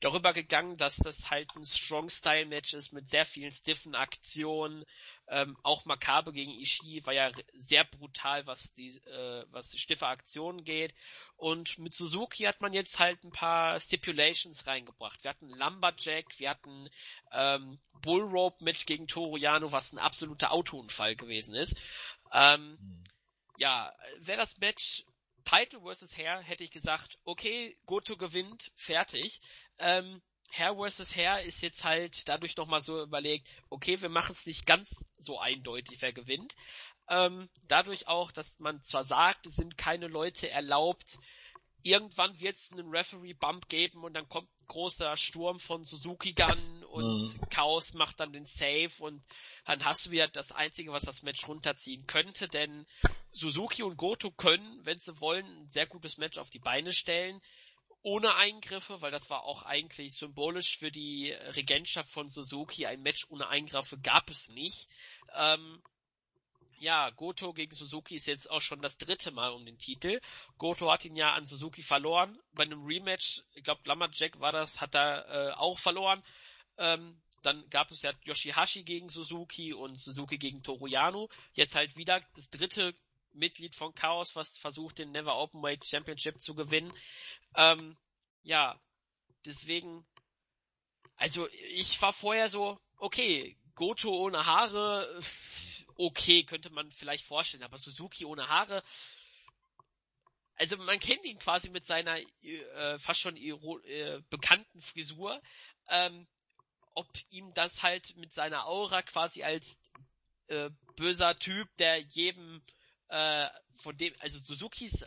darüber gegangen, dass das halt ein Strong-Style-Match ist mit sehr vielen stiffen Aktionen. Ähm, auch Makabe gegen Ishii war ja sehr brutal, was die, äh, was die stiffe Aktionen geht. Und mit Suzuki hat man jetzt halt ein paar Stipulations reingebracht. Wir hatten Lumberjack, wir hatten ähm, Bullrope-Match gegen Toru Yano, was ein absoluter Autounfall gewesen ist. Ähm, ja, wäre das Match Title vs. Hair, hätte ich gesagt, okay, Goto gewinnt, fertig. Ähm, Hair vs. Hair ist jetzt halt dadurch nochmal so überlegt, okay, wir machen es nicht ganz so eindeutig, wer gewinnt. Ähm, dadurch auch, dass man zwar sagt, es sind keine Leute erlaubt, irgendwann wird es einen Referee-Bump geben und dann kommt ein großer Sturm von Suzuki Gun und Mhm. Chaos macht dann den Save und dann hast du wieder das Einzige, was das Match runterziehen könnte, denn Suzuki und Goto können, wenn sie wollen, ein sehr gutes Match auf die Beine stellen. Ohne Eingriffe, weil das war auch eigentlich symbolisch für die Regentschaft von Suzuki. Ein Match ohne Eingriffe gab es nicht. Ähm, ja, Goto gegen Suzuki ist jetzt auch schon das dritte Mal um den Titel. Goto hat ihn ja an Suzuki verloren. Bei einem Rematch, ich glaube Lumberjack war das, hat er äh, auch verloren. Ähm, dann gab es ja Yoshihashi gegen Suzuki und Suzuki gegen Toru Yano. Jetzt halt wieder das dritte Mitglied von Chaos, was versucht, den Never Openweight Championship zu gewinnen. Ähm, ja, deswegen, also ich war vorher so, okay, Goto ohne Haare, okay, könnte man vielleicht vorstellen, aber Suzuki ohne Haare, also man kennt ihn quasi mit seiner äh, fast schon äh, bekannten Frisur, ähm, ob ihm das halt mit seiner Aura quasi als äh, böser Typ, der jedem äh, von dem, also Suzukis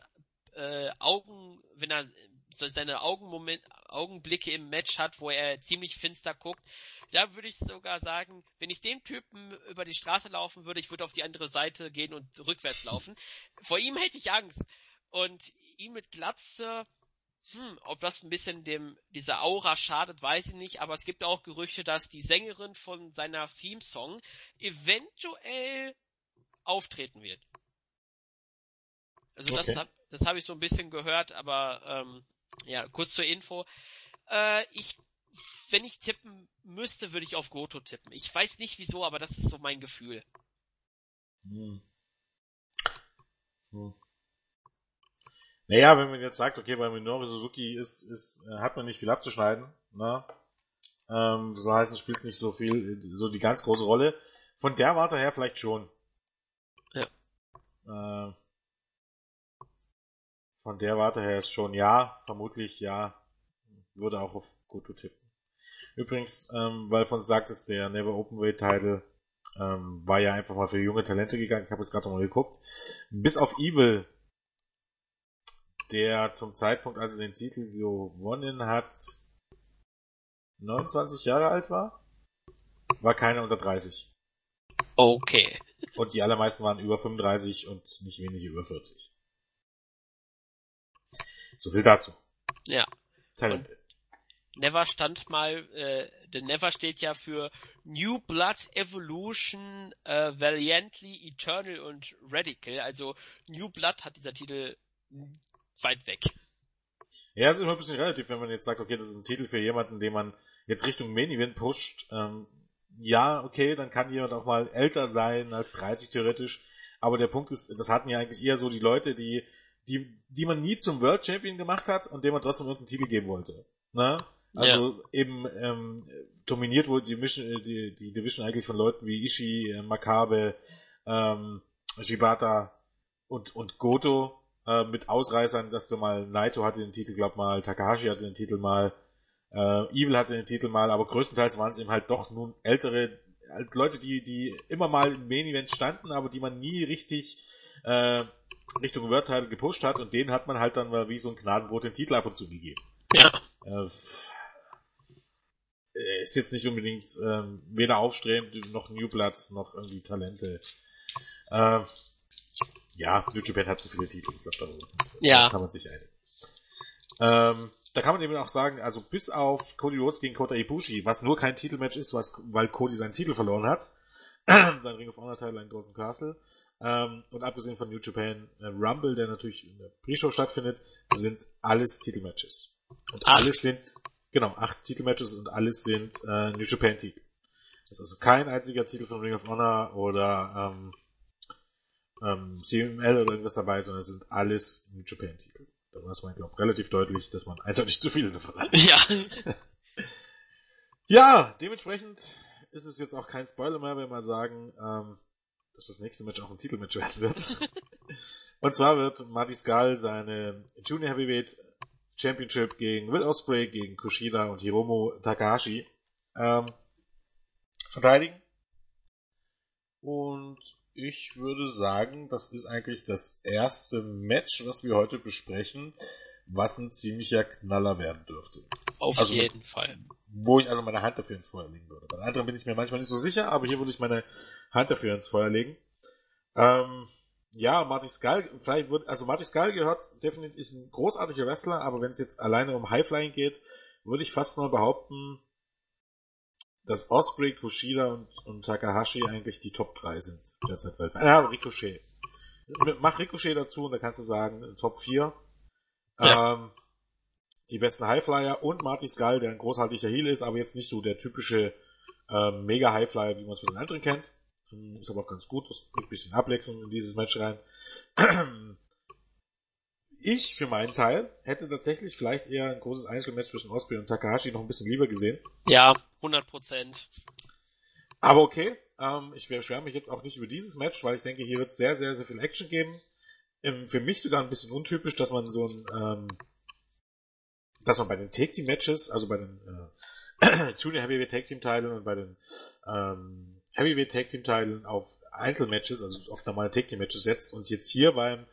äh, Augen, wenn er seine Augenmoment, Augenblicke im Match hat, wo er ziemlich finster guckt, da würde ich sogar sagen, wenn ich dem Typen über die Straße laufen würde, ich würde auf die andere Seite gehen und rückwärts laufen. Vor ihm hätte ich Angst. Und ihn mit Glatze, hm, ob das ein bisschen dem dieser Aura schadet, weiß ich nicht, aber es gibt auch Gerüchte, dass die Sängerin von seiner Theme-Song eventuell auftreten wird. Also okay. das habe das hab ich so ein bisschen gehört, aber ähm, ja, kurz zur Info. Äh, ich, wenn ich tippen müsste, würde ich auf Goto tippen. Ich weiß nicht wieso, aber das ist so mein Gefühl. Hm. Hm. Naja, wenn man jetzt sagt, okay, bei Minoru Suzuki ist, ist, äh, hat man nicht viel abzuschneiden, ne? Ähm, so heißt es spielt nicht so viel, so die ganz große Rolle. Von der Warte her vielleicht schon. Ja. Äh, von der Warte her ist schon ja, vermutlich ja, würde auch auf Goto tippen. Übrigens, ähm, weil von sagtest, der Never Openweight Title ähm, war ja einfach mal für junge Talente gegangen. Ich habe jetzt gerade mal geguckt. Bis auf Evil, der zum Zeitpunkt, als er den Titel gewonnen hat, 29 Jahre alt war, war keiner unter 30. Okay. Und die allermeisten waren über 35 und nicht wenige über 40. So viel dazu. Ja. Talente. Never stand mal, äh, denn Never steht ja für New Blood Evolution, äh, Valiantly, Eternal und Radical. Also New Blood hat dieser Titel weit weg. Ja, ist immer ein bisschen relativ, wenn man jetzt sagt, okay, das ist ein Titel für jemanden, den man jetzt Richtung Main Event pusht. Ähm, ja, okay, dann kann jemand auch mal älter sein als 30 theoretisch. Aber der Punkt ist, das hatten ja eigentlich eher so die Leute, die, die, die man nie zum World Champion gemacht hat und dem man trotzdem irgendeinen Titel geben wollte. Ne? Also ja. eben ähm, dominiert wurde die, Mission, die, die Division eigentlich von Leuten wie Ishii, äh, Makabe, ähm, Shibata und, und Goto äh, mit Ausreißern, dass du mal Naito hatte den Titel, glaub mal, Takahashi hatte den Titel mal, äh, Evil hatte den Titel mal, aber größtenteils waren es eben halt doch nun ältere halt Leute, die, die immer mal im Main Event standen, aber die man nie richtig äh, Richtung World Title gepusht hat und denen hat man halt dann mal wie so ein Gnadenbrot den Titel ab und zu gegeben. Ja. Äh, ist jetzt nicht unbedingt ähm, weder aufstrebend noch New Blood noch irgendwie Talente. Äh, ja, New Japan hat zu viele Titel, ich glaube, darüber ja. kann man sich einigen. Ähm, da kann man eben auch sagen, also bis auf Cody Rhodes gegen Kota Ibushi, was nur kein Titelmatch ist, was, weil Cody seinen Titel verloren hat, sein Ring of Honor Teil in Golden Castle, ähm, und abgesehen von New Japan äh, Rumble, der natürlich in der Pre-Show stattfindet, sind alles Titelmatches. Und acht. alles sind, genau, acht Titelmatches und alles sind äh, New Japan Titel. Das ist also kein einziger Titel von Ring of Honor oder ähm, ähm, CML oder irgendwas dabei, sondern es sind alles New Japan Titel. Da war es man, glaube relativ deutlich, dass man eindeutig zu viele davon hat. Ja. ja, dementsprechend ist es jetzt auch kein Spoiler mehr, wenn wir sagen, ähm, dass das nächste Match auch ein Titelmatch werden wird. Und zwar wird Marty Skull seine Junior Heavyweight Championship gegen Will Ospreay, gegen Kushida und Hiromu Takahashi ähm, verteidigen. Und ich würde sagen, das ist eigentlich das erste Match, was wir heute besprechen, was ein ziemlicher Knaller werden dürfte. Auf also jeden mit, Fall. Wo ich also meine Hand dafür ins Feuer legen würde. Bei anderen bin ich mir manchmal nicht so sicher, aber hier würde ich meine Hand dafür ins Feuer legen. Ähm, ja, Marty Skull, vielleicht wird, also Marty Skull gehört definitiv, ist ein großartiger Wrestler, aber wenn es jetzt alleine um Highflying geht, würde ich fast mal behaupten, dass Osprey, Kushida und, und Takahashi eigentlich die Top 3 sind derzeit weltweit. Ja, Ricochet. Mach Ricochet dazu und dann kannst du sagen, Top 4. Ja. Ähm, die besten Highflyer und Marty Skull, der ein großartiger Heel ist, aber jetzt nicht so der typische ähm, Mega Highflyer, wie man es von den anderen kennt. Ähm, ist aber auch ganz gut, das bringt ein bisschen Abwechslung in dieses Match rein. Ich, für meinen Teil, hätte tatsächlich vielleicht eher ein großes Einzelmatch zwischen Osprey und Takahashi noch ein bisschen lieber gesehen. Ja, 100 Prozent. Aber okay, ähm, ich beschwere mich jetzt auch nicht über dieses Match, weil ich denke, hier wird sehr, sehr, sehr viel Action geben. Ähm, für mich sogar ein bisschen untypisch, dass man so ein, ähm, dass man bei den Take Team Matches, also bei den äh, Junior Heavyweight Tag Team Teilen und bei den ähm, Heavyweight Tag Team Teilen auf Einzelmatches, also auf normale Tag Team Matches setzt und jetzt hier beim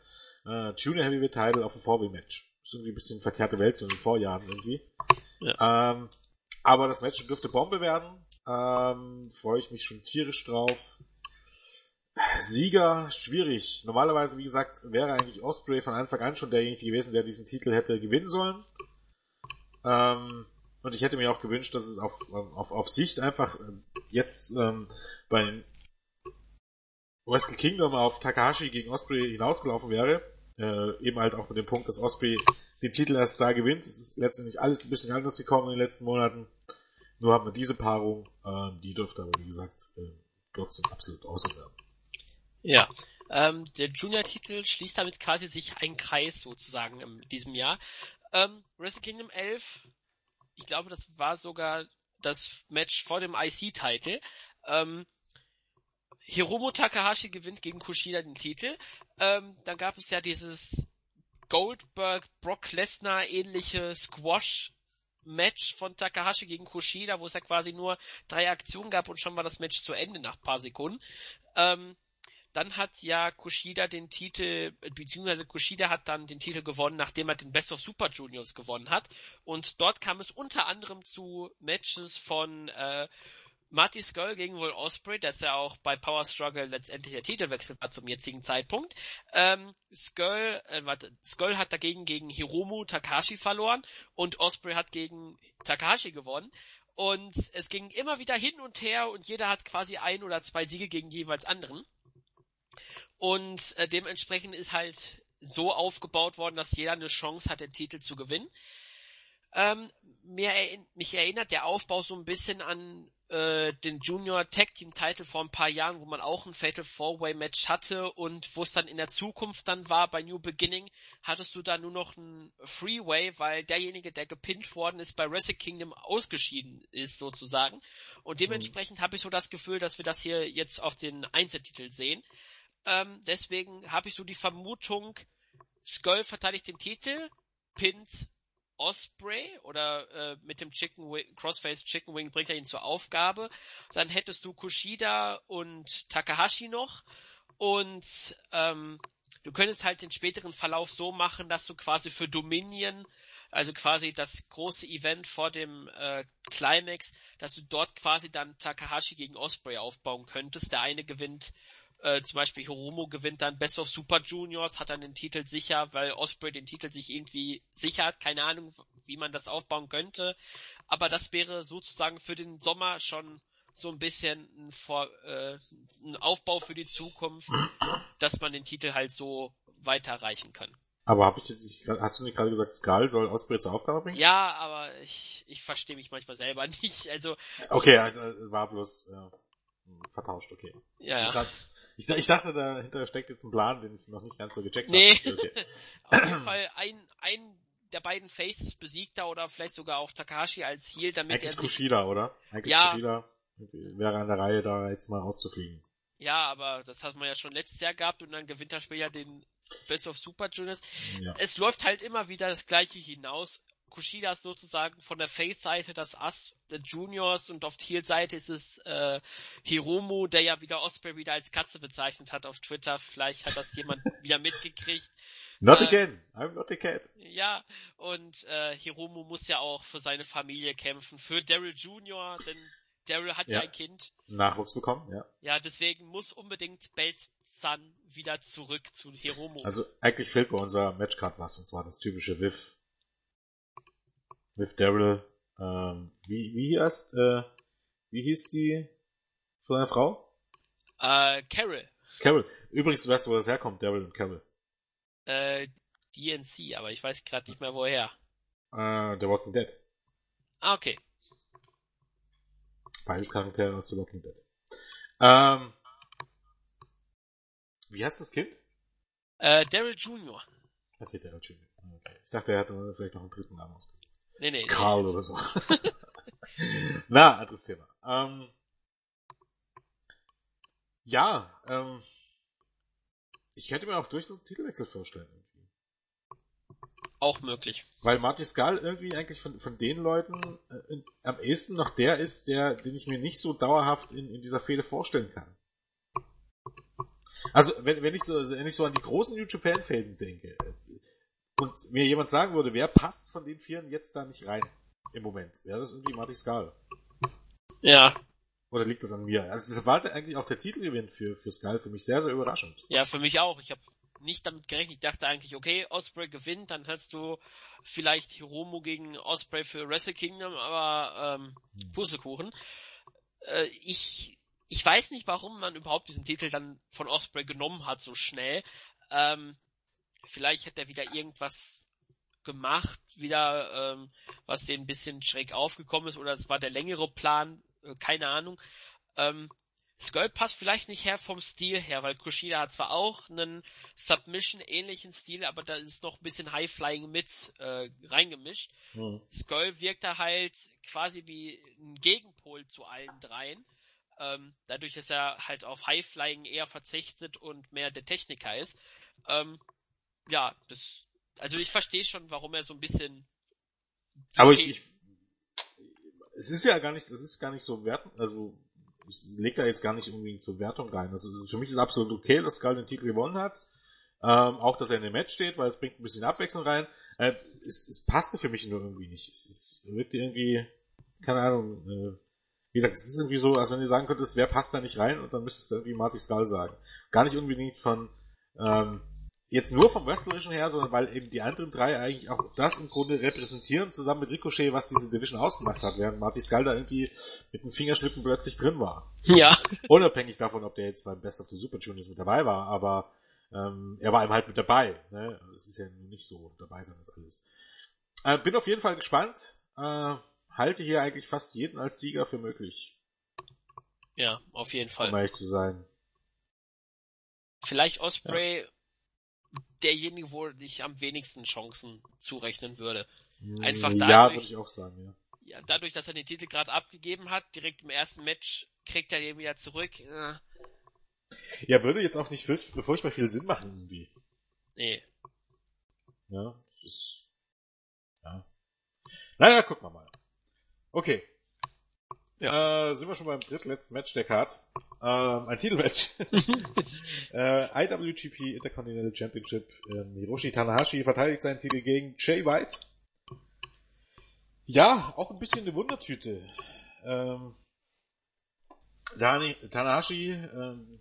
äh, Junior Heavyweight Title auf ein 4 Match. ist irgendwie ein bisschen verkehrte Welt so in den Vorjahren irgendwie. Ja. Ähm, aber das Match dürfte Bombe werden. Ähm, Freue ich mich schon tierisch drauf. Sieger schwierig. Normalerweise, wie gesagt, wäre eigentlich Osprey von Anfang an schon derjenige gewesen, der diesen Titel hätte gewinnen sollen. Ähm, und ich hätte mir auch gewünscht, dass es auf, auf, auf Sicht einfach jetzt ähm, bei Wrestle Kingdom auf Takahashi gegen Osprey hinausgelaufen wäre. Äh, eben halt auch mit dem Punkt, dass Osprey den Titel erst da gewinnt. Es ist letztendlich alles ein bisschen anders gekommen in den letzten Monaten. Nur hat man diese Paarung, äh, die dürfte aber, wie gesagt, äh, trotzdem absolut außer werden. Ja, ähm, der Junior-Titel schließt damit quasi sich ein Kreis sozusagen in diesem Jahr. Ähm, Wrestle Kingdom 11, ich glaube, das war sogar das Match vor dem IC-Titel. Ähm, Hiromu Takahashi gewinnt gegen Kushida den Titel. Ähm, dann gab es ja dieses Goldberg Brock Lesnar ähnliche Squash Match von Takahashi gegen Kushida, wo es ja quasi nur drei Aktionen gab und schon war das Match zu Ende nach paar Sekunden. Ähm, dann hat ja Kushida den Titel, beziehungsweise Kushida hat dann den Titel gewonnen, nachdem er den Best of Super Juniors gewonnen hat. Und dort kam es unter anderem zu Matches von äh, Marty Skull gegen Will Osprey, dass er auch bei Power Struggle letztendlich der Titelwechsel war zum jetzigen Zeitpunkt. Ähm, Skull, äh, warte, Skull hat dagegen gegen Hiromu Takahashi verloren und Osprey hat gegen Takahashi gewonnen. Und es ging immer wieder hin und her und jeder hat quasi ein oder zwei Siege gegen jeweils anderen. Und äh, dementsprechend ist halt so aufgebaut worden, dass jeder eine Chance hat, den Titel zu gewinnen. Ähm, mir, mich erinnert der Aufbau so ein bisschen an äh, den Junior Tag Team Title vor ein paar Jahren, wo man auch ein Fatal Four Way Match hatte und wo es dann in der Zukunft dann war bei New Beginning, hattest du da nur noch ein Freeway, weil derjenige, der gepinnt worden ist, bei Wrestle Kingdom ausgeschieden ist sozusagen. Und dementsprechend mhm. habe ich so das Gefühl, dass wir das hier jetzt auf den Einzeltitel sehen. Ähm, deswegen habe ich so die Vermutung, Skull verteidigt den Titel, pinnt Osprey oder äh, mit dem Chicken Wing, Crossface Chicken Wing bringt er ihn zur Aufgabe. Dann hättest du Kushida und Takahashi noch und ähm, du könntest halt den späteren Verlauf so machen, dass du quasi für Dominion, also quasi das große Event vor dem äh, Climax, dass du dort quasi dann Takahashi gegen Osprey aufbauen könntest. Der eine gewinnt äh, zum Beispiel Hiromo gewinnt dann Best of Super Juniors, hat dann den Titel sicher, weil Osprey den Titel sich irgendwie sicher hat. Keine Ahnung, wie man das aufbauen könnte. Aber das wäre sozusagen für den Sommer schon so ein bisschen ein, Vor äh, ein Aufbau für die Zukunft, dass man den Titel halt so weiterreichen kann. Aber hab ich jetzt nicht, hast du nicht gerade gesagt, Skull soll Osprey zur Aufgabe bringen? Ja, aber ich, ich verstehe mich manchmal selber nicht. Also okay, also war bloß äh, vertauscht, okay. Ja, ja. Hat, ich, ich, dachte, dahinter steckt jetzt ein Plan, den ich noch nicht ganz so gecheckt nee. habe. Okay. Auf jeden Fall ein, ein der beiden Faces besiegt er oder vielleicht sogar auch Takahashi als Heal, damit Eigentlich er sich... Kushida, oder? Eigentlich ja. Kushida wäre an der Reihe, da jetzt mal auszufliegen. Ja, aber das hat man ja schon letztes Jahr gehabt und dann gewinnt er später den Best of Super Juniors. Ja. Es läuft halt immer wieder das gleiche hinaus. Kushida ist sozusagen von der Face-Seite das Ass der Juniors und auf Heel-Seite ist es äh, Hiromu, der ja wieder Osprey wieder als Katze bezeichnet hat auf Twitter. Vielleicht hat das jemand wieder mitgekriegt. Not äh, again, I'm not a cat. Ja, und äh, Hiromu muss ja auch für seine Familie kämpfen, für Daryl Junior, denn Daryl hat ja. ja ein Kind. Nachwuchs bekommen, ja. Ja, deswegen muss unbedingt Belt Sun wieder zurück zu Hiromu. Also eigentlich fehlt bei unserer Matchcard was, und zwar das typische Viv mit Daryl, ähm, wie, wie heißt, äh, wie hieß die von einer Frau? Äh, Carol. Carol. Übrigens, weißt du, wo das herkommt, Daryl und Carol? Äh, DNC, aber ich weiß gerade nicht mehr woher. Äh, The Walking Dead. Ah, okay. Beides Charaktere aus The Walking Dead. Ähm, wie heißt das Kind? Äh, Daryl Jr. Okay, Daryl Jr. Okay. Ich dachte, er hätte vielleicht noch einen dritten Namen ausgegeben. Nee, nee. Karl nee. oder so. Na, anderes Thema. Ähm, ja, ähm, ich könnte mir auch durchaus einen Titelwechsel vorstellen. Auch möglich. Weil Marty Skull irgendwie eigentlich von, von den Leuten äh, in, am ehesten noch der ist, der, den ich mir nicht so dauerhaft in, in dieser Fehde vorstellen kann. Also, wenn, wenn ich so, wenn ich so an die großen New Japan-Fäden denke, und mir jemand sagen würde, wer passt von den Vieren jetzt da nicht rein im Moment, wäre das irgendwie Marty Skal. Ja. Oder liegt das an mir? Also es war eigentlich auch der Titelgewinn für, für Skull für mich sehr, sehr überraschend. Ja, für mich auch. Ich habe nicht damit gerechnet. Ich dachte eigentlich, okay, Osprey gewinnt, dann hast du vielleicht Hiromo gegen Osprey für Wrestle Kingdom, aber ähm, hm. Pussekuchen. Äh, ich ich weiß nicht, warum man überhaupt diesen Titel dann von Osprey genommen hat so schnell. Ähm, vielleicht hat er wieder irgendwas gemacht, wieder ähm, was dem ein bisschen schräg aufgekommen ist oder es war der längere Plan, äh, keine Ahnung. Ähm, Skull passt vielleicht nicht her vom Stil her, weil Kushida hat zwar auch einen Submission-ähnlichen Stil, aber da ist noch ein bisschen High-Flying mit äh, reingemischt. Mhm. Skull wirkt da halt quasi wie ein Gegenpol zu allen dreien. Ähm, dadurch, dass er halt auf High-Flying eher verzichtet und mehr der Techniker ist. Ähm, ja, das, also ich verstehe schon, warum er so ein bisschen. Aber ich, ich, es ist ja gar nicht, es ist gar nicht so werten, also ich leg da jetzt gar nicht unbedingt zur Wertung rein. Das ist, für mich ist absolut okay, dass Skull den Titel gewonnen hat. Ähm, auch, dass er in dem Match steht, weil es bringt ein bisschen Abwechslung rein. Äh, es, es passte für mich nur irgendwie nicht. Es, es wirkt irgendwie, keine Ahnung, äh, wie gesagt, es ist irgendwie so, als wenn ihr sagen könntest, wer passt da nicht rein und dann müsstest du irgendwie Marty Skull sagen. Gar nicht unbedingt von, ähm, jetzt nur vom Wrestlerischen her, sondern weil eben die anderen drei eigentlich auch das im Grunde repräsentieren, zusammen mit Ricochet, was diese Division ausgemacht hat, während Marty Skull da irgendwie mit dem Fingerschnippen plötzlich drin war. Ja. Unabhängig davon, ob der jetzt beim Best of the Super Juniors mit dabei war, aber ähm, er war eben halt mit dabei. Ne? Es ist ja nicht so dabei sein das alles. Äh, bin auf jeden Fall gespannt. Äh, halte hier eigentlich fast jeden als Sieger für möglich. Ja, auf jeden Fall. Um ehrlich zu sein. Vielleicht Osprey ja derjenige, wo ich am wenigsten Chancen zurechnen würde. Einfach dadurch, ja, würde ich auch sagen, ja. ja. Dadurch, dass er den Titel gerade abgegeben hat, direkt im ersten Match kriegt er den wieder zurück. Ja, ja würde jetzt auch nicht furchtbar viel Sinn machen irgendwie. Nee. Ja, das ist, ja. Naja, gucken wir mal. Okay, ja. Äh, sind wir schon beim drittletzten Match der Card. Ähm, ein Titelmatch. äh, IWGP Intercontinental Championship. Ähm, Hiroshi Tanahashi verteidigt seinen Titel gegen Jay White. Ja, auch ein bisschen eine Wundertüte. Ähm, Dani, Tanahashi, ähm,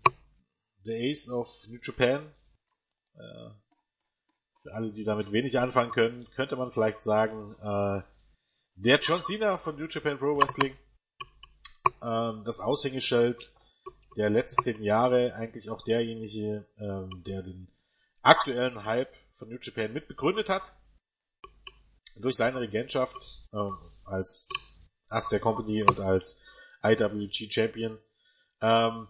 der Ace of New Japan. Äh, für alle, die damit wenig anfangen können, könnte man vielleicht sagen, äh, der John Cena von New Japan Pro Wrestling ähm, das Aushängeschild der letzten Jahre eigentlich auch derjenige, ähm, der den aktuellen Hype von New Japan mitbegründet hat. Durch seine Regentschaft ähm, als Ass der Company und als IWG Champion. Ähm,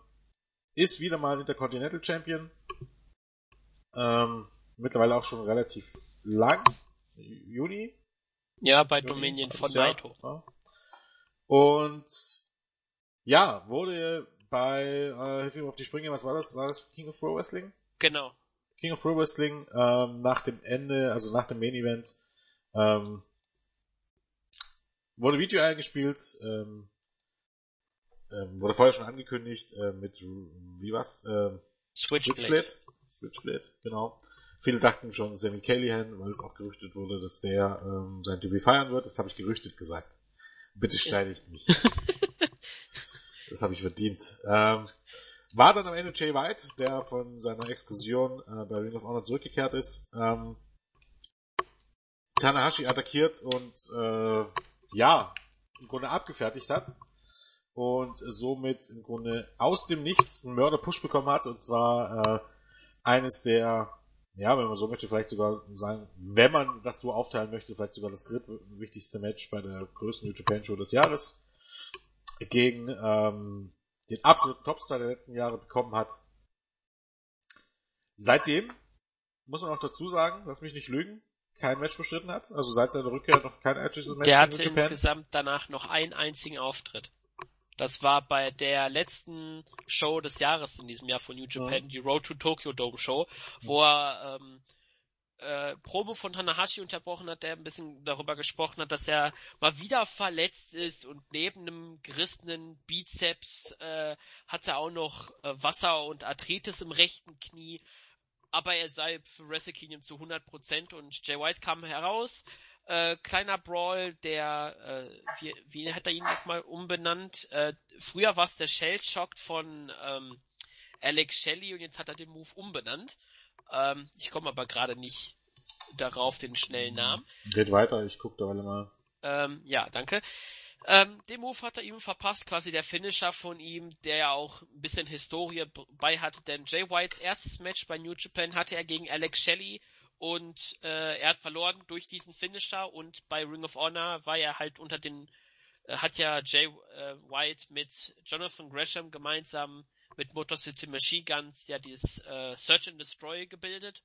ist wieder mal Intercontinental Champion. Ähm, mittlerweile auch schon relativ lang. Juni. Ja, bei Juni, Dominion von Naito. Ja. Und ja, wurde bei, äh, hilf mir auf die Sprünge, was war das? War das King of Pro Wrestling? Genau. King of Pro Wrestling, ähm, nach dem Ende, also nach dem Main Event, ähm, wurde Video eingespielt, ähm, ähm, wurde vorher schon angekündigt, äh, mit, wie was? Ähm, Switchblade. Switchblade, genau. Viele dachten schon Sammy Callahan, weil es auch gerüchtet wurde, dass der ähm, sein Debüt feiern wird. Das habe ich gerüchtet gesagt. Bitte steinigt mich. Das habe ich verdient. Ähm, war dann am Ende Jay White, der von seiner Exkursion äh, bei Ring of Honor zurückgekehrt ist. Ähm, Tanahashi attackiert und äh, ja, im Grunde abgefertigt hat und somit im Grunde aus dem Nichts einen Mörder-Push bekommen hat und zwar äh, eines der, ja, wenn man so möchte, vielleicht sogar sagen, wenn man das so aufteilen möchte, vielleicht sogar das drittwichtigste Match bei der größten New Japan Show des Jahres gegen ähm, den absoluten Topstar der letzten Jahre bekommen hat. Seitdem, muss man auch dazu sagen, lass mich nicht lügen, kein Match bestritten hat. Also seit seiner Rückkehr noch kein einziges Match Der hatte insgesamt danach noch einen einzigen Auftritt. Das war bei der letzten Show des Jahres in diesem Jahr von New Japan, ja. die Road to Tokyo Dome Show, wo er ähm, äh, Probe von Tanahashi unterbrochen hat, der ein bisschen darüber gesprochen hat, dass er mal wieder verletzt ist und neben einem gerissenen Bizeps äh, hat er auch noch äh, Wasser und Arthritis im rechten Knie, aber er sei für Wrestle Kingdom zu 100% und Jay White kam heraus, Äh, kleiner Brawl, der, äh, wie, wie hat er ihn nochmal umbenannt? Äh, früher war es der Shell Shock von ähm, Alex Shelley und jetzt hat er den Move umbenannt. Ähm, ich komme aber gerade nicht darauf, den schnellen Namen. Geht weiter, ich gucke da alle mal. Ähm, ja, danke. Ähm, den Move hat er ihm verpasst, quasi der Finisher von ihm, der ja auch ein bisschen Historie bei hatte, denn Jay Whites erstes Match bei New Japan hatte er gegen Alex Shelley und äh, er hat verloren durch diesen Finisher und bei Ring of Honor war er halt unter den, äh, hat ja Jay äh, White mit Jonathan Gresham gemeinsam mit Motor City Machine Guns ja dieses äh, Search and Destroy gebildet.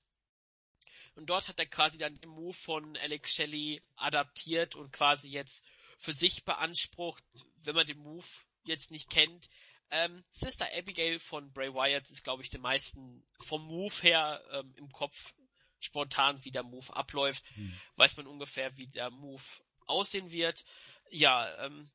Und dort hat er quasi dann den Move von Alex Shelley adaptiert und quasi jetzt für sich beansprucht, wenn man den Move jetzt nicht kennt. Ähm, Sister Abigail von Bray Wyatt ist, glaube ich, den meisten vom Move her ähm, im Kopf spontan, wie der Move abläuft. Hm. Weiß man ungefähr, wie der Move aussehen wird. Ja, ähm,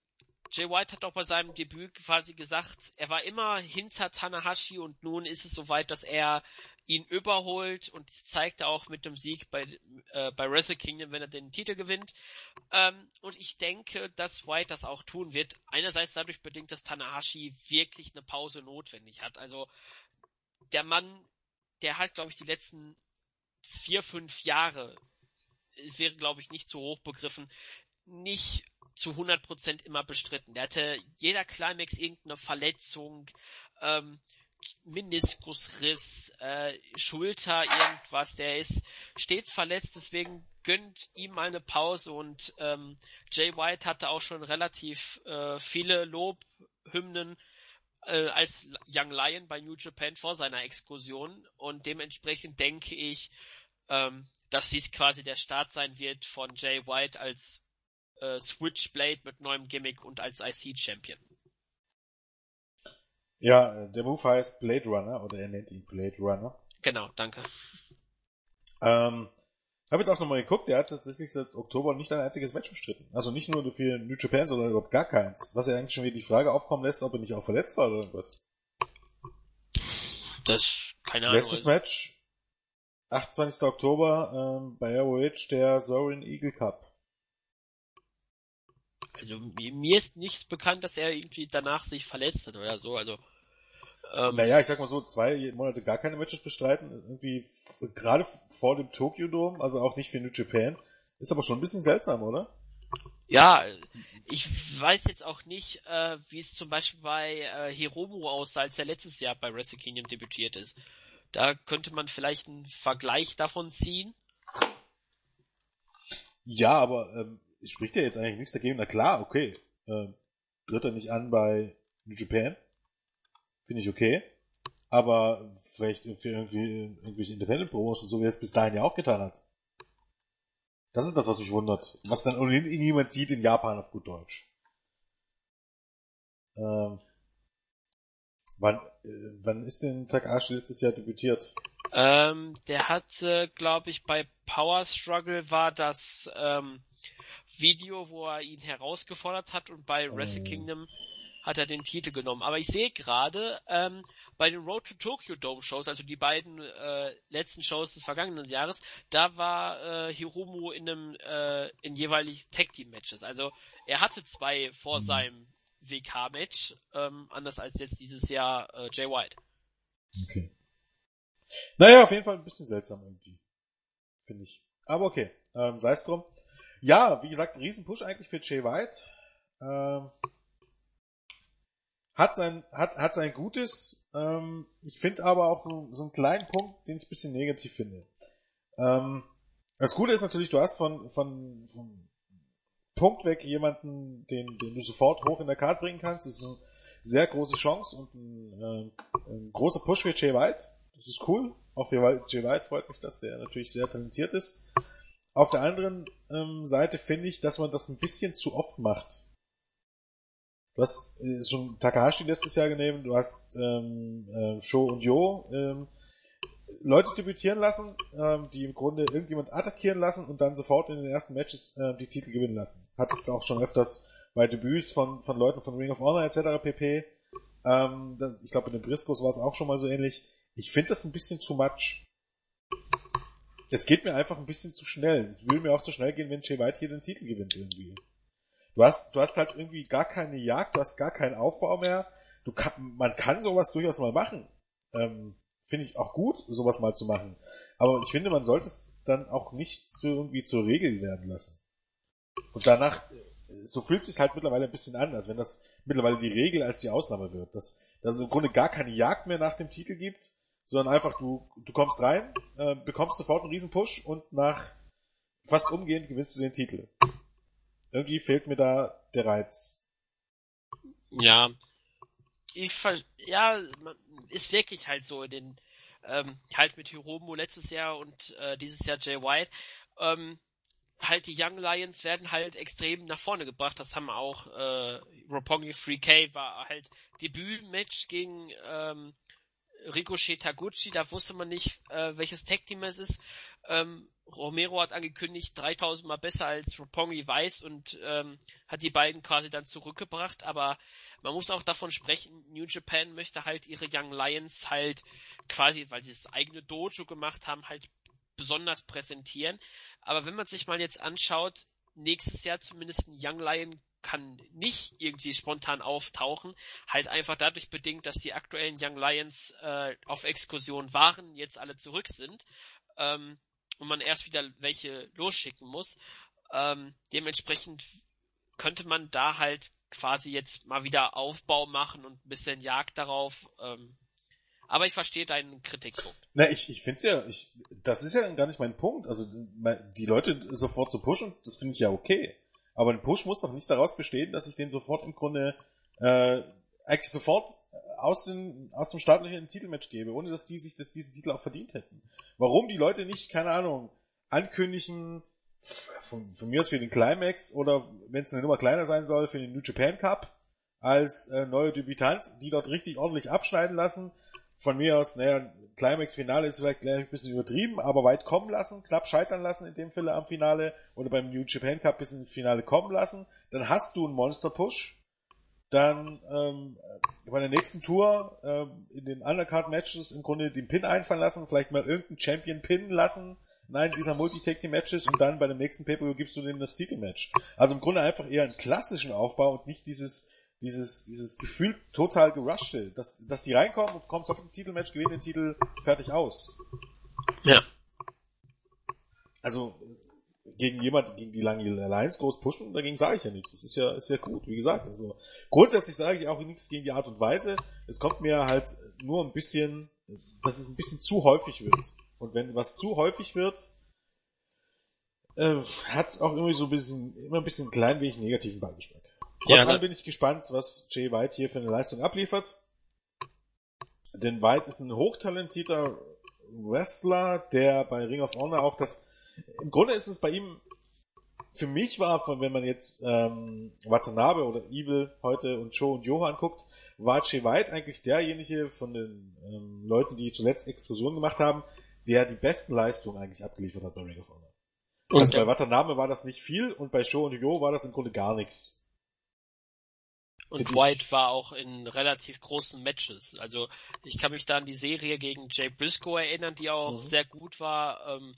Jay White hat auch bei seinem Debüt quasi gesagt, er war immer hinter Tanahashi und nun ist es soweit, dass er ihn überholt und zeigt er auch mit dem Sieg bei, äh, bei Wrestle Kingdom, wenn er den Titel gewinnt. Ähm, und ich denke, dass White das auch tun wird. Einerseits dadurch bedingt, dass Tanahashi wirklich eine Pause notwendig hat. Also der Mann, der hat, glaube ich, die letzten vier, fünf Jahre, es wäre, glaube ich, nicht zu hoch begriffen, nicht zu 100% immer bestritten. Der hatte jeder Climax irgendeine Verletzung, ähm, Meniskusriss, äh, Schulter, irgendwas. Der ist stets verletzt, deswegen gönnt ihm mal eine Pause und ähm, Jay White hatte auch schon relativ äh, viele Lobhymnen äh, als Young Lion bei New Japan vor seiner Exkursion und dementsprechend denke ich, ähm, dass dies quasi der Start sein wird von Jay White als äh, Switchblade mit neuem Gimmick und als IC-Champion. Ja, der Move heißt Blade Runner oder er nennt ihn Blade Runner. Genau, danke. Ähm, habe jetzt auch nochmal geguckt, der hat tatsächlich seit Oktober nicht ein einziges Match bestritten. Also nicht nur für New Japan, sondern überhaupt gar keins. Was ja eigentlich schon wieder die Frage aufkommen lässt, ob er nicht auch verletzt war oder irgendwas. Das, keine Ahnung. Letztes Match, 28. Oktober, ähm, bei ROH, der Zorin Eagle Cup. Also mir ist nichts bekannt, dass er irgendwie danach sich verletzt hat oder so. Also ähm, naja, ich sag mal so, zwei Monate gar keine Matches bestreiten, irgendwie gerade vor dem Tokyo Dome, also auch nicht für New Japan, ist aber schon ein bisschen seltsam, oder? Ja, ich weiß jetzt auch nicht, äh, wie es zum Beispiel bei äh, Hiromu aussah, als er letztes Jahr bei Wrestle Kingdom debütiert ist. Da könnte man vielleicht einen Vergleich davon ziehen. Ja, aber ähm, es spricht ja jetzt eigentlich nichts dagegen. Na klar, okay. Ähm, tritt er nicht an bei New Japan? Finde ich okay. Aber vielleicht für irgendwie irgendwelche Independent Promotions, so wie er es bis dahin ja auch getan hat. Das ist das, was mich wundert. Was dann ohnehin niemand sieht in Japan auf gut Deutsch. Ähm, wann, äh, wann ist denn Takashi letztes Jahr debütiert? Ähm, der hatte, glaube ich, bei Power Struggle war das ähm, Video, wo er ihn herausgefordert hat und bei Wrestle oh. Kingdom hat er den Titel genommen. Aber ich sehe gerade, ähm, bei den Road to Tokyo Dome Shows, also die beiden äh, letzten Shows des vergangenen Jahres, da war äh, Hiromu in einem äh, in jeweilig Tag Team Matches. Also er hatte zwei vor mhm. seinem WK Match, ähm, anders als jetzt dieses Jahr äh, Jay White. Okay. Naja, auf jeden Fall ein bisschen seltsam irgendwie. Finde ich. Aber okay, ähm, sei es drum. Ja, wie gesagt, Riesenpush eigentlich für Jay White. Ähm, hat sein, hat, hat sein Gutes. Ähm, ich finde aber auch so, einen kleinen Punkt, den ich ein bisschen negativ finde. Ähm, das Gute ist natürlich, du hast von, von, von Punkt weg jemanden, den, den du sofort hoch in der Karte bringen kannst. Das ist eine sehr große Chance und ein, äh, ein großer Push für Jay White. Das ist cool. Auch für Jay White freut mich, dass der natürlich sehr talentiert ist. Auf der anderen ähm, Seite finde ich, dass man das ein bisschen zu oft macht. Du hast äh, schon Takahashi letztes Jahr genommen, du hast ähm, äh, Sho und Yo ähm, Leute debütieren lassen, ähm, die im Grunde irgendjemand attackieren lassen und dann sofort in den ersten Matches äh, die Titel gewinnen lassen. Hattest du auch schon öfters bei Debüts von, von Leuten von Ring of Honor etc. pp. Ähm, ich glaube, in den Briscoes war es auch schon mal so ähnlich. Ich finde das ein bisschen zu much. Es geht mir einfach ein bisschen zu schnell. Es würde mir auch zu schnell gehen, wenn Jay White hier den Titel gewinnt irgendwie. Du hast, du hast halt irgendwie gar keine Jagd, du hast gar keinen Aufbau mehr. Du kann, man kann sowas durchaus mal machen. Ähm, Finde ich auch gut, sowas mal zu machen. Aber ich finde, man sollte es dann auch nicht so irgendwie zur Regel werden lassen. Und danach, so fühlt es sich halt mittlerweile ein bisschen an, als wenn das mittlerweile die Regel als die Ausnahme wird. Dass, dass es im Grunde gar keine Jagd mehr nach dem Titel gibt, sondern einfach du, du kommst rein, äh, bekommst sofort einen riesen Push und nach fast umgehend gewinnst du den Titel. Irgendwie fehlt mir da der Reiz. Ja, ich ver ja, ist wirklich halt so in den ähm, halt mit Hiromu letztes Jahr und äh, dieses Jahr Jay White. Ähm, halt die Young Lions werden halt extrem nach vorne gebracht. Das haben auch äh, Roppongi 3K war halt Debütmatch gegen ähm, Ricochet Taguchi, da wusste man nicht, äh, welches Tag Team es ist. Ähm, Romero hat angekündigt, 3000 mal besser als Roppongi weiß und ähm, hat die beiden quasi dann zurückgebracht, aber man muss auch davon sprechen, New Japan möchte halt ihre Young Lions halt quasi, weil sie das eigene Dojo gemacht haben, halt besonders präsentieren. Aber wenn man sich mal jetzt anschaut, nächstes Jahr zumindest ein Young Lion kann nicht irgendwie spontan auftauchen, halt einfach dadurch bedingt, dass die aktuellen Young Lions äh, auf Exkursion waren, jetzt alle zurück sind ähm, und man erst wieder welche losschicken muss. Ähm, dementsprechend könnte man da halt quasi jetzt mal wieder Aufbau machen und ein bisschen Jagd darauf. Ähm, aber ich verstehe deinen Kritikpunkt. Na, ich, ich finde es ja, ich, das ist ja gar nicht mein Punkt. Also die Leute sofort zu pushen, das finde ich ja okay. Aber ein Push muss doch nicht daraus bestehen, dass ich den sofort im Grunde äh, eigentlich sofort aus, den, aus dem staatlichen Titelmatch gebe, ohne dass die sich das, diesen Titel auch verdient hätten. Warum die Leute nicht, keine Ahnung, ankündigen, von, von mir aus für den Climax oder wenn es eine Nummer kleiner sein soll, für den New Japan Cup als äh, neue Debütant, die dort richtig ordentlich abschneiden lassen. Von mir aus, naja, Climax-Finale ist vielleicht gleich ein bisschen übertrieben, aber weit kommen lassen, knapp scheitern lassen in dem Fall am Finale oder beim New Japan Cup bis ins Finale kommen lassen. Dann hast du einen Monster-Push. Dann ähm, bei der nächsten Tour ähm, in den Undercard-Matches im Grunde den Pin einfallen lassen, vielleicht mal irgendeinen Champion pinnen lassen Nein, dieser Multi-Tag-Team-Matches und dann bei dem nächsten Pay-Per-View gibst du denen das Titel-Match. Also im Grunde einfach eher einen klassischen Aufbau und nicht dieses, dieses, dieses Gefühl total gerushte, dass, dass die reinkommen und kommen ein Titelmatch, gewinnen den Titel, fertig aus. Ja. Also, gegen jemand, gegen die lange Alliance groß pushen, dagegen sage ich ja nichts. Das ist ja, ist ja gut, wie gesagt. Also, grundsätzlich sage ich auch nichts gegen die Art und Weise. Es kommt mir halt nur ein bisschen, dass es ein bisschen zu häufig wird. Und wenn was zu häufig wird, äh, hat auch irgendwie so ein bisschen, immer ein bisschen klein wenig negativen Beigeschmack. Trotzdem ja, bin ich gespannt, was Jay White hier für eine Leistung abliefert. Denn White ist ein hochtalentierter Wrestler, der bei Ring of Honor auch das, im Grunde ist es bei ihm, für mich war, wenn man jetzt ähm, Watanabe oder Evil heute und Joe und Johan guckt, war Jay White eigentlich derjenige von den ähm, Leuten, die zuletzt Explosion gemacht haben, der die besten Leistungen eigentlich abgeliefert hat bei Ring of Honor. Also bei Watanabe war das nicht viel und bei Show und Yo war das im Grunde gar nichts. Und White war auch in relativ großen Matches. Also ich kann mich da an die Serie gegen Jay Briscoe erinnern, die auch mhm. sehr gut war. Ähm,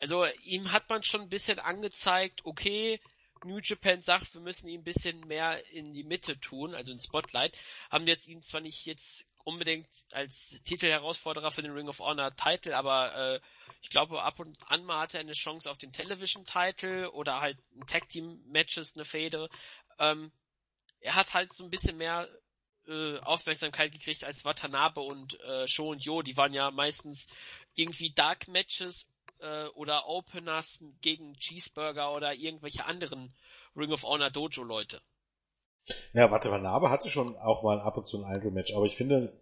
also ihm hat man schon ein bisschen angezeigt, okay, New Japan sagt, wir müssen ihn ein bisschen mehr in die Mitte tun, also in Spotlight. Haben jetzt ihn zwar nicht jetzt unbedingt als Titelherausforderer für den Ring of Honor Titel, aber äh, ich glaube ab und an mal hatte er eine Chance auf den Television Title oder halt ein Tag Team Matches, eine Fehde. Ähm, er hat halt so ein bisschen mehr äh, Aufmerksamkeit gekriegt als Watanabe und äh, Sho und Yo. Die waren ja meistens irgendwie Dark Matches äh, oder Openers gegen Cheeseburger oder irgendwelche anderen Ring of Honor Dojo Leute. Ja, Watanabe hatte schon auch mal ab und zu ein Einzelmatch, aber ich finde,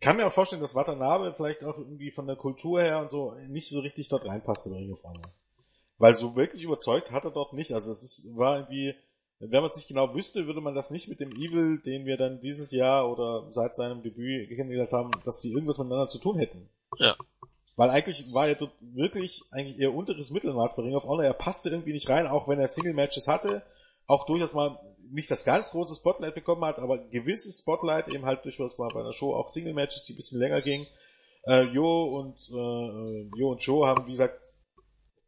kann mir auch vorstellen, dass Watanabe vielleicht auch irgendwie von der Kultur her und so nicht so richtig dort reinpasst im Ring of Honor. Weil so wirklich überzeugt hat er dort nicht. Also es ist, war irgendwie, wenn man es nicht genau wüsste, würde man das nicht mit dem Evil, den wir dann dieses Jahr oder seit seinem Debüt kennengelernt haben, dass die irgendwas miteinander zu tun hätten. Ja. Weil eigentlich war er dort wirklich eigentlich eher unteres Mittelmaß bei Ring of Honor. Er passte irgendwie nicht rein, auch wenn er Single-Matches hatte. Auch durchaus mal nicht das ganz große Spotlight bekommen hat, aber gewisses Spotlight eben halt durchaus mal bei einer Show auch Single-Matches, die ein bisschen länger gingen. Äh, Jo und äh, Jo und Joe haben, wie gesagt,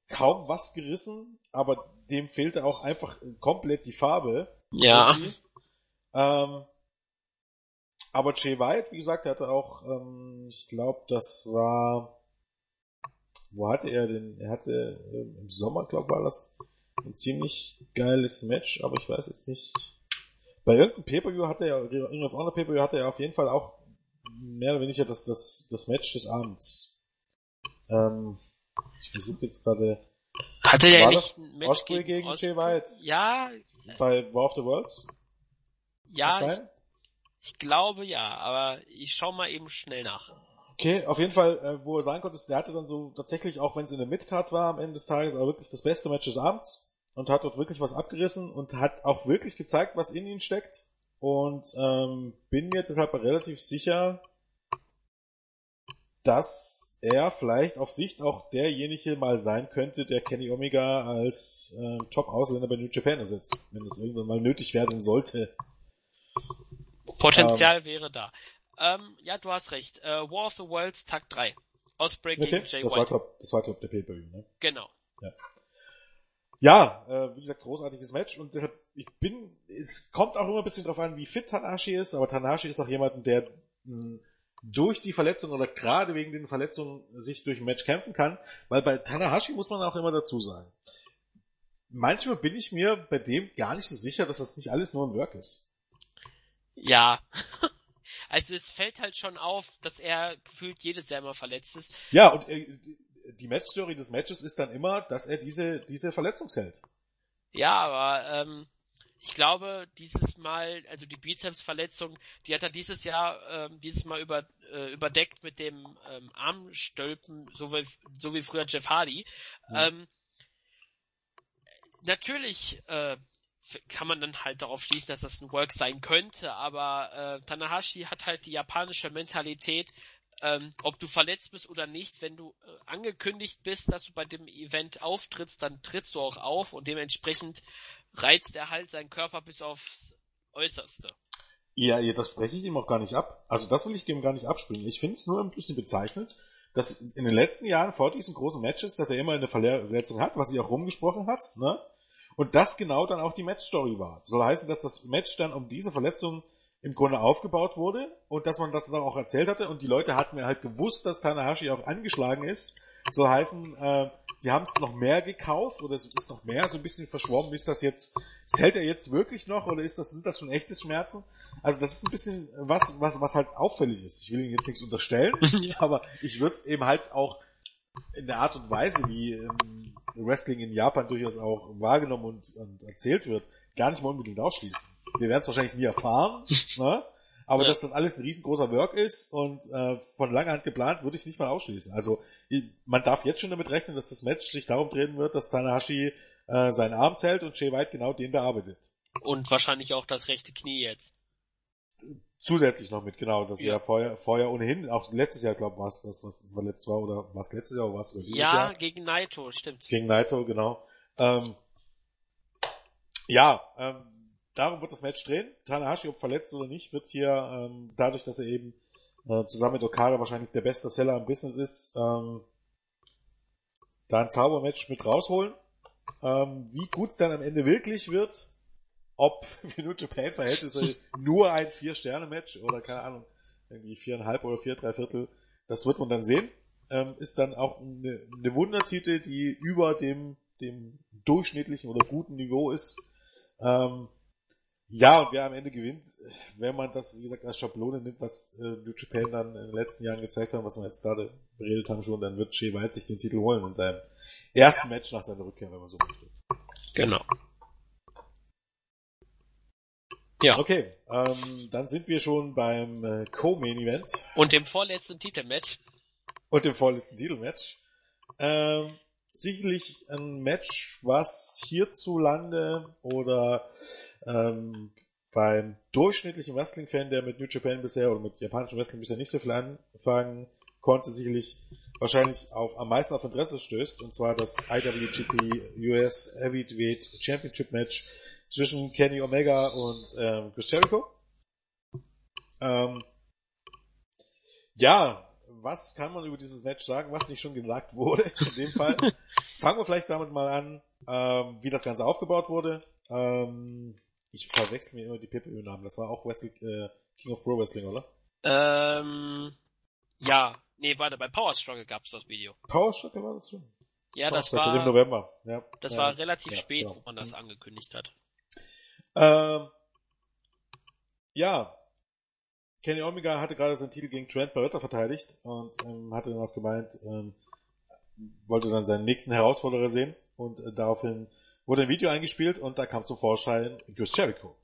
kaum was gerissen, aber dem fehlte auch einfach komplett die Farbe. Ja. Ähm, aber Jay White, wie gesagt, hatte auch, ähm, ich glaube, das war, wo hatte er denn? Er hatte ähm, im Sommer, glaube war das ein ziemlich geiles Match, aber ich weiß jetzt nicht. Bei irgendeinem Pay-Per-View hatte er, Ring of Honor Pay-Per-View hatte er auf jeden Fall auch mehr oder weniger das, das, das Match des Abends. Ähm, ich versuche jetzt gerade. Hatte er War nicht ein Match Osprey gegen Osprey? Jay White? Ja, Bei War of the Worlds? Ja, ich, sein? ich glaube ja, aber ich schau mal eben schnell nach. Okay, auf jeden Fall, äh, wo er sagen konnte, der hatte dann so tatsächlich, auch wenn es in der Midcard war am Ende des Tages, aber wirklich das beste Match des Abends und hat dort wirklich was abgerissen und hat auch wirklich gezeigt, was in ihm steckt. Und ähm, bin mir deshalb relativ sicher, dass er vielleicht auf Sicht auch derjenige mal sein könnte, der Kenny Omega als äh, Top-Ausländer bei New Japan ersetzt, wenn es irgendwann mal nötig werden sollte. Potenzial wäre da. Ähm, ja, du hast recht. Äh, War of the Worlds Tag 3. Osprey Okay, gegen Jay das war White. glaub, das war glaub der Pay-Per-View, ne? Genau. Ja, äh, wie gesagt, großartiges Match und deshalb, ich bin, es kommt auch immer ein bisschen drauf an, wie fit Tanahashi ist, aber Tanahashi ist auch jemand, der mh, durch die Verletzung oder gerade wegen den Verletzungen sich durch ein Match kämpfen kann, weil bei Tanahashi muss man auch immer dazu sagen. Manchmal bin ich mir bei dem gar nicht so sicher, dass das nicht alles nur ein Work ist. Ja. also es fällt halt schon auf, dass er gefühlt jedes Jahr immer verletzt ist. Ja, und äh, die Matchstory des Matches ist dann immer, dass er diese, diese Verletzung hält. Ja, aber ähm, ich glaube, dieses Mal, also die Bizepsverletzung, die hat er dieses Jahr, ähm, dieses Mal über, äh, überdeckt mit dem ähm, Armstülpen, so wie, so wie früher Jeff Hardy. Mhm. Ähm, natürlich äh, kann man dann halt darauf schließen, dass das ein Work sein könnte, aber äh, Tanahashi hat halt die japanische Mentalität, ähm, ob du verletzt bist oder nicht, wenn du äh, angekündigt bist, dass du bei dem Event auftrittst, dann trittst du auch auf und dementsprechend reizt er halt seinen Körper bis aufs Äußerste. Ja, ja, das spreche ich ihm auch gar nicht ab. Also das will ich ihm gar nicht abspringen. Ich finde es nur ein bisschen bezeichnend, dass in den letzten Jahren vor diesen großen Matches, dass er immer eine Verletzung hat, was sich auch rumgesprochen hat, ne? Und das genau dann auch die Matchstory war. Soll heißen, dass das Match dann um diese Verletzung im Grunde aufgebaut wurde und dass man das dann auch erzählt hatte und die Leute hatten halt gewusst, dass Tanahashi auch angeschlagen ist. Soll heißen, äh, die haben es noch mehr gekauft oder es ist noch mehr so ein bisschen verschwommen. Ist das jetzt, hält er jetzt wirklich noch oder ist das, sind das schon echte Schmerzen? Also das ist ein bisschen was, was, was halt auffällig ist. Ich will Ihnen jetzt nichts unterstellen, aber ich würde es eben halt auch in der Art und Weise, wie ähm, Wrestling in Japan durchaus auch wahrgenommen und, und erzählt wird, gar nicht mal unbedingt ausschließen. Wir werden es wahrscheinlich nie erfahren, ne? Aber Ja. dass das alles ein riesengroßer Work ist und äh, von langer Hand geplant, würde ich nicht mal ausschließen. Also man darf jetzt schon damit rechnen, dass das Match sich darum drehen wird, dass Tanahashi äh, seinen Arm zählt und Jay White genau den bearbeitet. Und wahrscheinlich auch das rechte Knie jetzt. Zusätzlich noch mit, genau, das Ja. ja vorher, vorher ohnehin, auch letztes Jahr, glaube ich, war es das, was verletzt war, oder was letztes Jahr, oder was dieses Ja, Jahr? gegen Naito, stimmt. Gegen Naito, genau. Ähm, ja, ähm, darum wird das Match drehen. Tanahashi, ob verletzt oder nicht, wird hier, ähm, dadurch, dass er eben äh, zusammen mit Okada wahrscheinlich der beste Seller im Business ist, ähm, da ein Zaubermatch mit rausholen. Ähm, wie gut es dann am Ende wirklich wird, ob für New Japan Verhältnisse nur ein Vier-Sterne-Match oder keine Ahnung, irgendwie viereinhalb oder vier, drei Viertel, das wird man dann sehen. Ähm, ist dann auch eine, eine Wundertitel, die über dem, dem durchschnittlichen oder guten Niveau ist. Ähm, ja, und wer am Ende gewinnt, wenn man das, wie gesagt, als Schablone nimmt, was äh, New Japan dann in den letzten Jahren gezeigt hat, was wir jetzt gerade beredet haben schon, dann wird Shea White sich den Titel holen in seinem ersten Match nach seiner Rückkehr, wenn man so möchte. Genau. Ja. Okay, ähm, dann sind wir schon beim äh, Co-Main-Event Und dem vorletzten Titelmatch. und dem vorletzten Titelmatch. Ähm, sicherlich ein Match, was hierzulande oder ähm, beim durchschnittlichen Wrestling-Fan, der mit New Japan bisher oder mit japanischem Wrestling bisher nicht so viel anfangen konnte, sicherlich wahrscheinlich auf am meisten auf Interesse stößt, und zwar das IWGP US Heavyweight Championship Match zwischen Kenny Omega und ähm, Chris Jericho. Ähm, ja, was kann man über dieses Match sagen, was nicht schon gesagt wurde, in dem Fall. Fangen wir vielleicht damit mal an, ähm, wie das Ganze aufgebaut wurde. Ähm, ich verwechsel mir immer die PPÖ-Namen. Das war auch Wesley, äh, King of Pro Wrestling, oder? Ähm, ja, nee, warte, bei Power Struggle gab's das Video. Power Struggle war das schon? Ja, das Power Struggle war, im November. Ja. das ja. war relativ ja, spät, genau. wo man das angekündigt hat. Ähm, ja, Kenny Omega hatte gerade seinen Titel gegen Trent Barretta verteidigt und ähm, hatte dann auch gemeint, ähm, wollte dann seinen nächsten Herausforderer sehen und äh, daraufhin wurde ein Video eingespielt und da kam zum Vorschein Chris Jericho,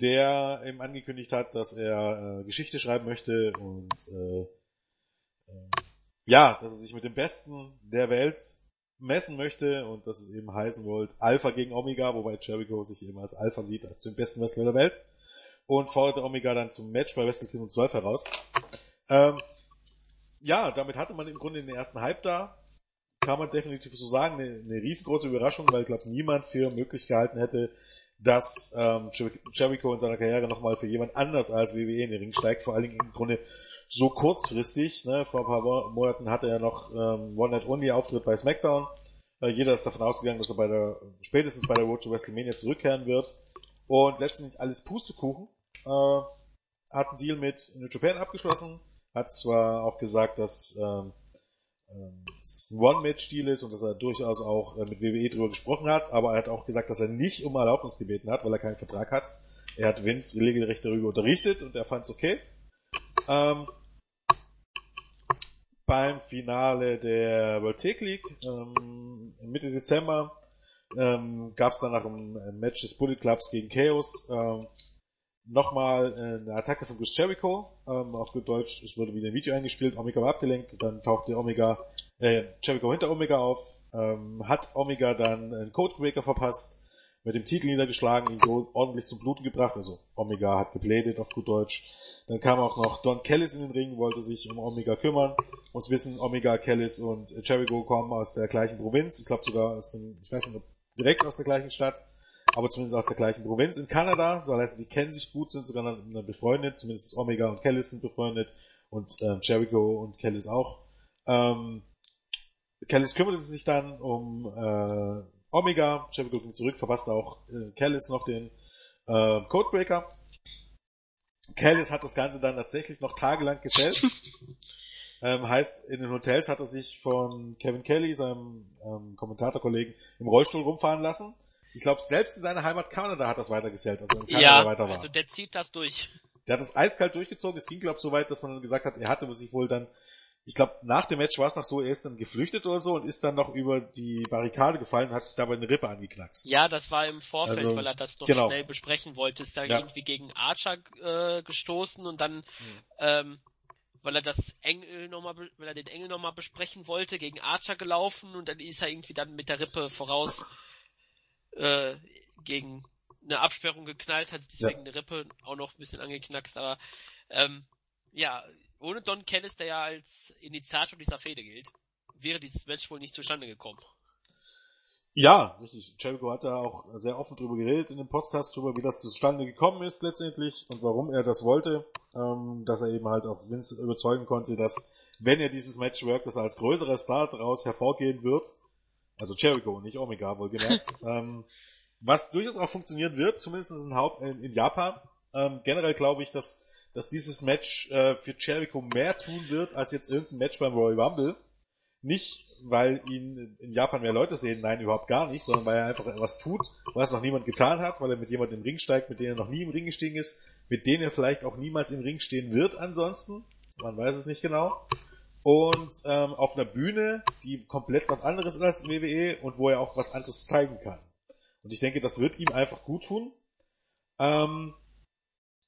der ihm angekündigt hat, dass er äh, Geschichte schreiben möchte und äh, äh, ja, dass er sich mit dem Besten der Welt messen möchte und dass es eben heißen wollte Alpha gegen Omega, wobei Jericho sich eben als Alpha sieht, als den besten Wrestler der Welt und forderte Omega dann zum Match bei Wrestle Kingdom 12 heraus. Ähm, ja, damit hatte man im Grunde den ersten Hype da. Kann man definitiv so sagen, eine, eine riesengroße Überraschung, weil ich glaube, niemand für möglich gehalten hätte, dass ähm, Jer- Jericho in seiner Karriere nochmal für jemand anders als WWE in den Ring steigt, vor allen Dingen im Grunde so kurzfristig. Ne? Vor ein paar Mo- Monaten hatte er noch ähm, One-Night-Only-Auftritt bei SmackDown. Äh, jeder ist davon ausgegangen, dass er bei der, spätestens bei der Road to WrestleMania zurückkehren wird. Und letztendlich alles Pustekuchen. Äh, hat einen Deal mit New Japan abgeschlossen, hat zwar auch gesagt, dass ähm, es ein One-Match-Deal ist und dass er durchaus auch äh, mit WWE drüber gesprochen hat, aber er hat auch gesagt, dass er nicht um Erlaubnis gebeten hat, weil er keinen Vertrag hat. Er hat Vince regelrecht darüber unterrichtet und er fand es okay. Ähm, beim Finale der World Tag League ähm, Mitte Dezember ähm, gab es dann nach einem Match des Bullet Clubs gegen Chaos ähm, nochmal äh, eine Attacke von Chris Jericho. Ähm, auf gut Deutsch, es wurde wieder ein Video eingespielt, Omega war abgelenkt, dann tauchte Omega, äh, Jericho hinter Omega auf, ähm, hat Omega dann einen Codebreaker verpasst, mit dem Titel niedergeschlagen, ihn so ordentlich zum Bluten gebracht, also Omega hat geblädet auf gut Deutsch. Dann kam auch noch Don Callis in den Ring, wollte sich um Omega kümmern. Muss wissen, Omega, Callis und Jericho kommen aus der gleichen Provinz. Ich glaube sogar aus dem, ich weiß nicht, direkt aus der gleichen Stadt, aber zumindest aus der gleichen Provinz in Kanada. So heißt, sie kennen sich gut, sind sogar dann befreundet. Zumindest Omega und Callis sind befreundet und äh, Jericho und Callis auch. Ähm, Callis kümmerte sich dann um äh, Omega. Jericho ging zurück, verpasste auch äh, Callis noch den äh, Codebreaker. Callis hat das Ganze dann tatsächlich noch tagelang gesellt. ähm, heißt, in den Hotels hat er sich von Kevin Kelly, seinem ähm, Kommentatorkollegen, im Rollstuhl rumfahren lassen. Ich glaube, selbst in seiner Heimat Kanada hat das weitergesellt, also in Kanada Ja, weiter war. also der zieht das durch. Der hat es eiskalt durchgezogen. Es ging, glaube ich, so weit, dass man dann gesagt hat, er hatte sich wohl dann, ich glaube, nach dem Match war es noch so, er ist dann geflüchtet oder so und ist dann noch über die Barrikade gefallen und hat sich dabei eine Rippe angeknackst. Ja, das war im Vorfeld, Also, weil er das noch genau. schnell besprechen wollte. Ist da Ja. irgendwie gegen Archer äh, gestoßen und dann, Hm. ähm, weil er das Engel noch mal, be- weil er den Engel nochmal besprechen wollte, gegen Archer gelaufen und dann ist er irgendwie dann mit der Rippe voraus äh, gegen eine Absperrung geknallt, hat deswegen eine Rippe auch noch ein bisschen angeknackst, aber ähm, ja, ohne Don Callis, der ja als Initiator dieser Fehde gilt, wäre dieses Match wohl nicht zustande gekommen. Ja, richtig. Jericho hat da auch sehr offen drüber geredet in dem Podcast drüber, wie das zustande gekommen ist letztendlich und warum er das wollte, ähm, dass er eben halt auch Vince überzeugen konnte, dass wenn er dieses Match workt, dass er als größerer Star daraus hervorgehen wird. Also Jericho, nicht Omega, wohlgemerkt. ähm, was durchaus auch funktionieren wird, zumindest in, Haupt in, in Japan. Ähm, generell glaube ich, dass, dass dieses Match äh, für Jericho mehr tun wird, als jetzt irgendein Match beim Royal Rumble. Nicht, weil ihn in Japan mehr Leute sehen, nein, überhaupt gar nicht, sondern weil er einfach etwas tut, was noch niemand getan hat, weil er mit jemandem im Ring steigt, mit dem er noch nie im Ring gestiegen ist, mit dem er vielleicht auch niemals im Ring stehen wird ansonsten. Man weiß es nicht genau. Und ähm, auf einer Bühne, die komplett was anderes ist als WWE und wo er auch was anderes zeigen kann. Und ich denke, das wird ihm einfach gut tun. Ähm,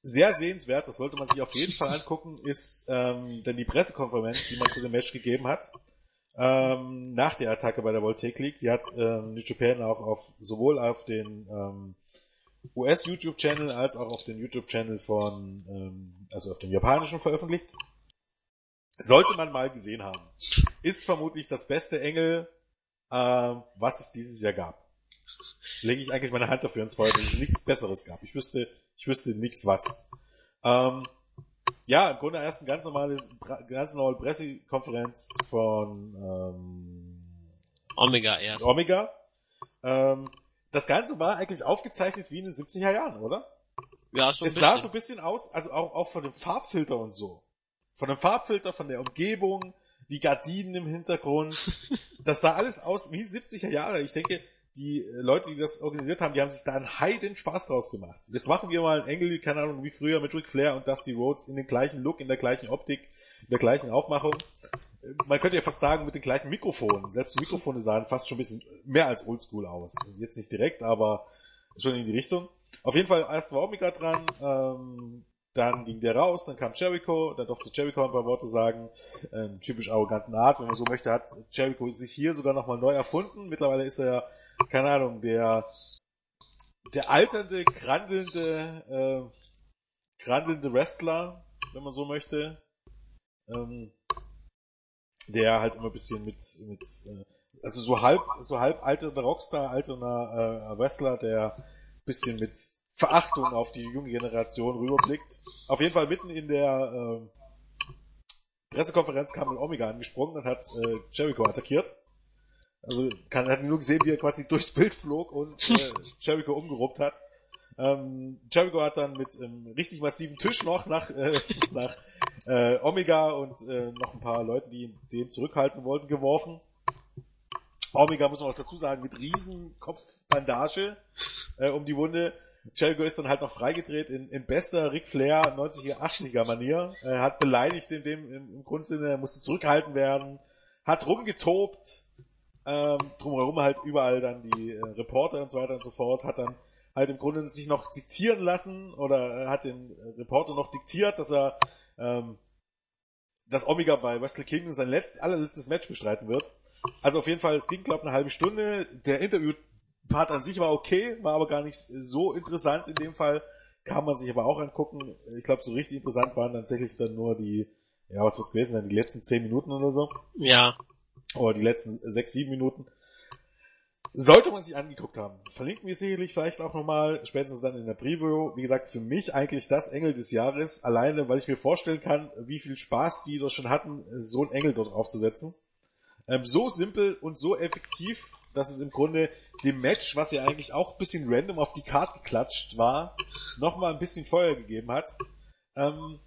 sehr sehenswert, das sollte man sich auf jeden Fall angucken, ist ähm, denn die Pressekonferenz, die man zu dem Match gegeben hat, ähm, nach der Attacke bei der Voltec League. Die hat ähm, New Japan auch auf sowohl auf den ähm, US YouTube Channel als auch auf den YouTube Channel von ähm, also auf dem japanischen veröffentlicht. Sollte man mal gesehen haben. Ist vermutlich das beste Engel, ähm, was es dieses Jahr gab. Lege ich eigentlich meine Hand dafür ins Feuer, dass es nichts Besseres gab. Ich wüsste, ich wüsste nichts was. Ähm, ja, im Grunde erst eine ganz normale, ganz normale Pressekonferenz von ähm, Omega erst. Omega. Ähm, das Ganze war eigentlich aufgezeichnet wie in den 70er Jahren, oder? Ja, so ein es bisschen. sah so ein bisschen aus, also auch, auch von dem Farbfilter und so. Von dem Farbfilter, von der Umgebung, die Gardinen im Hintergrund. Das sah alles aus wie 70er Jahre. Ich denke, die äh, Leute, die das organisiert haben, die haben sich da einen heiden Spaß draus gemacht. Jetzt machen wir mal einen Engel, keine Ahnung, wie früher mit Ric Flair und Dusty Rhodes in den gleichen Look, in der gleichen Optik, in der gleichen Aufmachung. Äh, Man könnte ja fast sagen, mit den gleichen Mikrofonen. Selbst die Mikrofone sahen fast schon ein bisschen mehr als oldschool aus. Jetzt nicht direkt, aber schon in die Richtung. Auf jeden Fall, erst war Omega dran, ähm, dann ging der raus, dann kam Jericho, dann durfte Jericho ein paar Worte sagen, ähm, typisch arroganten Art, wenn man so möchte, hat Jericho sich hier sogar nochmal neu erfunden. Mittlerweile ist er ja, keine Ahnung, der, der alternde, grandelnde, äh, grandelnde Wrestler, wenn man so möchte, ähm, der halt immer ein bisschen mit, mit, äh, also so halb, so halb alternder Rockstar, alternder äh, Wrestler, der bisschen mit Verachtung auf die junge Generation rüberblickt. Auf jeden Fall mitten in der äh, Pressekonferenz kam Omega angesprungen und hat äh, Jericho attackiert. Also kann, hat nur gesehen, wie er quasi durchs Bild flog und äh, Jericho umgeruppt hat. Ähm, Jericho hat dann mit einem richtig massiven Tisch noch nach, äh, nach äh, Omega und äh, noch ein paar Leuten, die den zurückhalten wollten, geworfen. Omega muss man auch dazu sagen, mit riesen Kopfbandage äh, um die Wunde. Jericho ist dann halt noch freigedreht in, in bester Ric Flair 90er, 80er Manier. Er hat beleidigt in dem, im, im Grundsinne, er musste zurückgehalten werden, hat rumgetobt, ähm, drumherum halt überall dann die äh, Reporter und so weiter und so fort, hat dann halt im Grunde sich noch diktieren lassen oder äh, hat den Reporter noch diktiert, dass er ähm, dass Omega bei Wrestle Kingdom sein letzt, allerletztes Match bestreiten wird. Also auf jeden Fall, es ging glaube eine halbe Stunde. Der Interview-Part an sich war okay, war aber gar nicht so interessant in dem Fall. Kann man sich aber auch angucken. Ich glaube, so richtig interessant waren tatsächlich dann nur die, ja, was wird's gewesen sein, die letzten zehn Minuten oder so. Ja. Oder die letzten sechs, sieben Minuten. Sollte man sich angeguckt haben. Verlinken wir sicherlich vielleicht auch nochmal, spätestens dann in der Preview. Wie gesagt, für mich eigentlich das Engel des Jahres, alleine, weil ich mir vorstellen kann, wie viel Spaß die dort schon hatten, so einen Engel dort aufzusetzen. Ähm, so simpel und so effektiv, dass es im Grunde dem Match, was ja eigentlich auch ein bisschen random auf die Karte geklatscht war, nochmal ein bisschen Feuer gegeben hat. Ähm,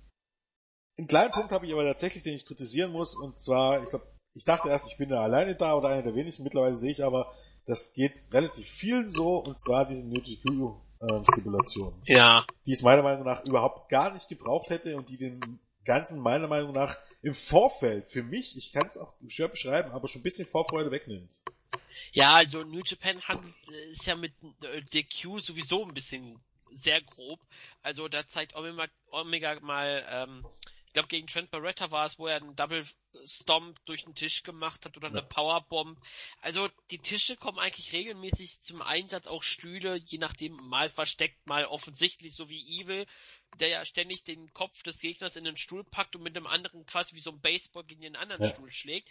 einen kleinen Punkt habe ich aber tatsächlich, den ich kritisieren muss, und zwar, ich glaube, ich dachte erst, ich bin da alleine da oder einer der wenigen, mittlerweile sehe ich aber, das geht relativ vielen so, und zwar diese Nötig-Stipulation. Ja. Die es meiner Meinung nach überhaupt gar nicht gebraucht hätte und die den Ganzen meiner Meinung nach im Vorfeld für mich, ich kann es auch schwer beschreiben, aber schon ein bisschen Vorfreude wegnimmt. Ja, also New Japan handelt, ist ja mit äh, DQ sowieso ein bisschen sehr grob. Also da zeigt Omega, Omega mal, ähm, ich glaube gegen Trent Barretta war es, wo er einen Double Stomp durch den Tisch gemacht hat oder eine ja. Powerbomb. Also die Tische kommen eigentlich regelmäßig zum Einsatz, auch Stühle, je nachdem mal versteckt, mal offensichtlich, so wie Evil, der ja ständig den Kopf des Gegners in den Stuhl packt und mit dem anderen quasi wie so ein Baseball gegen den anderen ja. Stuhl schlägt.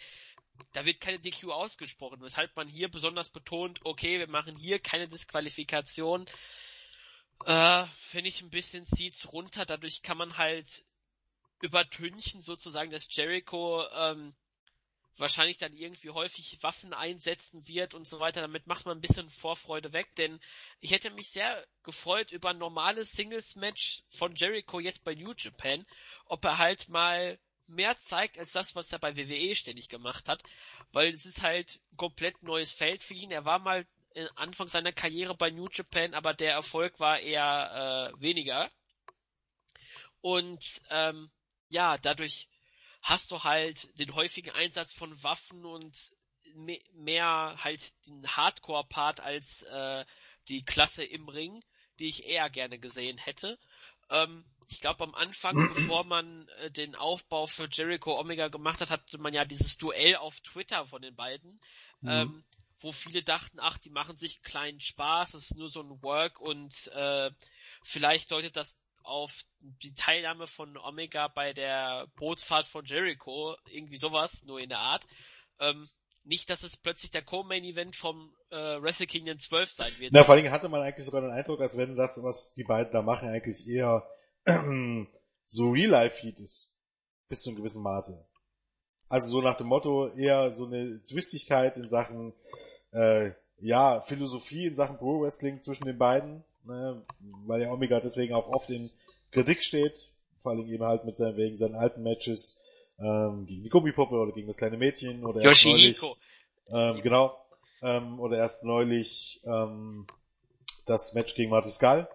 Da wird keine DQ ausgesprochen, weshalb man hier besonders betont, okay, wir machen hier keine Disqualifikation. Äh, finde ich ein bisschen zieht's runter, dadurch kann man halt übertünchen sozusagen, dass Jericho ähm, wahrscheinlich dann irgendwie häufig Waffen einsetzen wird und so weiter. Damit macht man ein bisschen Vorfreude weg, denn ich hätte mich sehr gefreut über ein normales Singles-Match von Jericho jetzt bei New Japan, ob er halt mal mehr zeigt als das, was er bei WWE ständig gemacht hat, weil es ist halt ein komplett neues Feld für ihn. Er war mal Anfang seiner Karriere bei New Japan, aber der Erfolg war eher äh, weniger. Und ähm, ja, dadurch hast du halt den häufigen Einsatz von Waffen und me mehr halt den Hardcore-Part als äh, die Klasse im Ring, die ich eher gerne gesehen hätte. Ähm, ich glaube am Anfang, bevor man äh, den Aufbau für Jericho Omega gemacht hat, hatte man ja dieses Duell auf Twitter von den beiden, mhm. ähm, wo viele dachten, ach, die machen sich einen kleinen Spaß, das ist nur so ein Work und äh, vielleicht deutet das auf die Teilnahme von Omega bei der Bootsfahrt von Jericho, irgendwie sowas, nur in der Art. Ähm, nicht, dass es plötzlich der Co-Main-Event vom äh, Wrestle Kingdom 12 sein wird. Na, vor allen Dingen hatte man eigentlich sogar den Eindruck, als wenn das, was die beiden da machen, eigentlich eher so Real-Life-Heat ist. Bis zu einem gewissen Maße. Also so nach dem Motto eher so eine Zwistigkeit in Sachen, äh, ja, Philosophie in Sachen Pro Wrestling zwischen den beiden, ne, weil ja Omega deswegen auch oft in Kritik steht, vor allem eben halt mit seinen, wegen seinen alten Matches, ähm, gegen die Gummipuppe oder gegen das kleine Mädchen oder Yoshihiko. Ähm, genau. Ähm, oder erst neulich ähm, das Match gegen Marty Skull.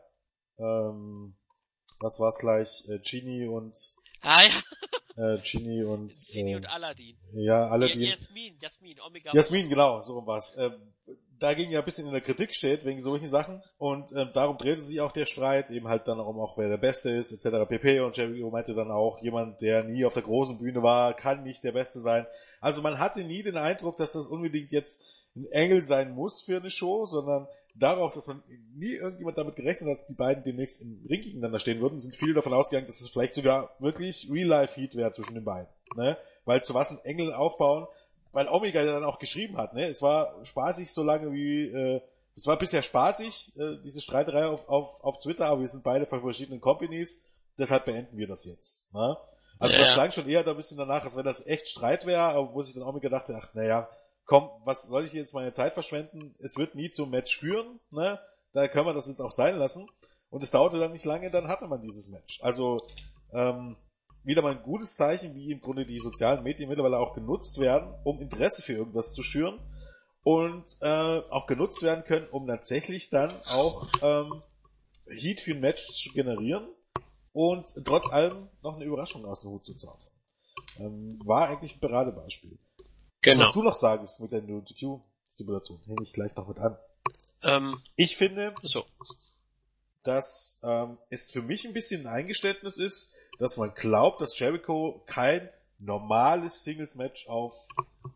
Ähm, was war's gleich? Äh, Genie und Ah ja, äh, Genie und Genie äh, und Aladdin. ja, Aladdin. Jasmin, Jasmin, Omega. Jasmin, genau, so war's. Ähm, dagegen ja ein bisschen in der Kritik steht, wegen solchen Sachen. Und ähm, darum drehte sich auch der Streit, eben halt dann darum auch, wer der Beste ist, etc. pp. Und Jericho meinte dann auch, jemand, der nie auf der großen Bühne war, kann nicht der Beste sein. Also man hatte nie den Eindruck, dass das unbedingt jetzt ein Engel sein muss für eine Show, sondern darauf, dass man nie irgendjemand damit gerechnet hat, dass die beiden demnächst im Ring gegeneinander stehen würden, sind viele davon ausgegangen, dass es vielleicht sogar wirklich Real-Life-Heat wäre zwischen den beiden. Ne? Weil zu was ein Engel aufbauen, weil Omega ja dann auch geschrieben hat, ne? Es war spaßig so lange wie, äh, es war bisher spaßig, äh, diese Streiterei auf, auf, auf Twitter, aber wir sind beide von verschiedenen Companies, deshalb beenden wir das jetzt. Ne? Also Ja. das klang schon eher da ein bisschen danach, als wenn das echt Streit wäre, aber wo sich dann Omega dachte, ach naja, komm, was soll ich jetzt meine Zeit verschwenden? Es wird nie zum Match führen, ne? Da können wir das jetzt auch sein lassen. Und es dauerte dann nicht lange, dann hatte man dieses Match. Also ähm, wieder mal ein gutes Zeichen, wie im Grunde die sozialen Medien mittlerweile auch genutzt werden, um Interesse für irgendwas zu schüren und äh, auch genutzt werden können, um tatsächlich dann auch ähm, Heat für ein Match zu generieren und trotz allem noch eine Überraschung aus dem Hut zu zaubern. Ähm, war eigentlich ein Paradebeispiel. Genau. was du noch sagst mit der NoTQ-Stipulation, nehme ich gleich noch mit an. Ähm, Ich finde, so. Dass ähm, es für mich ein bisschen ein Eingeständnis ist, dass man glaubt, dass Jericho kein normales Singles-Match auf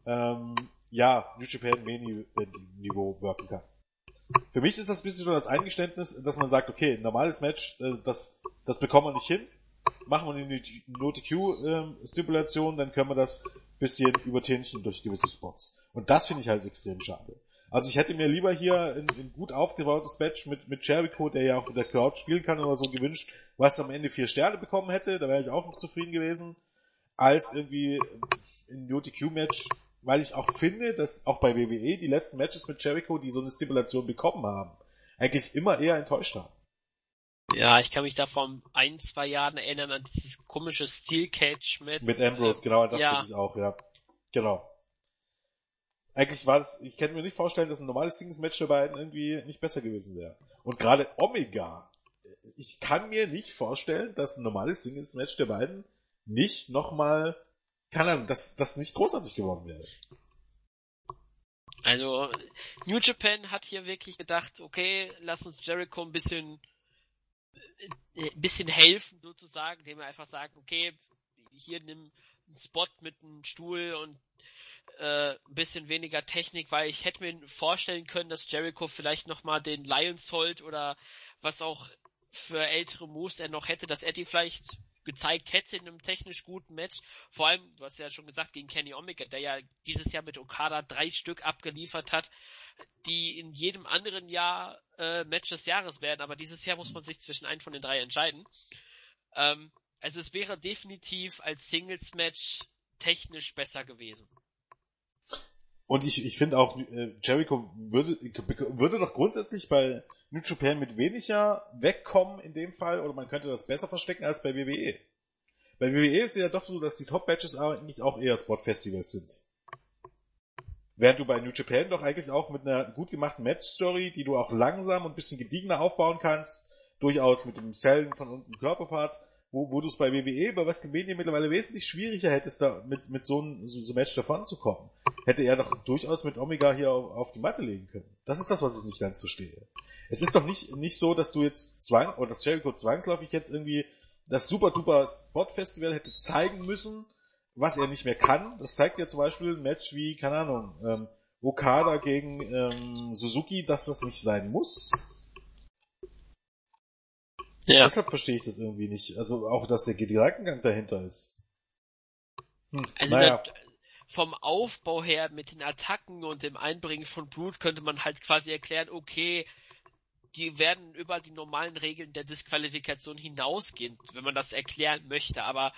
ähm, ja, New Japan Main Niveau worken kann. Für mich ist das ein bisschen so das Eingeständnis, dass man sagt, okay, ein normales Match, äh, das, das bekommen wir nicht hin. Machen wir eine No-TQ-Stipulation, dann können wir das bisschen übertünchen durch gewisse Spots. Und das finde ich halt extrem schade. Also ich hätte mir lieber hier ein, ein gut aufgebautes Match mit, mit Jericho, der ja auch mit der Crowd spielen kann oder so gewünscht, was am Ende vier Sterne bekommen hätte, da wäre ich auch noch zufrieden gewesen, als irgendwie ein NoTQ-Match, weil ich auch finde, dass auch bei WWE die letzten Matches mit Jericho, die so eine Stipulation bekommen haben, eigentlich immer eher enttäuscht haben. Ja, ich kann mich da vor ein, zwei Jahren erinnern an dieses komische Steel Cage mit, Mit Ambrose, genau, das ja. finde ich auch, ja. Genau. Eigentlich war das, ich kann mir nicht vorstellen, dass ein normales Singles-Match der beiden irgendwie nicht besser gewesen wäre. Und gerade Omega, ich kann mir nicht vorstellen, dass ein normales Singles-Match der beiden nicht nochmal, keine Ahnung, dass das nicht großartig geworden wäre. Also, New Japan hat hier wirklich gedacht, okay, lass uns Jericho ein bisschen, äh, ein bisschen helfen sozusagen, indem wir einfach sagen, okay, hier nimm einen Spot mit einem Stuhl und äh, ein bisschen weniger Technik, weil ich hätte mir vorstellen können, dass Jericho vielleicht nochmal den Lions holt oder was auch für ältere Moves er noch hätte, dass Eddie vielleicht gezeigt hätte in einem technisch guten Match. Vor allem, du hast ja schon gesagt, gegen Kenny Omega, der ja dieses Jahr mit Okada drei Stück abgeliefert hat, die in jedem anderen Jahr äh, Match des Jahres werden, aber dieses Jahr muss man sich zwischen einen von den drei entscheiden. Ähm, also es wäre definitiv als Singles-Match technisch besser gewesen. Und ich, ich finde auch, äh, Jericho würde, würde doch grundsätzlich bei New Japan mit weniger wegkommen in dem Fall, oder man könnte das besser verstecken als bei WWE. Bei WWE ist es ja doch so, dass die Top-Matches eigentlich auch eher Spot-Festivals sind. Während du bei New Japan doch eigentlich auch mit einer gut gemachten Match-Story, die du auch langsam und bisschen gediegener aufbauen kannst, durchaus mit dem Sellen von unten Körperpart, wo, wo du es bei WWE, bei WrestleMania mittlerweile wesentlich schwieriger hättest, da mit, mit so einem so, so Match davon zu kommen. Hätte er doch durchaus mit Omega hier auf, auf die Matte legen können. Das ist das, was ich nicht ganz verstehe. Es ist doch nicht, nicht so, dass du jetzt zwang, oder dass Jericho zwangsläufig jetzt irgendwie das super duper Spot Festival hätte zeigen müssen, was er nicht mehr kann. Das zeigt ja zum Beispiel ein Match wie, keine Ahnung, ähm, Okada gegen ähm, Suzuki, dass das nicht sein muss. Ja. Deshalb verstehe ich das irgendwie nicht. Also auch, dass der Gedankengang dahinter ist. Hm, Also naja. da, vom Aufbau her mit den Attacken und dem Einbringen von Blut könnte man halt quasi erklären, okay, die werden über die normalen Regeln der Disqualifikation hinausgehen, wenn man das erklären möchte, aber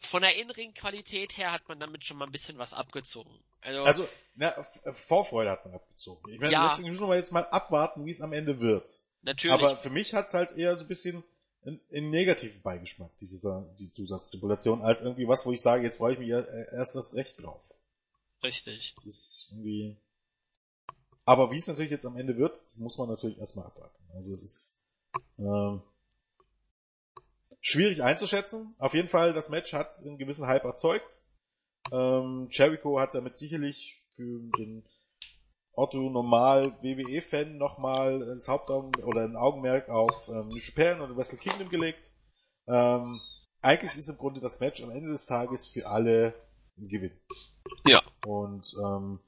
von der In-Ring-Qualität her hat man damit schon mal ein bisschen was abgezogen. Also, also na, Vorfreude hat man abgezogen. Ich meine, ja. deswegen müssen wir jetzt mal abwarten, wie es am Ende wird. Natürlich. Aber für mich hat's halt eher so ein bisschen einen negativen Beigeschmack, diese, die Zusatzstipulation, als irgendwie was, wo ich sage, jetzt freue ich mich erst das Recht drauf. Richtig. Das ist irgendwie. Aber wie es natürlich jetzt am Ende wird, muss man natürlich erstmal abwarten. Also es ist ähm, schwierig einzuschätzen. Auf jeden Fall, das Match hat einen gewissen Hype erzeugt. Ähm, Jericho hat damit sicherlich für den Otto Normal WWE-Fan nochmal das Hauptaugen oder ein Augenmerk auf ähm, New Japan oder Wrestle Kingdom gelegt. Ähm, eigentlich ist im Grunde das Match am Ende des Tages für alle ein Gewinn. Ja. Und ähm,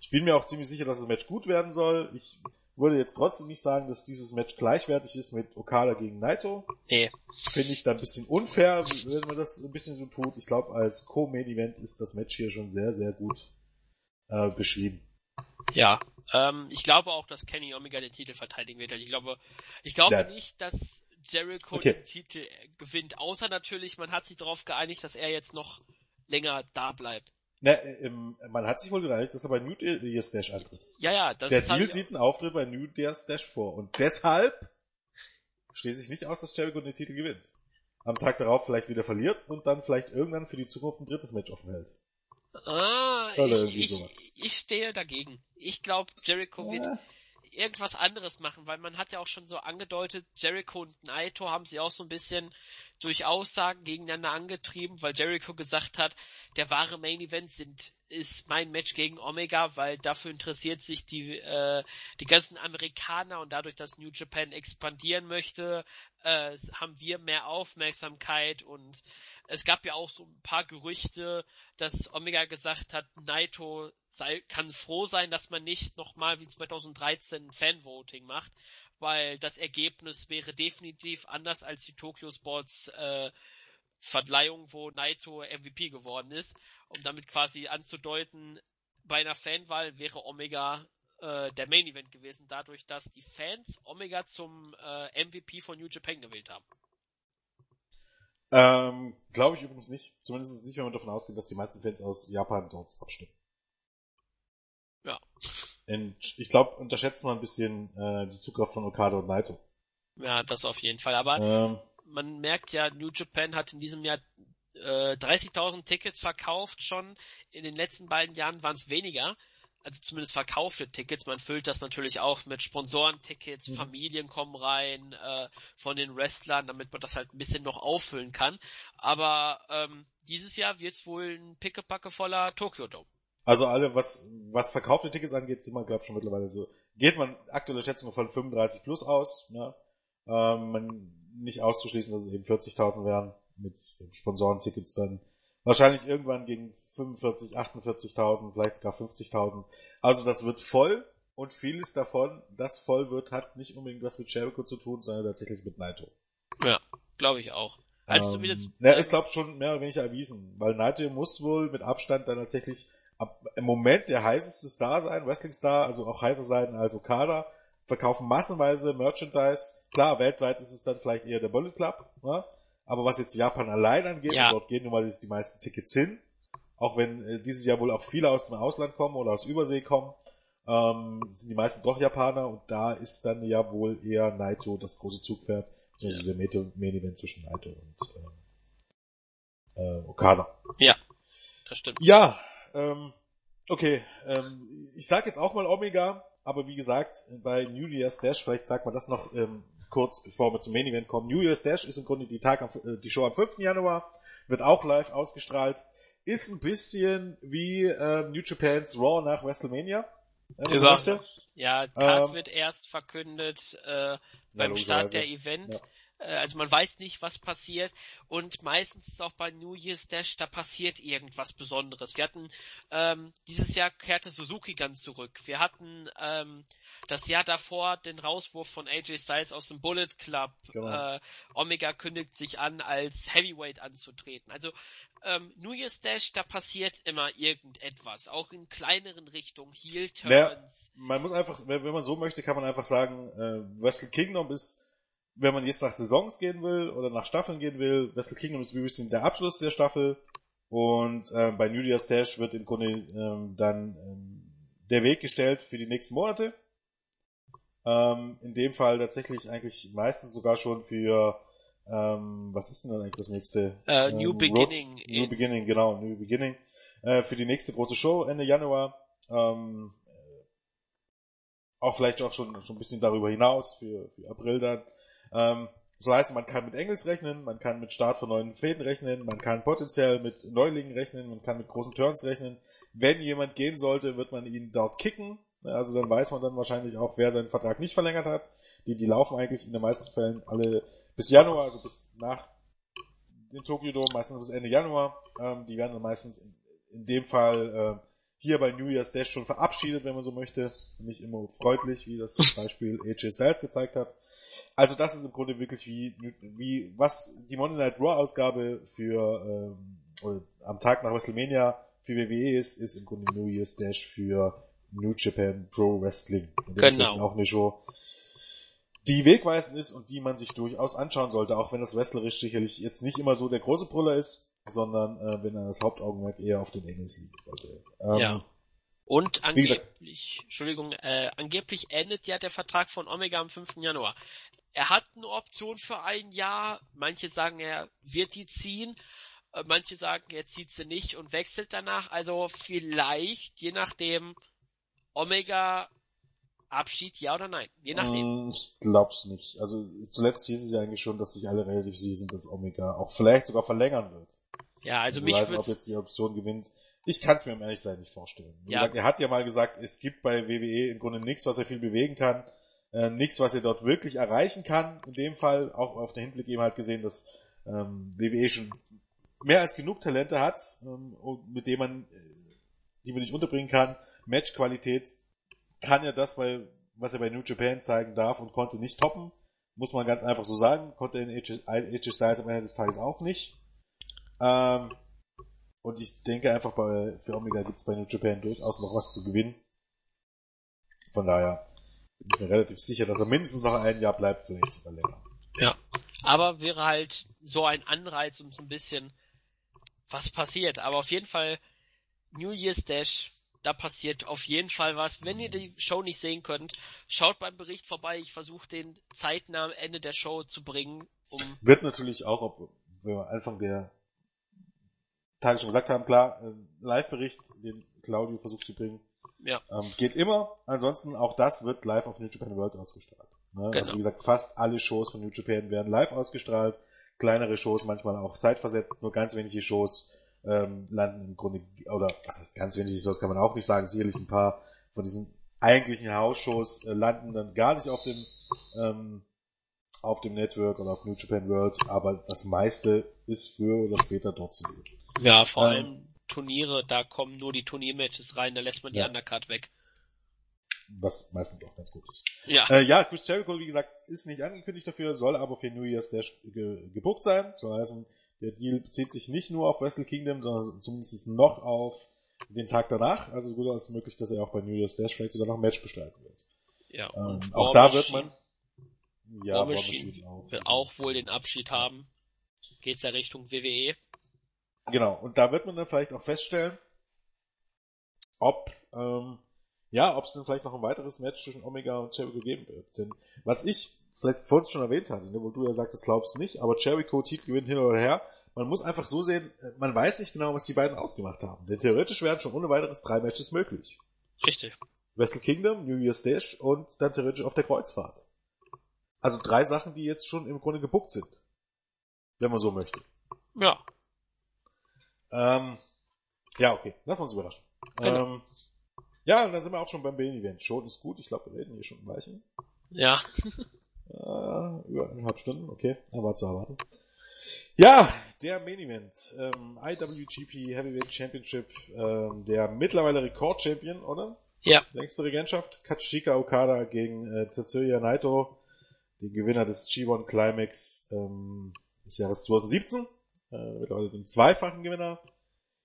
ich bin mir auch ziemlich sicher, dass das Match gut werden soll. Ich würde jetzt trotzdem nicht sagen, dass dieses Match gleichwertig ist mit Okada gegen Naito. Nee. Finde ich da ein bisschen unfair, wenn man das ein bisschen so tut. Ich glaube, als Co-Main-Event ist das Match hier schon sehr, sehr gut äh, beschrieben. Ja, ähm, ich glaube auch, dass Kenny Omega den Titel verteidigen wird. Ich glaube, ich glaube ja. nicht, dass Jericho okay. den Titel gewinnt, außer natürlich, man hat sich darauf geeinigt, dass er jetzt noch länger da bleibt. Na, ähm, man hat sich wohl geeinigt, dass er bei New Year's Dash antritt. Ja, ja, das Der Deal sieht einen Auftritt bei New Year's Dash vor und deshalb schließe ich nicht aus, dass Jericho den Titel gewinnt. Am Tag darauf vielleicht wieder verliert und dann vielleicht irgendwann für die Zukunft ein drittes Match offen hält. Ah, ich, ich, ich, stehe dagegen. Ich glaube, Jericho ja. wird irgendwas anderes machen, weil man hat ja auch schon so angedeutet, Jericho und Naito haben sie auch so ein bisschen durch Aussagen gegeneinander angetrieben, weil Jericho gesagt hat, der wahre Main Event sind, ist mein Match gegen Omega, weil dafür interessiert sich die, äh, die ganzen Amerikaner und dadurch, dass New Japan expandieren möchte, äh, haben wir mehr Aufmerksamkeit und es gab ja auch so ein paar Gerüchte, dass Omega gesagt hat, Naito sei, kann froh sein, dass man nicht nochmal wie 2013 ein Fanvoting macht, weil das Ergebnis wäre definitiv anders als die Tokyo Sports äh, Verleihung, wo Naito MVP geworden ist, um damit quasi anzudeuten, bei einer Fanwahl wäre Omega äh, der Main Event gewesen, dadurch, dass die Fans Omega zum äh, MVP von New Japan gewählt haben. Ähm, Glaube ich übrigens nicht. Zumindest nicht, wenn man davon ausgeht, dass die meisten Fans aus Japan dort abstimmen. Und ich glaube, unterschätzt man ein bisschen äh, die Zugkraft von Okada und Naito. Ja, das auf jeden Fall. Aber ähm, man merkt ja, New Japan hat in diesem Jahr äh, 30.000 Tickets verkauft schon. In den letzten beiden Jahren waren es weniger. Also zumindest verkaufte Tickets. Man füllt das natürlich auch mit Sponsorentickets, mhm. Familien kommen rein äh, von den Wrestlern, damit man das halt ein bisschen noch auffüllen kann. Aber ähm, dieses Jahr wird es wohl ein Pickepacke voller Tokyo Dome. Also alle, was, was verkaufte Tickets angeht, sind wir, glaube ich, schon mittlerweile so. Geht man aktuelle Schätzung von 35 plus aus, ne? Ähm, man, nicht auszuschließen, dass es eben 40.000 wären mit Sponsorentickets dann. Wahrscheinlich irgendwann gegen 45, 48.000, vielleicht sogar 50.000. Also das wird voll und vieles davon, das voll wird, hat nicht unbedingt was mit Jericho zu tun, sondern tatsächlich mit Naito. Ja, glaube ich auch. Also ähm, zumindest. Er ist, glaube schon mehr oder weniger erwiesen, weil Naito muss wohl mit Abstand dann tatsächlich ab, im Moment der heißeste Star sein, Wrestling Star, also auch heißer sein als Okada, verkaufen massenweise Merchandise. Klar, weltweit ist es dann vielleicht eher der Bullet Club, ne? aber was jetzt Japan allein angeht, ja. dort gehen nun mal die meisten Tickets hin, auch wenn äh, dieses Jahr wohl auch viele aus dem Ausland kommen oder aus Übersee kommen, ähm, sind die meisten doch Japaner und da ist dann ja wohl eher Naito das große Zugpferd, also ja. der Main Event zwischen Naito und äh, äh, Okada. Ja, das stimmt. Ja, ähm, okay. Ähm, ich sag jetzt auch mal Omega, aber wie gesagt, bei New Year's Dash, vielleicht sagt man das noch ähm, kurz, bevor wir zum Main Event kommen. New Year's Dash ist im Grunde die, Tag am, äh, die Show am 5. Januar, wird auch live ausgestrahlt. Ist ein bisschen wie äh, New Japans Raw nach WrestleMania. Äh, so möchte. Ja, Card ähm, wird erst verkündet äh, beim Start der Event. Ja. Äh, also man weiß nicht, was passiert. Und meistens ist auch bei New Year's Dash, da passiert irgendwas Besonderes. Wir hatten, ähm, dieses Jahr kehrte Suzuki ganz zurück. Wir hatten ähm, das Jahr davor den Rauswurf von AJ Styles aus dem Bullet Club. Genau. Äh, Omega kündigt sich an, als Heavyweight anzutreten. Also ähm, New Year's Dash, da passiert immer irgendetwas, auch in kleineren Richtungen, Heel Turns. Ja, man muss einfach, wenn man so möchte, kann man einfach sagen, äh, Wrestle Kingdom ist wenn man jetzt nach Saisons gehen will oder nach Staffeln gehen will, Wrestle Kingdom ist wie ein bisschen der Abschluss der Staffel und äh, bei New Year's Dash wird im Grunde ähm, dann ähm, der Weg gestellt für die nächsten Monate. Ähm, in dem Fall tatsächlich eigentlich meistens sogar schon für ähm, was ist denn dann eigentlich das nächste? Uh, New Beginning. Road, New Beginning, genau, New Beginning. Äh, für die nächste große Show Ende Januar. Ähm, auch vielleicht auch schon, schon ein bisschen darüber hinaus für, für April dann. Ähm, so heißt, man kann mit Engels rechnen, man kann mit Start von neuen Fäden rechnen, man kann potenziell mit Neulingen rechnen, man kann mit großen Turns rechnen. Wenn jemand gehen sollte, wird man ihn dort kicken. Also dann weiß man dann wahrscheinlich auch, wer seinen Vertrag nicht verlängert hat. Die, die laufen eigentlich in den meisten Fällen alle bis Januar, also bis nach dem Tokyo Dome, meistens bis Ende Januar. Ähm, die werden dann meistens in, in dem Fall äh, hier bei New Year's Dash schon verabschiedet, wenn man so möchte. Nicht immer freundlich, wie das zum Beispiel AJ Styles gezeigt hat. Also das ist im Grunde wirklich wie, wie was die Monday Night Raw Ausgabe für ähm, am Tag nach WrestleMania für WWE ist, ist im Grunde New Year's Dash für New Japan Pro Wrestling. Genau. Auch eine Show, die wegweisend ist und die man sich durchaus anschauen sollte, auch wenn das wrestlerisch sicherlich jetzt nicht immer so der große Brüller ist, sondern äh, wenn dann das Hauptaugenmerk eher auf den Engels liegen sollte. Ähm, ja. Und angeblich, Entschuldigung, äh, angeblich endet ja der Vertrag von Omega am 5. Januar. Er hat eine Option für ein Jahr. Manche sagen, er wird die ziehen. Äh, manche sagen, er zieht sie nicht und wechselt danach. Also vielleicht, je nachdem, Omega Abschied, ja oder nein? Je nachdem. Mm, ich glaub's nicht. Also zuletzt hieß es ja eigentlich schon, dass sich alle relativ sicher sind, dass Omega auch vielleicht sogar verlängern wird. Ja, also, also mich weiß, ob jetzt die Option gewinnt. Ich kann es mir um ehrlich sein nicht vorstellen. Ja. gesagt, er hat ja mal gesagt, es gibt bei WWE im Grunde nichts, was er viel bewegen kann, äh, nichts, was er dort wirklich erreichen kann. In dem Fall auch auf der Hinblick eben halt gesehen, dass ähm, WWE schon mehr als genug Talente hat, ähm, mit denen man, äh, die man nicht unterbringen kann. Matchqualität kann ja das, weil, was er bei New Japan zeigen darf und konnte nicht toppen. Muss man ganz einfach so sagen. Konnte in AJ Styles am Ende des Tages auch nicht. Ähm, und ich denke einfach, bei, für Omega gibt es bei New Japan durchaus noch was zu gewinnen. Von daher bin ich mir relativ sicher, dass er mindestens noch ein Jahr bleibt, vielleicht sogar länger. Ja. Aber wäre halt so ein Anreiz, um so ein bisschen was passiert. Aber auf jeden Fall New Year's Dash, da passiert auf jeden Fall was. Wenn ihr die Show nicht sehen könnt, schaut beim Bericht vorbei. Ich versuche den zeitnah am Ende der Show zu bringen. Um Wird natürlich auch, ob wir Anfang der Tage schon gesagt haben, klar, äh, Live-Bericht, den Claudio versucht zu bringen, ja. ähm, geht immer. Ansonsten auch das wird live auf New Japan World ausgestrahlt. Ne? Also genau. Also wie gesagt, fast alle Shows von New Japan werden live ausgestrahlt. Kleinere Shows, manchmal auch zeitversetzt, nur ganz wenige Shows ähm, landen im Grunde, oder was heißt ganz wenige Shows kann man auch nicht sagen, sicherlich ein paar von diesen eigentlichen House-Shows äh, landen dann gar nicht auf dem ähm, auf dem Network oder auf New Japan World, aber das meiste ist früher oder später dort zu sehen. Ja, vor ähm, allem Turniere, da kommen nur die Turniermatches rein, da lässt man die ja. Undercard weg. Was meistens auch ganz gut ist. Ja. Äh, ja, Chris Jericho, wie gesagt, ist nicht angekündigt dafür, soll aber für New Year's Dash ge gebucht sein. So heißen, der Deal bezieht sich nicht nur auf Wrestle Kingdom, sondern zumindest noch auf den Tag danach. Also gut ist möglich, dass er auch bei New Year's Dash vielleicht sogar noch ein Match gestalten wird. Ja. Ähm, auch da wird man ja, War Machine auch. will auch wohl den Abschied haben. Geht's ja Richtung WWE. Genau, und da wird man dann vielleicht auch feststellen, ob, ähm, ja, ob es dann vielleicht noch ein weiteres Match zwischen Omega und Jericho geben wird. Denn was ich vielleicht vorhin schon erwähnt hatte, ne, wo du ja sagtest, glaubst nicht, aber Jericho Titel gewinnt hin oder her. Man muss einfach so sehen, man weiß nicht genau, was die beiden ausgemacht haben. Denn theoretisch wären schon ohne weiteres drei Matches möglich. Richtig. Wrestle Kingdom, New Year's Dash und dann theoretisch auf der Kreuzfahrt. Also drei Sachen, die jetzt schon im Grunde gebuckt sind. Wenn man so möchte. Ja. Ähm, ja, okay. Lass uns überraschen. Genau. Ähm, ja, und dann sind wir auch schon beim Main Event. Schon ist gut. Ich glaube, wir reden hier schon ein Weilchen. Ja. Äh, über eineinhalb Stunden, okay, aber zu erwarten. Ja, der Main Event, ähm, IWGP Heavyweight Championship, ähm, der mittlerweile Rekord-Champion, oder? Ja. Längste Regentschaft, Katsushika Okada gegen äh, Tetsuya Naito, den Gewinner des G1 Climax ähm, des Jahres 2017, äh, mittlerweile den zweifachen Gewinner.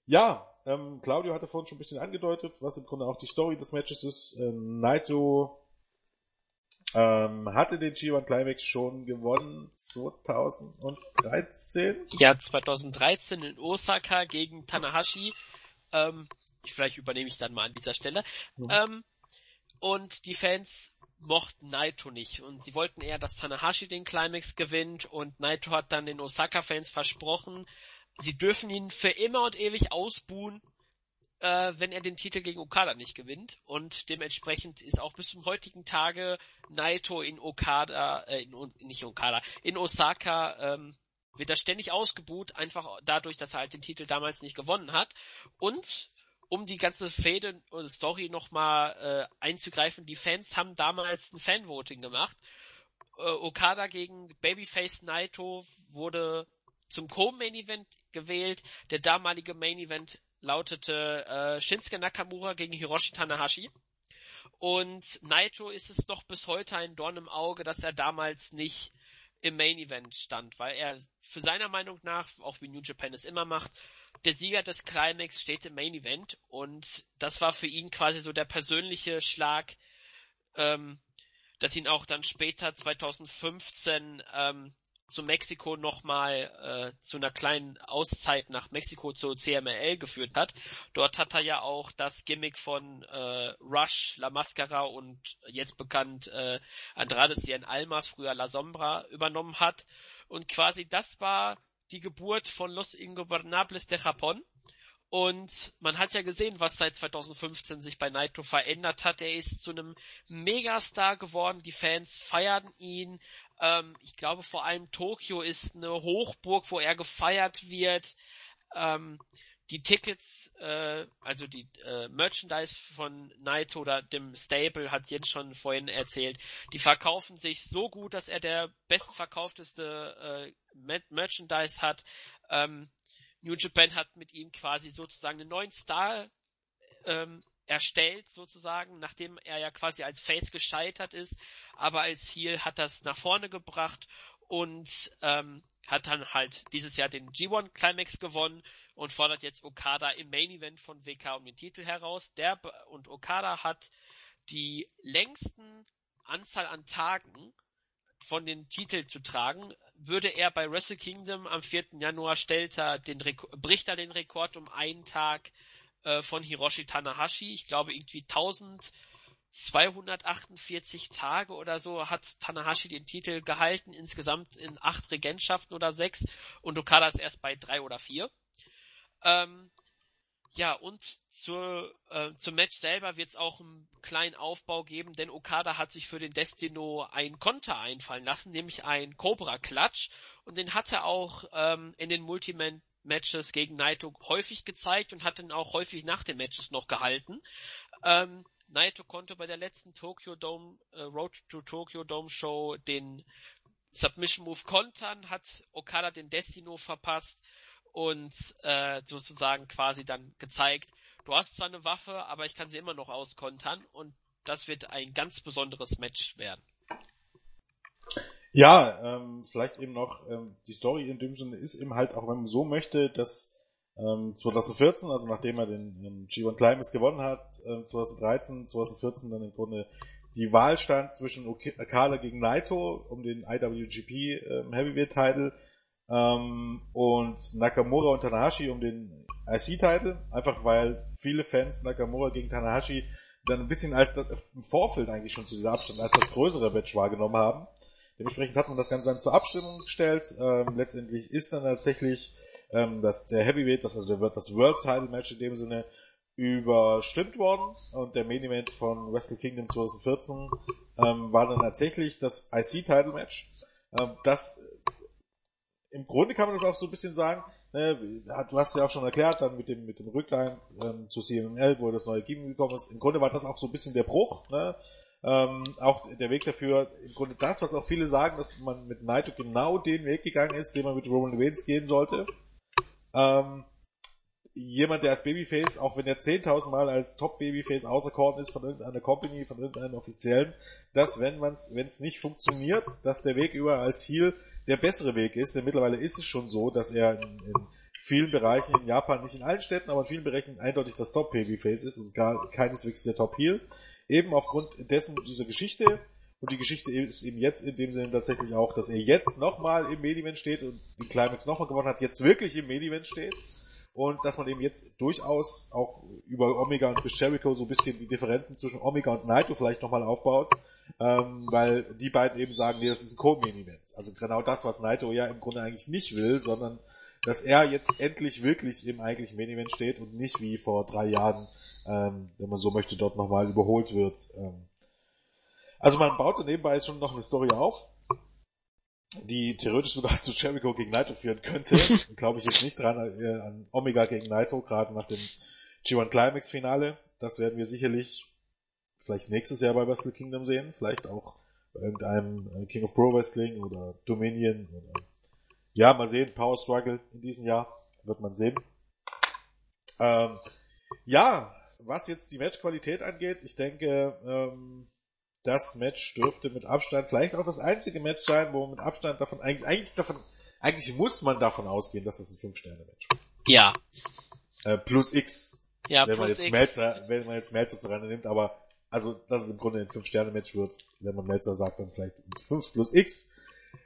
Ja, ähm, Claudio hatte vorhin schon ein bisschen angedeutet, was im Grunde auch die Story des Matches ist. Ähm, Naito ähm, hatte den G1 Climax schon gewonnen 2013. Ja, 2013 in Osaka gegen Tanahashi. Ähm, vielleicht übernehme ich dann mal an dieser Stelle. Mhm. Ähm, und die Fans mochten Naito nicht. Und sie wollten eher, dass Tanahashi den Climax gewinnt. Und Naito hat dann den Osaka-Fans versprochen, sie dürfen ihn für immer und ewig ausbuhen, äh, wenn er den Titel gegen Okada nicht gewinnt. Und dementsprechend ist auch bis zum heutigen Tage Naito in Okada, äh, in, nicht Okada, in Osaka ähm, wird er ständig ausgebuht, einfach dadurch, dass er halt den Titel damals nicht gewonnen hat. Und um die ganze Fäde oder Story nochmal äh, einzugreifen, die Fans haben damals ein Fanvoting gemacht. Äh, Okada gegen Babyface Naito wurde zum Co-Main Event gewählt. Der damalige Main Event lautete äh, Shinsuke Nakamura gegen Hiroshi Tanahashi. Und Naito ist es doch bis heute ein Dorn im Auge, dass er damals nicht im Main Event stand, weil er für seiner Meinung nach, auch wie New Japan es immer macht, der Sieger des Climax steht im Main Event und das war für ihn quasi so der persönliche Schlag, ähm, dass ihn auch dann später 2015 ähm, zu Mexiko nochmal äh, zu einer kleinen Auszeit nach Mexiko zur CMLL geführt hat. Dort hat er ja auch das Gimmick von äh, Rush, La Mascara und jetzt bekannt äh, Andrade Cien Almas, früher La Sombra, übernommen hat. Und quasi das war die Geburt von Los Ingobernables de Japón. Und man hat ja gesehen, was seit 2015 sich bei Naito verändert hat. Er ist zu einem Megastar geworden. Die Fans feiern ihn. Ähm, ich glaube vor allem Tokio ist eine Hochburg, wo er gefeiert wird. Ähm, die Tickets, äh, also die äh, Merchandise von Naito oder dem Stable, hat Jens schon vorhin erzählt, die verkaufen sich so gut, dass er der bestverkaufteste äh, Merchandise hat. Ähm, New Japan hat mit ihm quasi sozusagen einen neuen Star ähm, erstellt, sozusagen, nachdem er ja quasi als Face gescheitert ist, aber als Heel hat das nach vorne gebracht und ähm, hat dann halt dieses Jahr den G1 Climax gewonnen und fordert jetzt Okada im Main Event von WK um den Titel heraus. Der und Okada hat die längsten Anzahl an Tagen von den Titel zu tragen. Würde er bei Wrestle Kingdom am 4. Januar stellt er den bricht er den Rekord um einen Tag äh, von Hiroshi Tanahashi. Ich glaube irgendwie 1248 Tage oder so hat Tanahashi den Titel gehalten, insgesamt in acht Regentschaften oder sechs und Okada ist erst bei drei oder vier. Ähm, ja, und zur, äh, zum Match selber wird es auch einen kleinen Aufbau geben, denn Okada hat sich für den Destino ein Konter einfallen lassen, nämlich ein Cobra Clutch. Und den hat er auch ähm, in den Multiman-Matches gegen Naito häufig gezeigt und hat dann auch häufig nach den Matches noch gehalten. Ähm, Naito konnte bei der letzten Tokyo Dome, äh, Road to Tokyo Dome Show den Submission Move kontern, hat Okada den Destino verpasst und äh, sozusagen quasi dann gezeigt, du hast zwar eine Waffe, aber ich kann sie immer noch auskontern und das wird ein ganz besonderes Match werden. Ja, ähm, vielleicht eben noch, ähm, die Story in dem Sinne ist eben halt, auch wenn man so möchte, dass ähm, 2014, also nachdem er den, den G1 Climax gewonnen hat, ähm, 2013, 2014 dann im Grunde die Wahl stand zwischen Okada gegen Naito um den IWGP ähm, Heavyweight Title ähm, und Nakamura und Tanahashi um den IC-Title, einfach weil viele Fans Nakamura gegen Tanahashi dann ein bisschen als das, im Vorfeld eigentlich schon zu dieser Abstimmung als das größere Match wahrgenommen haben. Dementsprechend hat man das Ganze dann zur Abstimmung gestellt. Ähm, letztendlich ist dann tatsächlich ähm, dass der Heavyweight, das also wird das World Title Match in dem Sinne überstimmt worden und der Main Event von Wrestle Kingdom 2014 ähm, war dann tatsächlich das IC Title Match. Ähm, das im Grunde kann man das auch so ein bisschen sagen, ne, du hast ja auch schon erklärt, dann mit dem, mit dem Rücklein ähm, zu CML, wo das neue Team gekommen ist. Im Grunde war das auch so ein bisschen der Bruch, ne? Ähm, auch der Weg dafür, im Grunde das, was auch viele sagen, dass man mit Naito genau den Weg gegangen ist, den man mit Roman Reigns gehen sollte. Ähm, jemand, der als Babyface, auch wenn er 10.000 Mal als Top-Babyface auserkoren ist von irgendeiner Company, von irgendeinem Offiziellen, dass wenn man's, wenn es nicht funktioniert, dass der Weg über als Heel der bessere Weg ist, denn mittlerweile ist es schon so, dass er in, in vielen Bereichen in Japan, nicht in allen Städten, aber in vielen Bereichen eindeutig das Top-Babyface ist und gar keineswegs der Top-Heel. Eben aufgrund dessen dieser Geschichte, und die Geschichte ist eben jetzt in dem Sinne tatsächlich auch, dass er jetzt nochmal im Medivent steht und die Climax nochmal gewonnen hat, jetzt wirklich im Medivent steht und dass man eben jetzt durchaus auch über Omega und Chris Jericho so ein bisschen die Differenzen zwischen Omega und Naito vielleicht nochmal aufbaut, ähm, weil die beiden eben sagen, nee, das ist ein Co-Main-Event. Also genau das, was Naito ja im Grunde eigentlich nicht will, sondern dass er jetzt endlich wirklich im eigentlichen Main Event steht und nicht wie vor drei Jahren, ähm, wenn man so möchte, dort nochmal überholt wird. Ähm. Also man baut nebenbei schon noch eine Story auf die theoretisch sogar zu Jericho gegen Naito führen könnte. Glaube ich jetzt nicht dran äh, an Omega gegen Naito, gerade nach dem G1 Climax Finale. Das werden wir sicherlich vielleicht nächstes Jahr bei Wrestle Kingdom sehen, vielleicht auch bei irgendeinem äh, King of Pro Wrestling oder Dominion oder ja, mal sehen, Power Struggle in diesem Jahr, wird man sehen. Ähm, ja, was jetzt die Matchqualität angeht, ich denke, ähm, das Match dürfte mit Abstand vielleicht auch das einzige Match sein, wo man mit Abstand davon, eigentlich, eigentlich davon, eigentlich muss man davon ausgehen, dass das ein 5-Sterne-Match Ja. Äh, plus X. Ja, wenn plus man jetzt X. Melzer, wenn man jetzt Melzer zu Rande nimmt, aber, also, dass es im Grunde ein 5-Sterne-Match wird, wenn man Melzer sagt, dann vielleicht 5 plus X.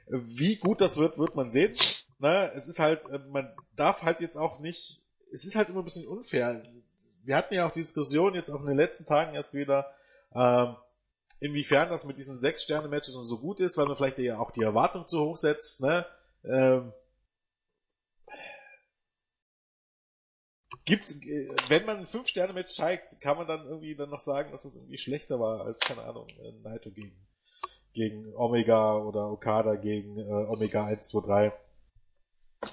Wie gut das wird, wird man sehen. Na, es ist halt, äh, man darf halt jetzt auch nicht, es ist halt immer ein bisschen unfair. Wir hatten ja auch die Diskussion jetzt auch in den letzten Tagen erst wieder, ähm, inwiefern das mit diesen sechs Sterne Matches so gut ist, weil man vielleicht ja auch die Erwartung zu hoch setzt, ne? Ähm, gibt's, äh, wenn man ein fünf Sterne Match zeigt, kann man dann irgendwie dann noch sagen, dass das irgendwie schlechter war als keine Ahnung äh, Naito gegen gegen Omega oder Okada gegen äh, Omega 1 2 3.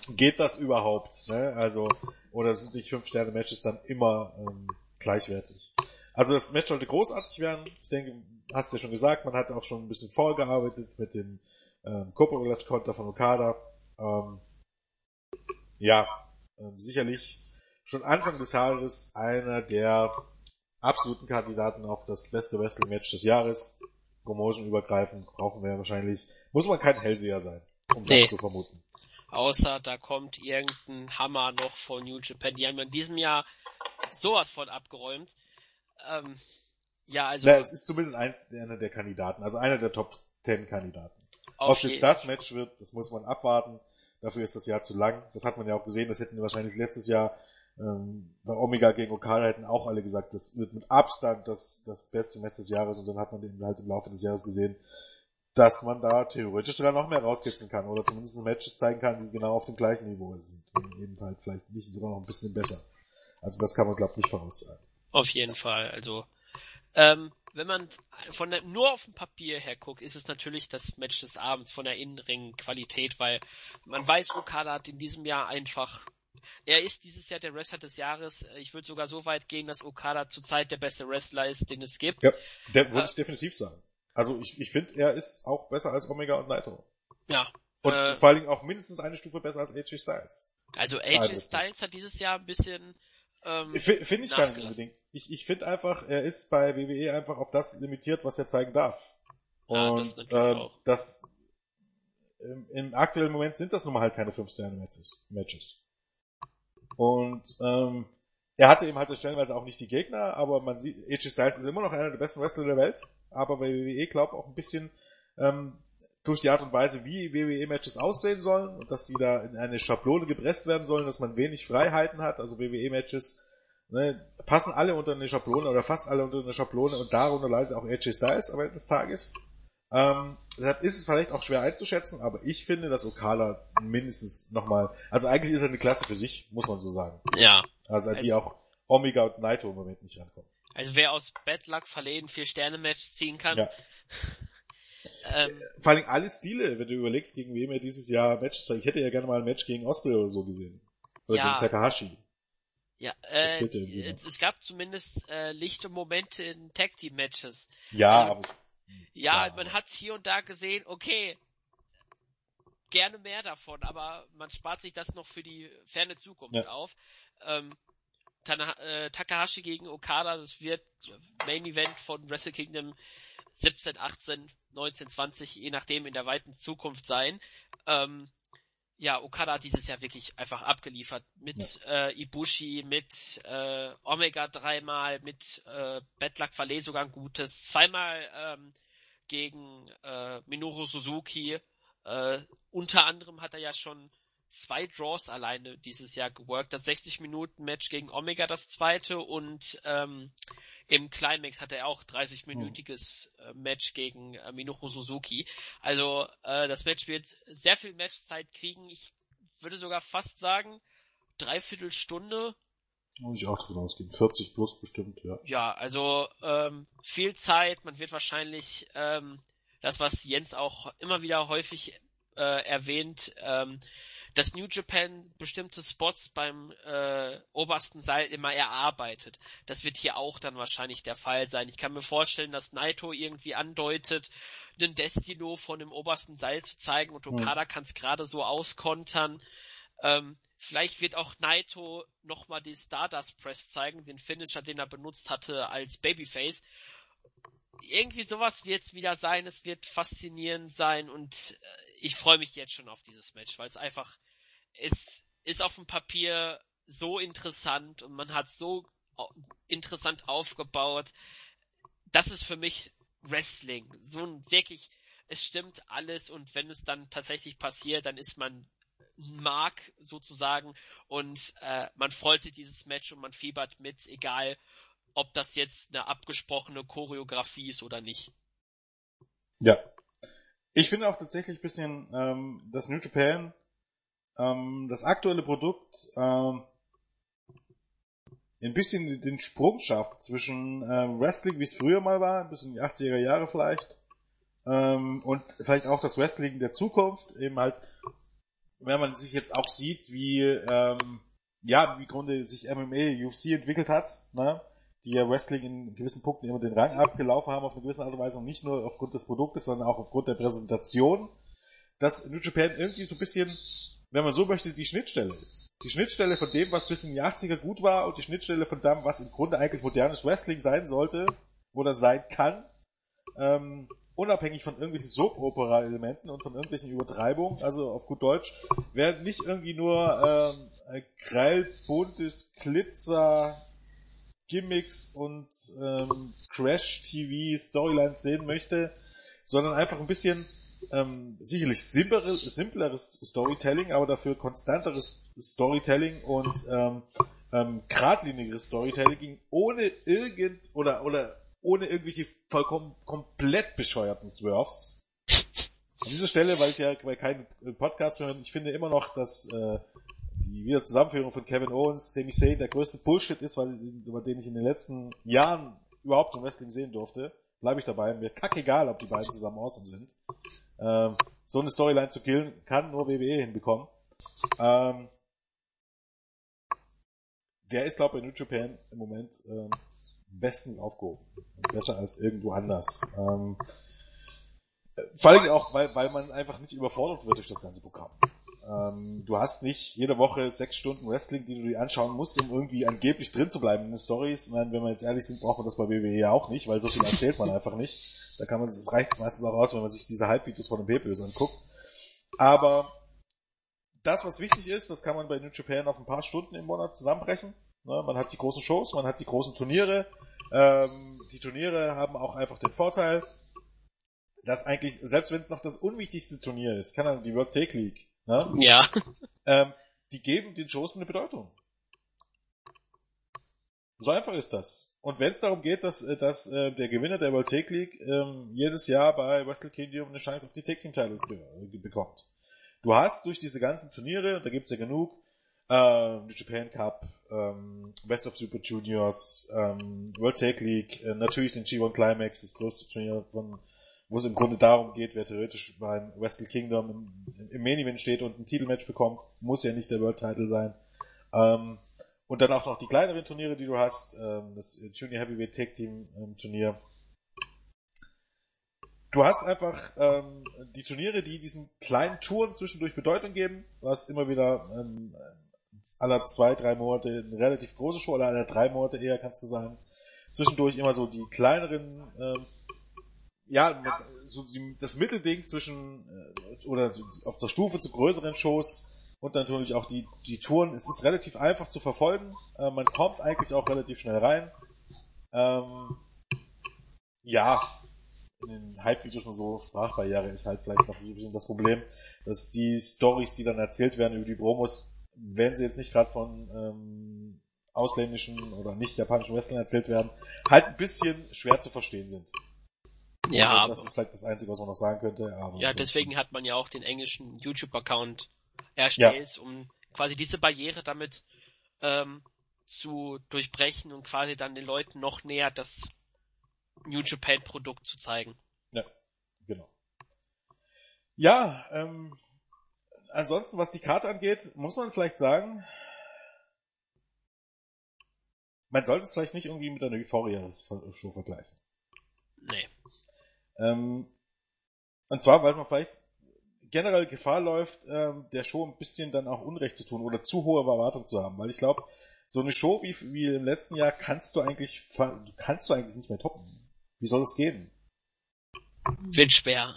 Geht das überhaupt, ne? Also oder sind nicht fünf Sterne Matches dann immer ähm, gleichwertig? Also das Match sollte großartig werden. Ich denke, hast du ja schon gesagt, man hat auch schon ein bisschen vorgearbeitet mit dem ähm, Kopo-Konter von Okada. Ähm, ja, ähm, sicherlich schon Anfang des Jahres einer der absoluten Kandidaten auf das beste Wrestling-Match des Jahres. Promotion übergreifend brauchen wir wahrscheinlich, muss man kein Hellseher sein, um Nee. das zu vermuten. Außer da kommt irgendein Hammer noch von New Japan. Die haben in diesem Jahr sowas von abgeräumt. Ähm, ja, also Na, es ist zumindest eins, einer der Kandidaten, also einer der Top 10 Kandidaten. Ob es das Match wird, das muss man abwarten. Dafür ist das Jahr zu lang. Das hat man ja auch gesehen, das hätten wir wahrscheinlich letztes Jahr ähm, bei Omega gegen Okada hätten auch alle gesagt, das wird mit Abstand das, das beste Match des Jahres und dann hat man eben halt im Laufe des Jahres gesehen, dass man da theoretisch sogar noch mehr rauskitzeln kann oder zumindest Matches zeigen kann, die genau auf dem gleichen Niveau sind und eben halt vielleicht nicht sogar noch ein bisschen besser. Also das kann man glaube ich nicht voraussagen. Auf jeden Fall. Also, ähm, wenn man von der, nur auf dem Papier her guckt, ist es natürlich das Match des Abends von der Innenring-Qualität, weil man weiß, Okada hat in diesem Jahr einfach, er ist dieses Jahr der Wrestler des Jahres. Ich würde sogar so weit gehen, dass Okada zurzeit der beste Wrestler ist, den es gibt. Ja, der würde Äh, ich definitiv sagen. Also ich, ich finde, er ist auch besser als Omega und Naito. Ja. Und Äh, vor allen Dingen auch mindestens eine Stufe besser als AJ Styles. Also AJ Styles hat dieses Jahr ein bisschen ähm, Finde find ich gar nicht unbedingt. Ich, ich finde einfach, er ist bei WWE einfach auf das limitiert, was er zeigen darf. Ja, Und das ähm, das im, im aktuellen Moment sind das nun mal halt keine 5-Sterne-Matches. Matches. Und ähm, er hatte eben halt stellenweise auch nicht die Gegner, aber man sieht, AJ Styles ist immer noch einer der besten Wrestler der Welt, aber bei WWE glaubt auch ein bisschen ähm, durch die Art und Weise, wie WWE-Matches aussehen sollen und dass sie da in eine Schablone gepresst werden sollen, dass man wenig Freiheiten hat, also WWE-Matches ne, passen alle unter eine Schablone oder fast alle unter eine Schablone und darunter leidet auch AJ Styles am Ende des Tages. Ähm, deshalb ist es vielleicht auch schwer einzuschätzen, aber ich finde, dass Okada mindestens nochmal, also eigentlich ist er eine Klasse für sich, muss man so sagen. ja. Also, an die Also- auch Omega und Naito im Moment nicht rankommen. Also wer aus Bad Luck verleden vier Sterne Match ziehen kann. Ja. ähm, Vor allem alle Stile, wenn du überlegst, gegen wen er dieses Jahr Matches zeigt. Ich hätte ja gerne mal ein Match gegen Osprey oder so gesehen. Oder Ja. gegen Takahashi. Ja, äh, es, es, gab zumindest äh, lichte Momente in Tag Team Matches. Ja, ähm, aber ja, man hat hier und da gesehen, okay, gerne mehr davon, aber man spart sich das noch für die ferne Zukunft ja. auf. Ähm, Tana äh, Takahashi gegen Okada, das wird Main Event von Wrestle Kingdom 17, 18, 19, 20, je nachdem in der weiten Zukunft sein. Ähm, ja, Okada hat dieses Jahr wirklich einfach abgeliefert. Mit ja. äh, Ibushi, mit äh, Omega dreimal, mit äh, Bedlack Valet sogar ein gutes, zweimal ähm, gegen äh, Minoru Suzuki. Äh, unter anderem hat er ja schon zwei Draws alleine dieses Jahr geworkt. Das 60-Minuten-Match gegen Omega das zweite und ähm, im Climax hatte er auch 30-minütiges äh, Match gegen äh, Minoru Suzuki. Also äh, das Match wird sehr viel Matchzeit kriegen. Ich würde sogar fast sagen, dreiviertel Stunde. Muss ich auch davon ausgehen. 40 plus bestimmt, ja. Ja, also ähm, viel Zeit. Man wird wahrscheinlich ähm, das, was Jens auch immer wieder häufig äh, erwähnt, ähm, dass New Japan bestimmte Spots beim äh, obersten Seil immer erarbeitet. Das wird hier auch dann wahrscheinlich der Fall sein. Ich kann mir vorstellen, dass Naito irgendwie andeutet, einen Destino von dem obersten Seil zu zeigen und Okada mhm. kann es gerade so auskontern. Ähm, vielleicht wird auch Naito nochmal die Stardust Press zeigen, den Finisher, den er benutzt hatte als Babyface irgendwie sowas wird es wieder sein, es wird faszinierend sein und äh, ich freue mich jetzt schon auf dieses Match, weil es einfach es ist auf dem Papier so interessant und man hat so interessant aufgebaut. Das ist für mich Wrestling. So ein wirklich, es stimmt alles und wenn es dann tatsächlich passiert, dann ist man Mark sozusagen und äh, man freut sich dieses Match und man fiebert mit, egal ob das jetzt eine abgesprochene Choreografie ist oder nicht. Ja. Ich finde auch tatsächlich bisschen, ähm, dass New Japan ähm, das aktuelle Produkt ähm, ein bisschen den Sprung schafft zwischen ähm, Wrestling, wie es früher mal war, bis in die 80er Jahre vielleicht, ähm, und vielleicht auch das Wrestling der Zukunft, eben halt, wenn man sich jetzt auch sieht, wie, ähm, ja, wie Grunde sich MMA, UFC entwickelt hat, ne? die ja Wrestling in gewissen Punkten immer den Rang abgelaufen haben auf eine gewisse Art und Weise und nicht nur aufgrund des Produktes, sondern auch aufgrund der Präsentation, dass New Japan irgendwie so ein bisschen wenn man so möchte, die Schnittstelle ist. Die Schnittstelle von dem, was bis in die 80er gut war und die Schnittstelle von dem, was im Grunde eigentlich modernes Wrestling sein sollte oder sein kann. Ähm, unabhängig von irgendwelchen Soap-Opera-Elementen und von irgendwelchen Übertreibungen, also auf gut Deutsch, wer nicht irgendwie nur ähm, grell buntes Glitzer Gimmicks und ähm, Crash-TV-Storylines sehen möchte, sondern einfach ein bisschen ähm, sicherlich simpleres, simpleres Storytelling, aber dafür konstanteres Storytelling und ähm, ähm, geradlinigeres Storytelling, ohne irgend oder oder ohne irgendwelche vollkommen komplett bescheuerten Swerves. An dieser Stelle, weil ich ja bei keinem Podcast höre, ich finde immer noch, dass äh, die Wiederzusammenführung von Kevin Owens, Sami Zayn der größte Bullshit ist, weil, über den ich in den letzten Jahren überhaupt im Wrestling sehen durfte bleibe ich dabei. Mir kackegal, ob die beiden zusammen awesome sind. Ähm, so eine Storyline zu killen, kann nur WWE hinbekommen. Ähm, der ist, glaube ich, in New Japan im Moment ähm, bestens aufgehoben. Besser als irgendwo anders. Ähm, vor allem auch, weil, weil man einfach nicht überfordert wird durch das ganze Programm. Ähm, du hast nicht jede Woche sechs Stunden Wrestling, die du dir anschauen musst, um irgendwie angeblich drin zu bleiben in den Stories. Wenn wir jetzt ehrlich sind, braucht man das bei WWE ja auch nicht, weil so viel erzählt man einfach nicht. Da kann man, das reicht meistens auch aus, wenn man sich diese Halbvideos von den Pay-Pers anguckt. Aber das, was wichtig ist, das kann man bei New Japan auf ein paar Stunden im Monat zusammenbrechen. Ne, man hat die großen Shows, man hat die großen Turniere. Ähm, die Turniere haben auch einfach den Vorteil, dass eigentlich, selbst wenn es noch das unwichtigste Turnier ist, kann dann die World Take League Ne? Ja. Ähm, die geben den Shows eine Bedeutung. So einfach ist das. Und wenn es darum geht, dass, äh, dass äh, der Gewinner der World Take League ähm, jedes Jahr bei Wrestle Kingdom eine Chance auf die Take Team Titles äh, bekommt. Du hast durch diese ganzen Turniere, da gibt's ja genug, äh, New Japan Cup, ähm, Best of Super Juniors, ähm, World Take League, äh, natürlich den G1 Climax, das größte Turnier von wo es im Grunde darum geht, wer theoretisch beim Wrestle Kingdom im, im Main Event steht und ein Titelmatch bekommt, muss ja nicht der World Title sein. Ähm, Und dann auch noch die kleineren Turniere, die du hast, ähm, das Junior Heavyweight Tag Team ähm, Turnier. Du hast einfach ähm, die Turniere, die diesen kleinen Touren zwischendurch Bedeutung geben. Hast immer wieder ähm, aller zwei, drei Monate eine relativ große Show, oder aller drei Monate eher, kannst du sagen. Zwischendurch immer so die kleineren, ähm, ja, so die, das Mittelding zwischen, äh, oder auf der Stufe zu größeren Shows und natürlich auch die, die Touren. Es ist relativ einfach zu verfolgen. Äh, man kommt eigentlich auch relativ schnell rein. Ähm, ja, in den Hype-Videos und so, Sprachbarriere ist halt vielleicht noch ein bisschen das Problem, dass die Stories, die dann erzählt werden über die Promos, wenn sie jetzt nicht gerade von ähm, ausländischen oder nicht japanischen Wrestlern erzählt werden, halt ein bisschen schwer zu verstehen sind. Ja, also, das ist vielleicht das Einzige, was man noch sagen könnte. ja, deswegen hat man ja auch den englischen YouTube-Account erstellt, ja. um quasi diese Barriere damit ähm, zu durchbrechen und quasi dann den Leuten noch näher das New Japan Produkt zu zeigen. Ja, genau. Ja, ähm, ansonsten, was die Karte angeht, muss man vielleicht sagen, man sollte es vielleicht nicht irgendwie mit einer Euphoria-Show vergleichen. Nee. Ähm, und zwar, weil man vielleicht generell Gefahr läuft, ähm, der Show ein bisschen dann auch Unrecht zu tun oder zu hohe Erwartungen zu haben. Weil ich glaube, so eine Show wie, wie im letzten Jahr kannst du eigentlich, kannst du eigentlich nicht mehr toppen. Wie soll es gehen? Wird schwer.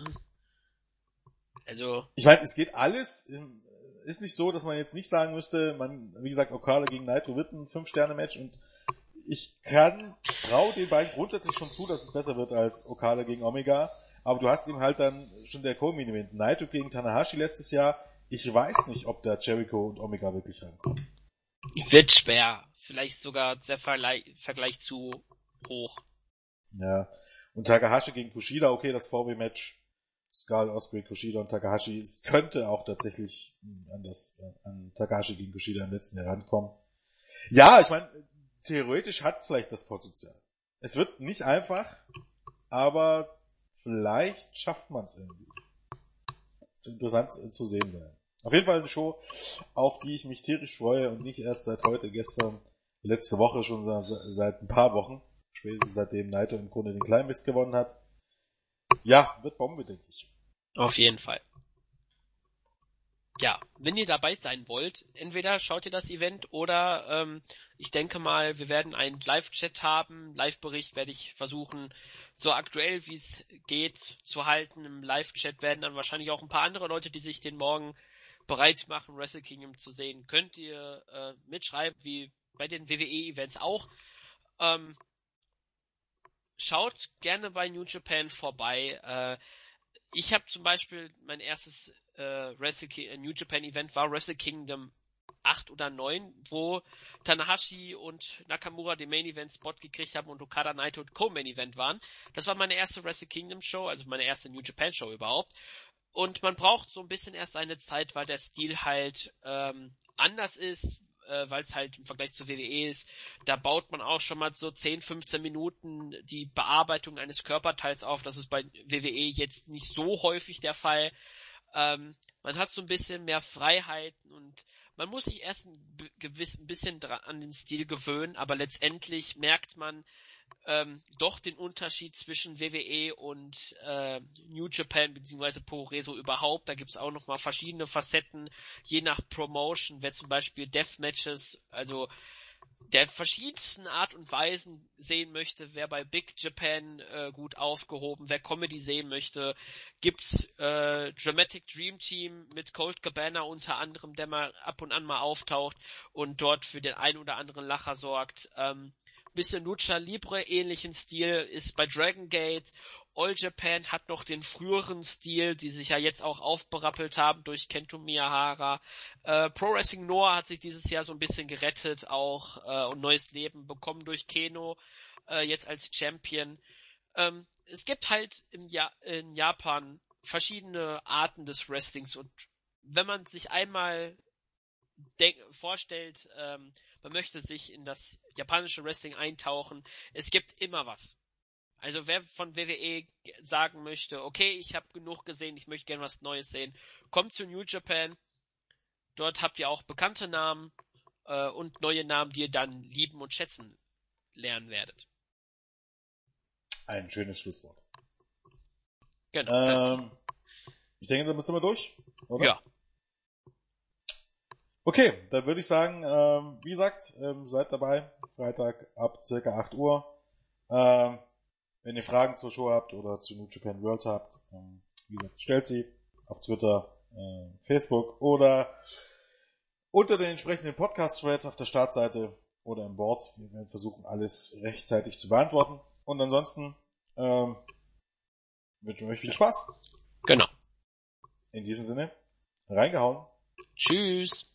Also. Ich meine, es geht alles. Ist nicht so, dass man jetzt nicht sagen müsste, man, wie gesagt, Okada gegen Nitro wird ein 5-Sterne-Match und ich kann, trau den beiden grundsätzlich schon zu, dass es besser wird als Okada gegen Omega. Aber du hast ihm halt dann schon der Co-Main-Event. Naito gegen Tanahashi letztes Jahr. Ich weiß nicht, ob da Jericho und Omega wirklich reinkommen. Wird schwer. Vielleicht sogar der Vergleich, Vergleich zu hoch. Ja. Und Takahashi gegen Kushida, okay, das VW-Match. Skull, Osprey, Kushida und Takahashi. Es könnte auch tatsächlich an das, an Takahashi gegen Kushida im letzten Jahr rankommen. Ja, ich meine, theoretisch hat es vielleicht das Potenzial. Es wird nicht einfach, aber vielleicht schafft man es irgendwie. Interessant zu sehen sein. Auf jeden Fall eine Show, auf die ich mich tierisch freue und nicht erst seit heute, gestern, letzte Woche, schon seit ein paar Wochen. Spätestens seitdem Naito im Grunde den Kleinmist gewonnen hat. Ja, wird Bombe, denke ich. Auf jeden Fall. Ja, wenn ihr dabei sein wollt, entweder schaut ihr das Event oder ähm, ich denke mal, wir werden einen Live-Chat haben. Live-Bericht werde ich versuchen, so aktuell wie es geht, zu halten. Im Live-Chat werden dann wahrscheinlich auch ein paar andere Leute, die sich den Morgen bereit machen, Wrestle Kingdom zu sehen, könnt ihr äh, mitschreiben, wie bei den WWE-Events auch. Ähm, schaut gerne bei New Japan vorbei. Äh, ich habe zum Beispiel mein erstes äh, Wrestle äh, New Japan Event war Wrestle Kingdom 8 oder 9, wo Tanahashi und Nakamura den Main Event Spot gekriegt haben und Okada Naito Co-Main Event waren. Das war meine erste Wrestle Kingdom Show, also meine erste New Japan Show überhaupt. Und man braucht so ein bisschen erst eine Zeit, weil der Stil halt ähm, anders ist, äh, weil es halt im Vergleich zu WWE ist. Da baut man auch schon mal so 10, 15 Minuten die Bearbeitung eines Körperteils auf. Das ist bei WWE jetzt nicht so häufig der Fall. Ähm, man hat so ein bisschen mehr Freiheiten und man muss sich erst ein, gewiss, ein bisschen an den Stil gewöhnen, aber letztendlich merkt man ähm, doch den Unterschied zwischen WWE und äh, New Japan bzw. Poreso überhaupt. Da gibt's auch nochmal verschiedene Facetten, je nach Promotion, wer zum Beispiel Deathmatches, also der verschiedensten Art und Weisen sehen möchte, wer bei Big Japan äh, gut aufgehoben, wer Comedy sehen möchte, gibt's äh, Dramatic Dream Team mit Cold Cabana unter anderem, der mal ab und an mal auftaucht und dort für den ein oder anderen Lacher sorgt. Ähm, bisschen Lucha Libre ähnlichen Stil ist bei Dragon Gate. All Japan hat noch den früheren Stil, die sich ja jetzt auch aufberappelt haben durch Kento Miyahara. Äh, Pro Wrestling Noah hat sich dieses Jahr so ein bisschen gerettet auch äh, und neues Leben bekommen durch Keno äh, jetzt als Champion. Ähm, es gibt halt im ja in Japan verschiedene Arten des Wrestlings und wenn man sich einmal vorstellt, ähm, man möchte sich in das japanische Wrestling eintauchen, es gibt immer was. Also wer von WWE sagen möchte, okay, ich habe genug gesehen, ich möchte gerne was Neues sehen, kommt zu New Japan. Dort habt ihr auch bekannte Namen äh, und neue Namen, die ihr dann lieben und schätzen lernen werdet. Ein schönes Schlusswort. Genau. Ähm, ich denke, damit sind wir durch, oder? ja, Okay, dann würde ich sagen, ähm, wie gesagt, ähm, seid dabei, Freitag ab circa 8 Uhr. Ähm, wenn ihr Fragen zur Show habt oder zu New Japan World habt, ähm, wie gesagt, stellt sie auf Twitter, äh, Facebook oder unter den entsprechenden Podcast-Threads auf der Startseite oder im Board. Wir werden versuchen, alles rechtzeitig zu beantworten. Und ansonsten ähm, wünschen wir euch viel Spaß. genau. In diesem Sinne, reingehauen. Tschüss.